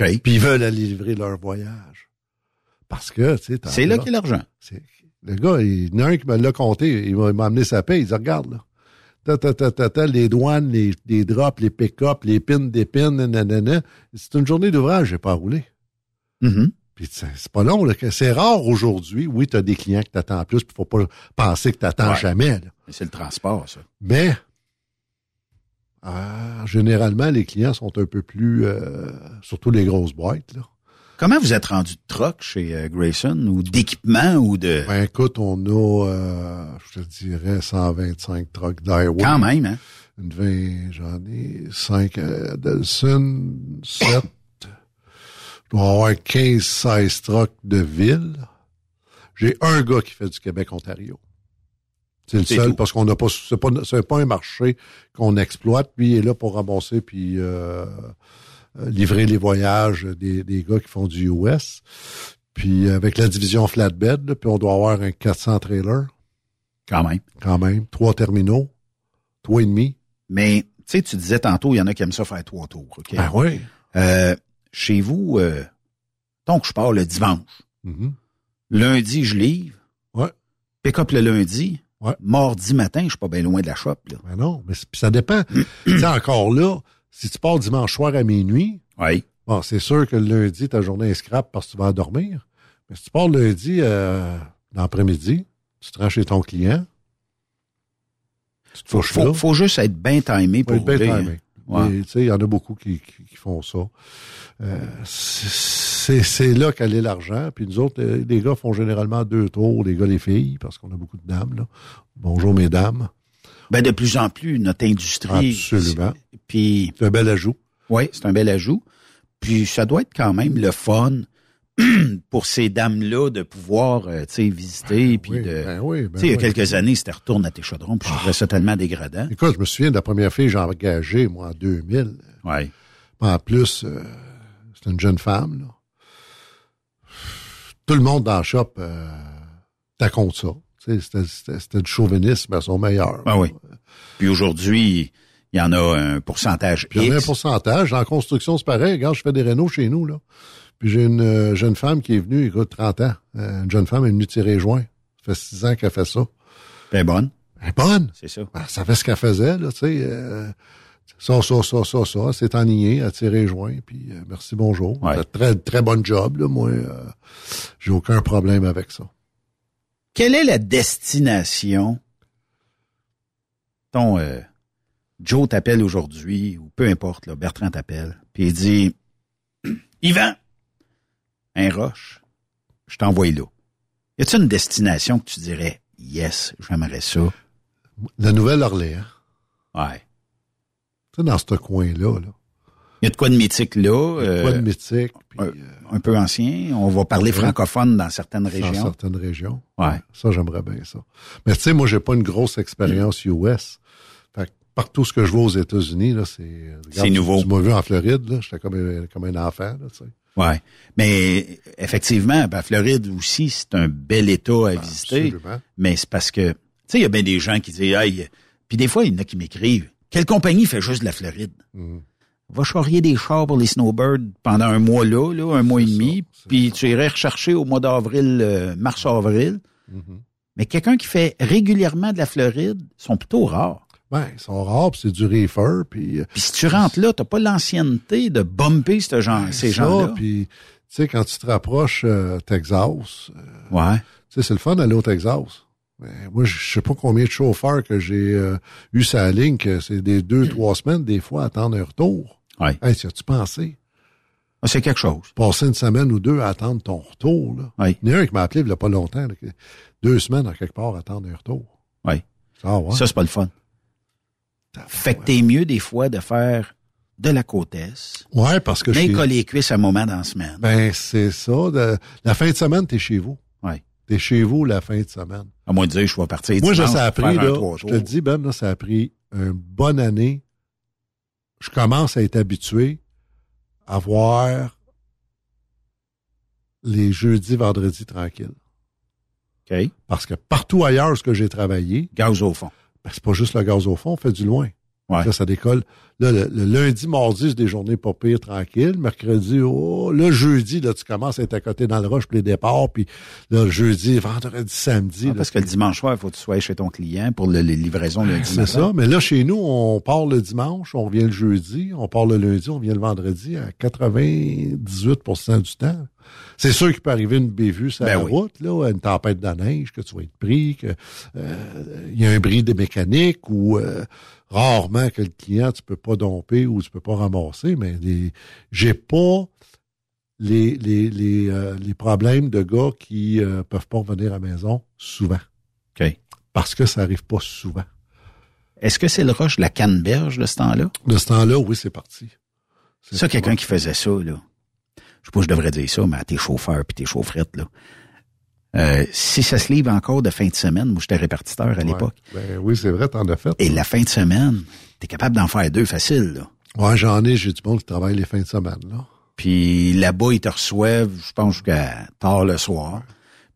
OK. Puis ils veulent aller livrer leur voyage. Parce que, tu sais, C'est là y a l'argent. Le gars, il y en a un qui me l'a compté. Il m'a amené sa paie. Il dit, regarde, là. Ta, ta, ta, ta, ta, les douanes, les, les drops, les pick-up, les pins des pins, nanana. C'est une journée d'ouvrage, j'ai pas roulé. Mhm. Puis c'est pas long, C'est rare aujourd'hui. Oui, tu as des clients que t'attends plus, puis faut pas penser que t'attends Ouais. jamais, là. Mais C'est le transport, ça. Mais euh, généralement, les clients sont un peu plus, euh, surtout les grosses boîtes. Là. Comment vous êtes rendu de truck chez euh, Grayson ou d'équipement ou de... Ben écoute, on a, euh, je te dirais, 125 trucks d'Iowa. Quand même, hein? Une vingt, j'en ai 5 à Delson, 7, Je dois avoir 15-16 trucks de ville. J'ai un gars qui fait du Québec-Ontario. C'est le seul tout. parce qu'on n'a pas, c'est pas, c'est pas un marché qu'on exploite. Lui il est là pour ramasser puis euh, euh, livrer les voyages des, des gars qui font du US. Puis avec la division flatbed, là, puis on doit avoir un 400 trailers. Quand même. Quand même. Trois terminaux. Trois et demi. Mais, tu sais, tu disais tantôt, il y en a qui aiment ça faire trois tours. OK? Ben oui. Euh, chez vous, euh, donc je pars le dimanche. Mhm. Lundi, je livre. Ouais. Pick-up le lundi. Ouais. Mardi matin, je suis pas bien loin de la shop. Là. Ben non, mais c'est- ça dépend. tu sais, encore là, si tu pars dimanche soir à minuit, Oui. bon, c'est sûr que le lundi, ta journée est scrap parce que tu vas dormir. Mais si tu pars lundi euh, dans l'après-midi, tu te rends chez ton client, tu te Faut, faut, là. faut juste être bien timé pour être bien timé. Ouais. Il y en a beaucoup qui, qui, qui font ça. Euh, c'est là qu'allait l'argent. Puis nous autres, euh, les gars font généralement deux tours, les gars, les filles, parce qu'on a beaucoup de dames. Là. Bonjour, mesdames. Ben, de plus en plus, notre industrie. Absolument. Puis, C'est un bel ajout. oui, c'est un bel ajout. Puis, ça doit être quand même le fun pour ces dames-là de pouvoir, euh, tu sais, visiter. puis oui, de, ben oui, ben tu sais, il y a oui. quelques années, c'était retourne à tes chaudrons, puis je trouvais ça tellement dégradant. Écoute, je me souviens de la première fille que j'ai engagée, moi, en 2000. Ouais. En plus, euh, c'était une jeune femme. Là. Tout le monde dans le shop euh, t'as ça. C'était du chauvinisme à son meilleur. Ah oui. Puis aujourd'hui, il y en a un pourcentage il y en a un pourcentage. En construction, c'est pareil. Regarde, je fais des rénaux chez nous. là. Puis j'ai une euh, jeune femme qui est venue, écoute, 30 ans. Euh, une jeune femme elle est venue tirer joint. Ça fait 6 ans qu'elle fait ça. Ben bonne. Elle est bonne. C'est ça. Ben, ça fait ce qu'elle faisait, là, tu sais. euh, ça, ça, ça, ça, ça. C'est enligné, à tirer joint, puis euh, merci, bonjour. Ouais. Très, très bon job, là. Moi, euh, j'ai aucun problème avec ça. Quelle est la destination? Ton euh, Joe t'appelle aujourd'hui, ou peu importe, là, Bertrand t'appelle, puis il dit Yvan, un roche, je t'envoie là. Y a-t-il une destination que tu dirais Yes, j'aimerais ça? La Nouvelle-Orléans, Ouais. tu sais, dans ce coin-là, là. Y a de quoi de mythique là? Il y a Quoi euh, de mythique, puis un, euh, un peu ancien. On va parler Ouais. francophone dans certaines dans régions. certaines régions. Ouais. Ça, j'aimerais bien ça. Mais tu sais, moi, j'ai pas une grosse expérience US. Fait que partout ce que je vois aux États-Unis, là, c'est... regarde, C'est nouveau. Tu, m'as vu en Floride, là. J'étais comme, un- comme un enfant, là, tu sais. Ouais. Mais effectivement, ben, Floride aussi, c'est un bel État à visiter. Absolument. Mais c'est parce que, tu sais, il y a bien des gens qui disent, hey, puis des fois, il y en a qui m'écrivent, quelle compagnie fait juste de la Floride? Mhm. Va charrier des chars pour les snowbirds pendant un mois là, là un mois et demi, ça, puis ça. tu irais rechercher au mois d'avril, euh, mars-avril. Mhm. Mais quelqu'un qui fait régulièrement de la Floride sont plutôt rares. Ben, ils sont rares, puis c'est du reefer, puis... euh, Puis si tu rentres là, t'as pas l'ancienneté de bumper ce genre, ces ça, gens-là. Puis, tu sais, quand tu te rapproches euh, Texas, euh, Ouais. tu sais, c'est le fun d'aller au Texas. Mais moi, je sais pas combien de chauffeurs que j'ai euh, eu sa ligne, que c'est des deux, trois semaines, des fois, à attendre un retour. Ouais. Hey, tu as-tu pensé? Ah, C'est quelque chose. Passer une semaine ou deux à attendre ton retour, là. Oui. Il y en a un qui m'a appelé il y a pas longtemps, là, deux semaines à quelque part à attendre un retour. Oui. Ah ouais? Ça, c'est pas le fun. Fait que t'es mieux des fois de faire de la côte est, Ouais, parce que chez- coller les cuisses un moment dans la semaine. Ben, c'est ça. de- la fin de semaine, t'es chez vous. Ouais. T'es chez vous la fin de semaine. À moins de dire, je vais partir Moi, je ça a pris, là, je te le dis, Ben, là, ça a pris une bonne année. Je commence à être habitué à voir les jeudis, vendredis tranquilles. OK. Parce que partout ailleurs, ce que j'ai travaillé, Gaz au fond. ben, c'est pas juste le gaz au fond, on fait du loin. Ouais. Là, ça décolle. Là, le, le lundi, mardi, c'est des journées pas pires, tranquilles. Mercredi, oh, le jeudi, là, tu commences à être à côté dans le rush pour les départs. Puis là, le jeudi, vendredi, samedi. Ah, là, parce que le dimanche soir, il faut que tu sois chez ton client pour le- les livraisons le c'est ça. Mais là, chez nous, on part le dimanche, on revient le jeudi, on part le lundi, on vient le vendredi à 98% du temps. C'est sûr qu'il peut arriver une bévue sur Ben la oui. route, là, une tempête de neige, que tu vas être pris, que euh, il y a un bris de mécanique ou euh, rarement que le client, tu peux pas domper ou tu peux pas ramasser, mais les, j'ai pas les, les, les, euh, les problèmes de gars qui euh, peuvent pas revenir à la maison souvent. OK. Parce que ça arrive pas souvent. Est-ce que c'est le rush de la canneberge de ce temps-là? De ce temps-là, oui, c'est parti. C'est Ça, quelqu'un qui faisait ça, là. sais pas, je devrais dire ça, mais à tes chauffeurs puis tes chaufferettes, là. Euh, si ça se livre encore de fin de semaine, moi j'étais répartiteur à Ouais. l'époque. Ben oui, c'est vrai, t'en as fait. Et la fin de semaine, t'es capable d'en faire deux faciles, là. Ouais, j'en ai, j'ai du monde qui travaille les fins de semaine, là. Puis là-bas, ils te reçoivent, je pense, jusqu'à tard le soir.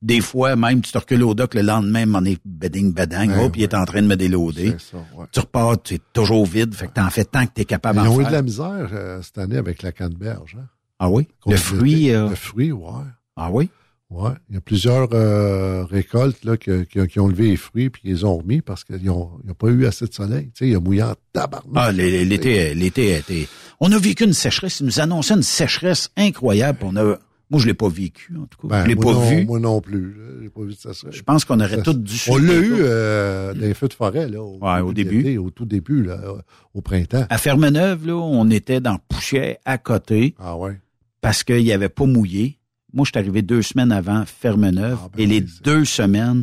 Des fois, même, tu te recules au dock le lendemain, m'en est bedding bedang, Ouais, oh, puis il est en train de me déloader. Ça, ouais. Tu repars, tu es toujours vide, fait que t'en fais tant que t'es capable Ils d'en ont eu faire. de la misère euh, cette année avec la canneberge. Hein? Ah oui? Le fruit, euh, Le fruit, ouais. ah oui? Ouais. Il y a plusieurs euh, récoltes là, que- qui, qui ont levé les fruits puis ils les ont remis parce qu'ils n'ont pas eu assez de soleil. Tu sais, il a mouillé en tabarnak. Ah, l'é- l'été, l'été a été... On a vécu une sécheresse, ils nous annonçaient une sécheresse incroyable. On a... Moi, je l'ai pas vécu, en tout cas. Ben, je l'ai moi pas non, vu. Moi non plus. J'ai pas vu ça. Je pense qu'on aurait tous dû On l'a eu euh, dans les feux de forêt, là. Au, Ouais, au début. Au tout début, là, euh, au printemps. À Fermeneuve, là, on était dans Pouchet, à côté, Ah ouais. parce qu'il n'y avait pas mouillé. Moi, je suis arrivé deux semaines avant Fermeneuve, Ah, ben et les deux semaines,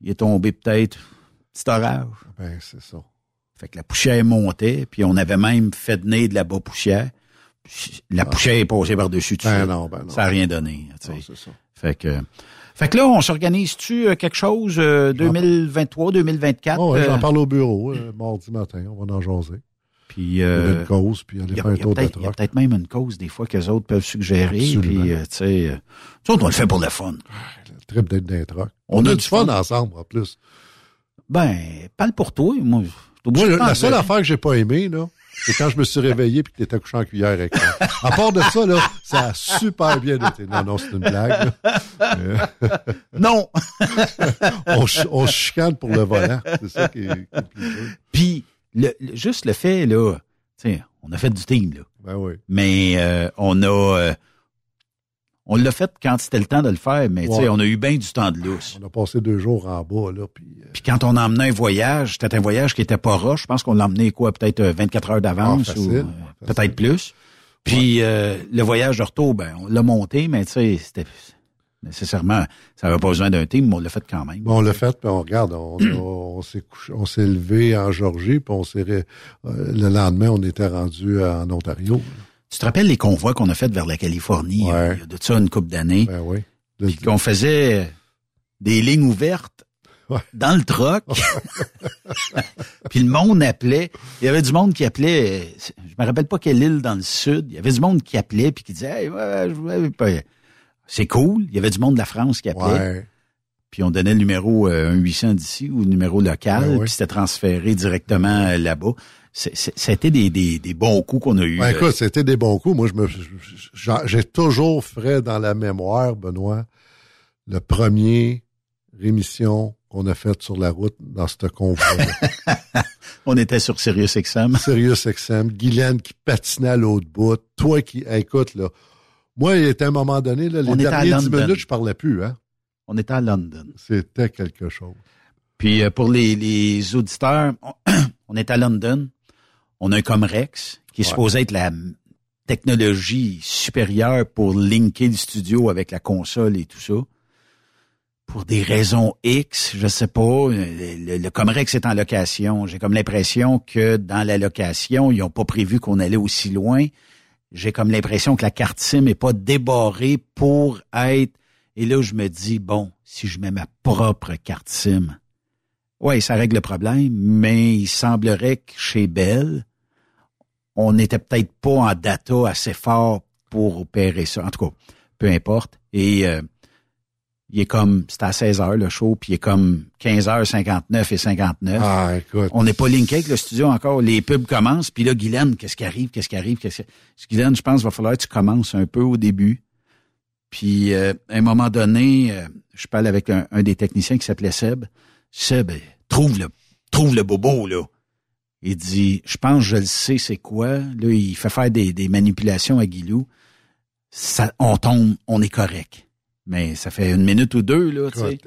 il est tombé peut-être petit orage. Ben, c'est ça. Fait que la poussière montait, puis on avait même fait venir de la bas poussière. La poussière est passée par-dessus tout Ah. Ben ça. non, ben non. Ça n'a rien donné. Non, c'est ça. Fait que, fait que là, on s'organise-tu euh, quelque chose euh, 2023, 2024? Ah ouais, euh, J'en parle au bureau euh, mardi matin. On va en jaser. Puis, euh, une cause, puis aller faire un tour de il y a peut-être même une cause des fois que les autres peuvent suggérer. Absolument. Puis, euh, tu sais, euh, on le fait pour le fun. Le trip d'être trocs. On On, a du fun fun. ensemble, en plus. Ben, parle pour toi. Moi, la seule affaire que j'ai pas aimée, là, c'est quand je me suis réveillé puis que t'étais couché en cuillère avec moi. À part de ça, là, ça a super bien été. Non, non, c'est une blague. Non! on, on se chicane pour le volant. C'est ça qui est, qui est plus. Puis, le, le- juste le fait, là, on a fait du team, là. Ben oui. Mais euh, on a... euh, on l'a fait quand c'était le temps de le faire, mais Ouais. on a eu bien du temps de lousse. On a passé deux jours en bas, là, puis... euh, Puis quand on a emmené un voyage, c'était un voyage qui était pas roche. Je pense qu'on l'a emmené, quoi, peut-être euh, 24 heures d'avance Ah, ou euh, peut-être plus. Puis euh, le voyage de retour, ben, on l'a monté, mais tu sais, c'était nécessairement, ça n'avait pas besoin d'un team, mais on l'a fait quand même. Bon, on l'a fait, puis on regarde, on, on on s'est levé en Georgie, puis on s'est euh, le lendemain, on était rendu en Ontario. Tu te rappelles les convois qu'on a fait vers la Californie Ouais. euh, il y a de ça une couple d'années, Ben oui. Puis qu'on faisait des lignes ouvertes Ouais. dans le troc. puis le monde appelait. Il y avait du monde qui appelait. euh, Je me rappelle pas quelle île dans le sud. Il y avait du monde qui appelait puis qui disait hey, ouais, je. C'est cool. Il y avait du monde de la France qui appelait. Ouais. Puis on donnait le numéro euh, 1-800 d'ici ou le numéro local, Ouais, ouais. puis c'était transféré directement euh, là-bas. C'était des, des, des bons coups qu'on a eu. Ben, écoute, c'était des bons coups. Moi, je me, j'ai toujours frais dans la mémoire, Benoît, le premier rémission qu'on a faite sur la route dans ce convoi. on était sur Sirius XM. Sirius XM, Guylaine qui patinait à l'autre bout, toi qui, écoute, là, moi, il était à un moment donné, là, les On dix London. minutes, je parlais plus, hein. On était à London. C'était quelque chose. Puis euh, pour les, les auditeurs, on, on est à London. On a un Comrex qui est Ouais. supposé être la technologie supérieure pour linker le studio avec la console et tout ça. Pour des raisons X, je sais pas, le, le- le Comrex est en location. J'ai comme l'impression que dans la location, ils ont pas prévu qu'on allait aussi loin. J'ai comme l'impression que la carte SIM est pas débarrée pour être... Et là, je me dis, bon, si je mets ma propre carte SIM, oui, ça règle le problème, mais il semblerait que chez Bell, on n'était peut-être pas en data assez fort pour opérer ça. En tout cas, peu importe. Et euh, il est comme, c'était à 16 heures le show, puis il est comme 15h59 et 59. Ah, écoute. On n'est pas linké avec le studio encore. Les pubs commencent, puis là, Guylaine, qu'est-ce qui arrive, qu'est-ce qui arrive, qu'est-ce qui... Guylaine, je pense qu'il va falloir que tu commences un peu au début. Puis, euh, à un moment donné, euh, je parle avec un, un des techniciens qui s'appelait Seb. Seb, trouve le, trouve le bobo, là. Il dit, je pense, je le sais, c'est quoi. Là, il fait faire des, des manipulations à Guilou. Ça, on tombe, on est correct. Mais ça fait une minute ou deux, là, tu sais.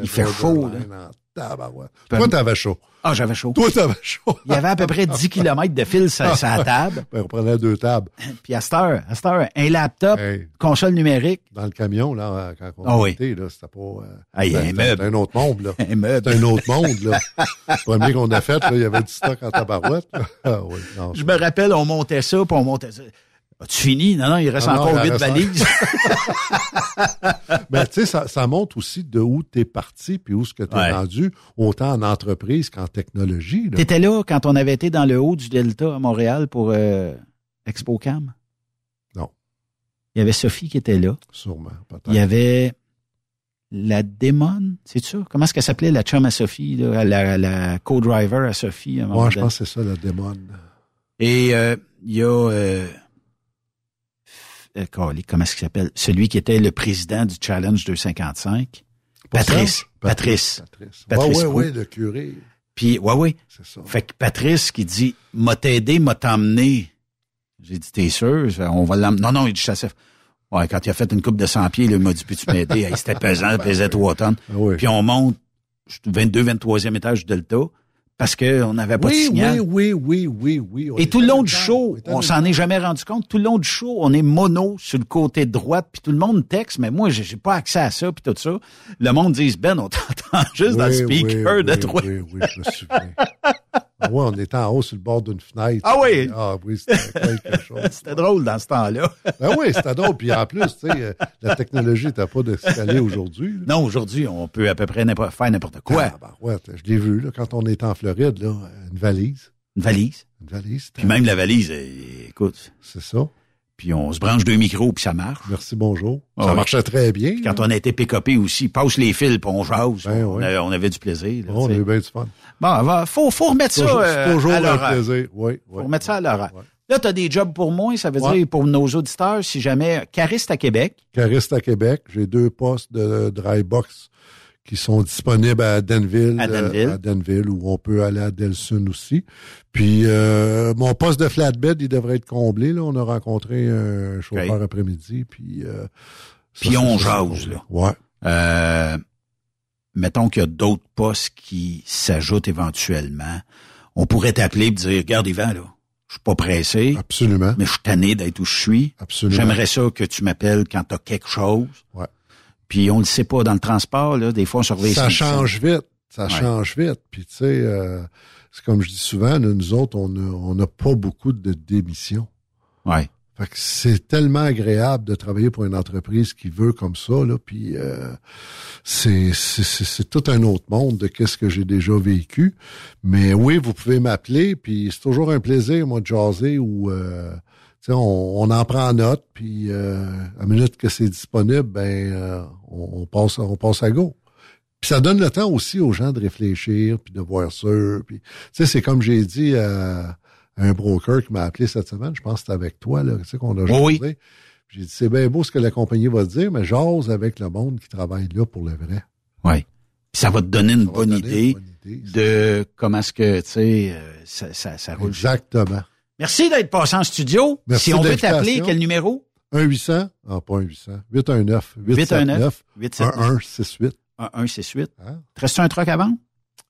Il fait chaud. Puis- Toi, t'avais chaud. Ah, j'avais chaud. Toi, t'avais chaud. Il y avait à peu près 10 km de fil sur, sur la table. Ben, on prenait deux tables. Puis à cette heure, à cette heure, un laptop, Hey, console numérique, dans le camion, là, quand on oui. était, là, c'était pas... euh, Ah, il y a un meuble. un autre monde, là. un meuble. C'était un autre monde, là. Le premier qu'on a fait, là, il y avait du stock en tabarouette. là. Ah oui, non, Je me rappelle, on montait ça, puis on montait ça. As-tu fini? Non, non, il reste Ah non, encore huit valises. Mais tu sais, ça, ça montre aussi de où tu es parti puis où ce que tu es Ouais. rendu, autant en entreprise qu'en technologie. là. T'étais là quand on avait été dans le haut du Delta à Montréal pour euh, ExpoCam? Non. Il y avait Sophie qui était là. Sûrement, peut-être. Il y avait la démon, c'est ça? Comment est-ce qu'elle s'appelait, la chum à Sophie, là, la, la co-driver à Sophie? Moi, je pense que c'est ça, la démon. Et euh, il y a... Euh, euh, comment est-ce qu'il s'appelle? Celui qui était le président du Challenge 255. Pas Patrice. Patrice. Patrice. Patrice ouais, ouais, ouais, le curé. Puis, ouais, oui. C'est ça. Fait que Patrice qui dit, m'a t'aidé, m'a t'emmené. J'ai dit, t'es sûr? On va l'emmener. Non, non, il dit, je. Ouais, quand il a fait une coupe de 100 pieds, il m'a dit, peux-tu m'aider? Hey, C'était pesant, il pesait 3 tonnes. Ah oui. Puis on monte, 22, 23e étage du Delta, parce qu'on n'avait pas de Oui, signal. oui, oui, oui, oui, oui. Et tout le long du show, on s'en est jamais rendu compte. Tout le long du show, on est mono sur le côté droite, puis tout le monde texte, mais moi, j'ai pas accès à ça, puis tout ça. Le monde dit, Ben, on t'entend juste dans le Oui, speaker oui, de oui, droite. Oui, oui, je me souviens. Ah ouais, on était en haut sur le bord d'une fenêtre. Ah oui? Ah oui, c'était quelque chose. C'était drôle dans ce temps-là. Ben oui, c'était drôle. Puis en plus, tu sais, euh, la technologie n'était pas de ce qu'elle est aujourd'hui. Non, aujourd'hui, on peut à peu près n'importe- faire n'importe quoi. Ah, ben ouais, je l'ai vu, là, quand on était en Floride, là, une valise. Une valise? Une valise. Puis même la valise, euh, écoute. C'est ça. Puis on se branche deux micros, puis ça marche. Merci, bonjour. Ah ça marchait très bien. Puis quand on a été pick-upé aussi, passe les fils, puis on jase. Ben on, avait, on avait du plaisir. là, on a eu bien du fun. Bon, va- faut, faut remettre ça Toujours- euh, toujours à un l'horaire. plaisir. Oui, Faut remettre ça à. Ouais. Là, tu as des jobs pour moi, ça veut Ouais. dire pour nos auditeurs, si jamais, cariste à Québec, Cariste à Québec. J'ai deux postes de dry box qui sont disponibles à Denville, À Denville. euh, à Denville, où on peut aller à Delsun aussi. Puis euh, mon poste de flatbed, il devrait être comblé. Là, on a rencontré un chauffeur après-midi, puis euh, ça, Puis on jase, là. Ouais. euh, mettons qu'il y a d'autres postes qui s'ajoutent éventuellement. On pourrait t'appeler et dire, regarde Yvan, là, je suis pas pressé, Absolument. mais je suis tanné d'être où je suis. Absolument. J'aimerais ça que tu m'appelles quand tu as quelque chose. Ouais. Puis on le sait pas dans le transport, là, des fois on surveille Ça change vite. Ça Ouais. change vite. Puis tu sais, euh, c'est comme je dis souvent, nous, nous autres, on n'a on n'a pas beaucoup de démissions. Ouais. Fait que c'est tellement agréable de travailler pour une entreprise qui veut comme ça, là, puis euh, c'est c'est- c'est c'est tout un autre monde de qu'est-ce que j'ai déjà vécu. Mais oui, vous pouvez m'appeler, puis c'est toujours un plaisir, moi, de jaser ou euh, on, on en prend note, puis euh, à minute que c'est disponible, ben euh, on, on passe on passe à go. Puis ça donne le temps aussi aux gens de réfléchir, puis de voir ça. Puis, tu sais, c'est comme j'ai dit à un broker qui m'a appelé cette semaine, je pense que c'était avec toi, là, tu sais, qu'on a Oui. Puis J'ai dit, c'est bien beau ce que la compagnie va dire, mais jase avec le monde qui travaille là pour le vrai. Ouais. Puis ça va te donner une va bonne donner une idée bonne idée, de comment est-ce que, tu sais, euh, ça, ça, ça roule. Exactement. Merci d'être passé en studio. Merci si on veut t'appeler, quel numéro? 1-800, ah, pas 1-800, 819, 879, 879 1168. 1168. Hein? Te reste un truc à vendre?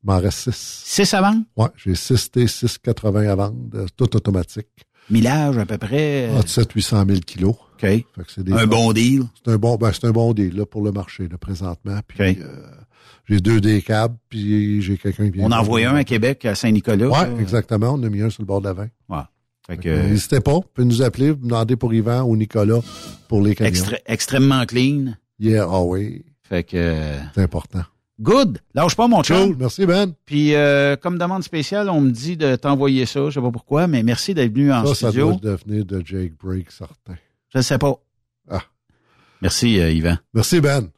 Il m'en reste 6. 6 à vendre? Ouais, j'ai 6 T, 680 à vendre, euh, tout automatique. Millage à peu près. euh, Ah, 700-800 000 kilos. OK. Fait que c'est des Un bon deal. C'est un bon, ben, c'est un bon deal, là, pour le marché, là, présentement. Puis, OK. euh, j'ai deux des câbles, puis j'ai quelqu'un qui vient. On en envoie un à Québec, à Saint-Nicolas. Ouais, là. exactement. On a mis un sur le bord de la 20. Ouais. Fait que, Euh, N'hésitez pas. Vous pouvez nous appeler, vous demander pour Yvan ou Nicolas pour les camions. extré- extrêmement clean. Yeah, ah oui. Fait que, euh, C'est important. good. Lâche pas, mon chum. Cool. Merci, Ben. Puis, euh, comme demande spéciale, on me dit de t'envoyer ça. Je sais pas pourquoi, mais merci d'être venu en Ça, ça studio. doit devenir de Jake Break, certain. Je ne sais pas. Ah. Merci, euh, Yvan. Merci, Ben.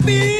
happy.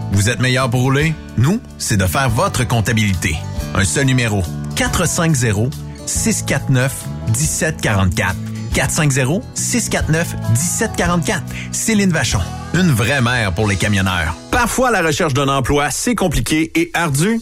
Vous êtes meilleur pour rouler? Nous, c'est de faire votre comptabilité. Un seul numéro. 450-649-1744. 450-649-1744. Céline Vachon. Une vraie mère pour les camionneurs. Parfois, la recherche d'un emploi, c'est compliqué et ardu.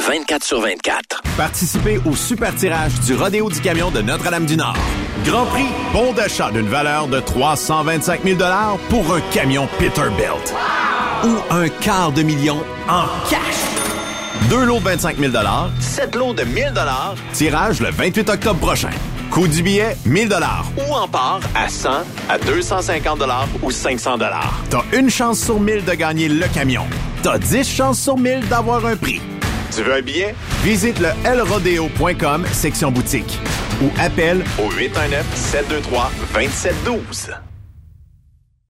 24 sur 24. Participez au super tirage du Rodéo du Camion de Notre-Dame-du-Nord. Grand prix, bon d'achat d'une valeur de 325 000 pour un camion Peterbilt. Ou un quart de million en cash. Deux lots de 25 000 sept lots de 1000 tirage le 28 octobre prochain. Coût du billet, 1000 Ou en part à 100, à 250 ou 500 T'as une chance sur 1000 de gagner le camion. T'as 10 chances sur 1000 d'avoir un prix. Tu veux un billet? Visite le lrodeo.com, section boutique. Ou appelle au 819-723-2712.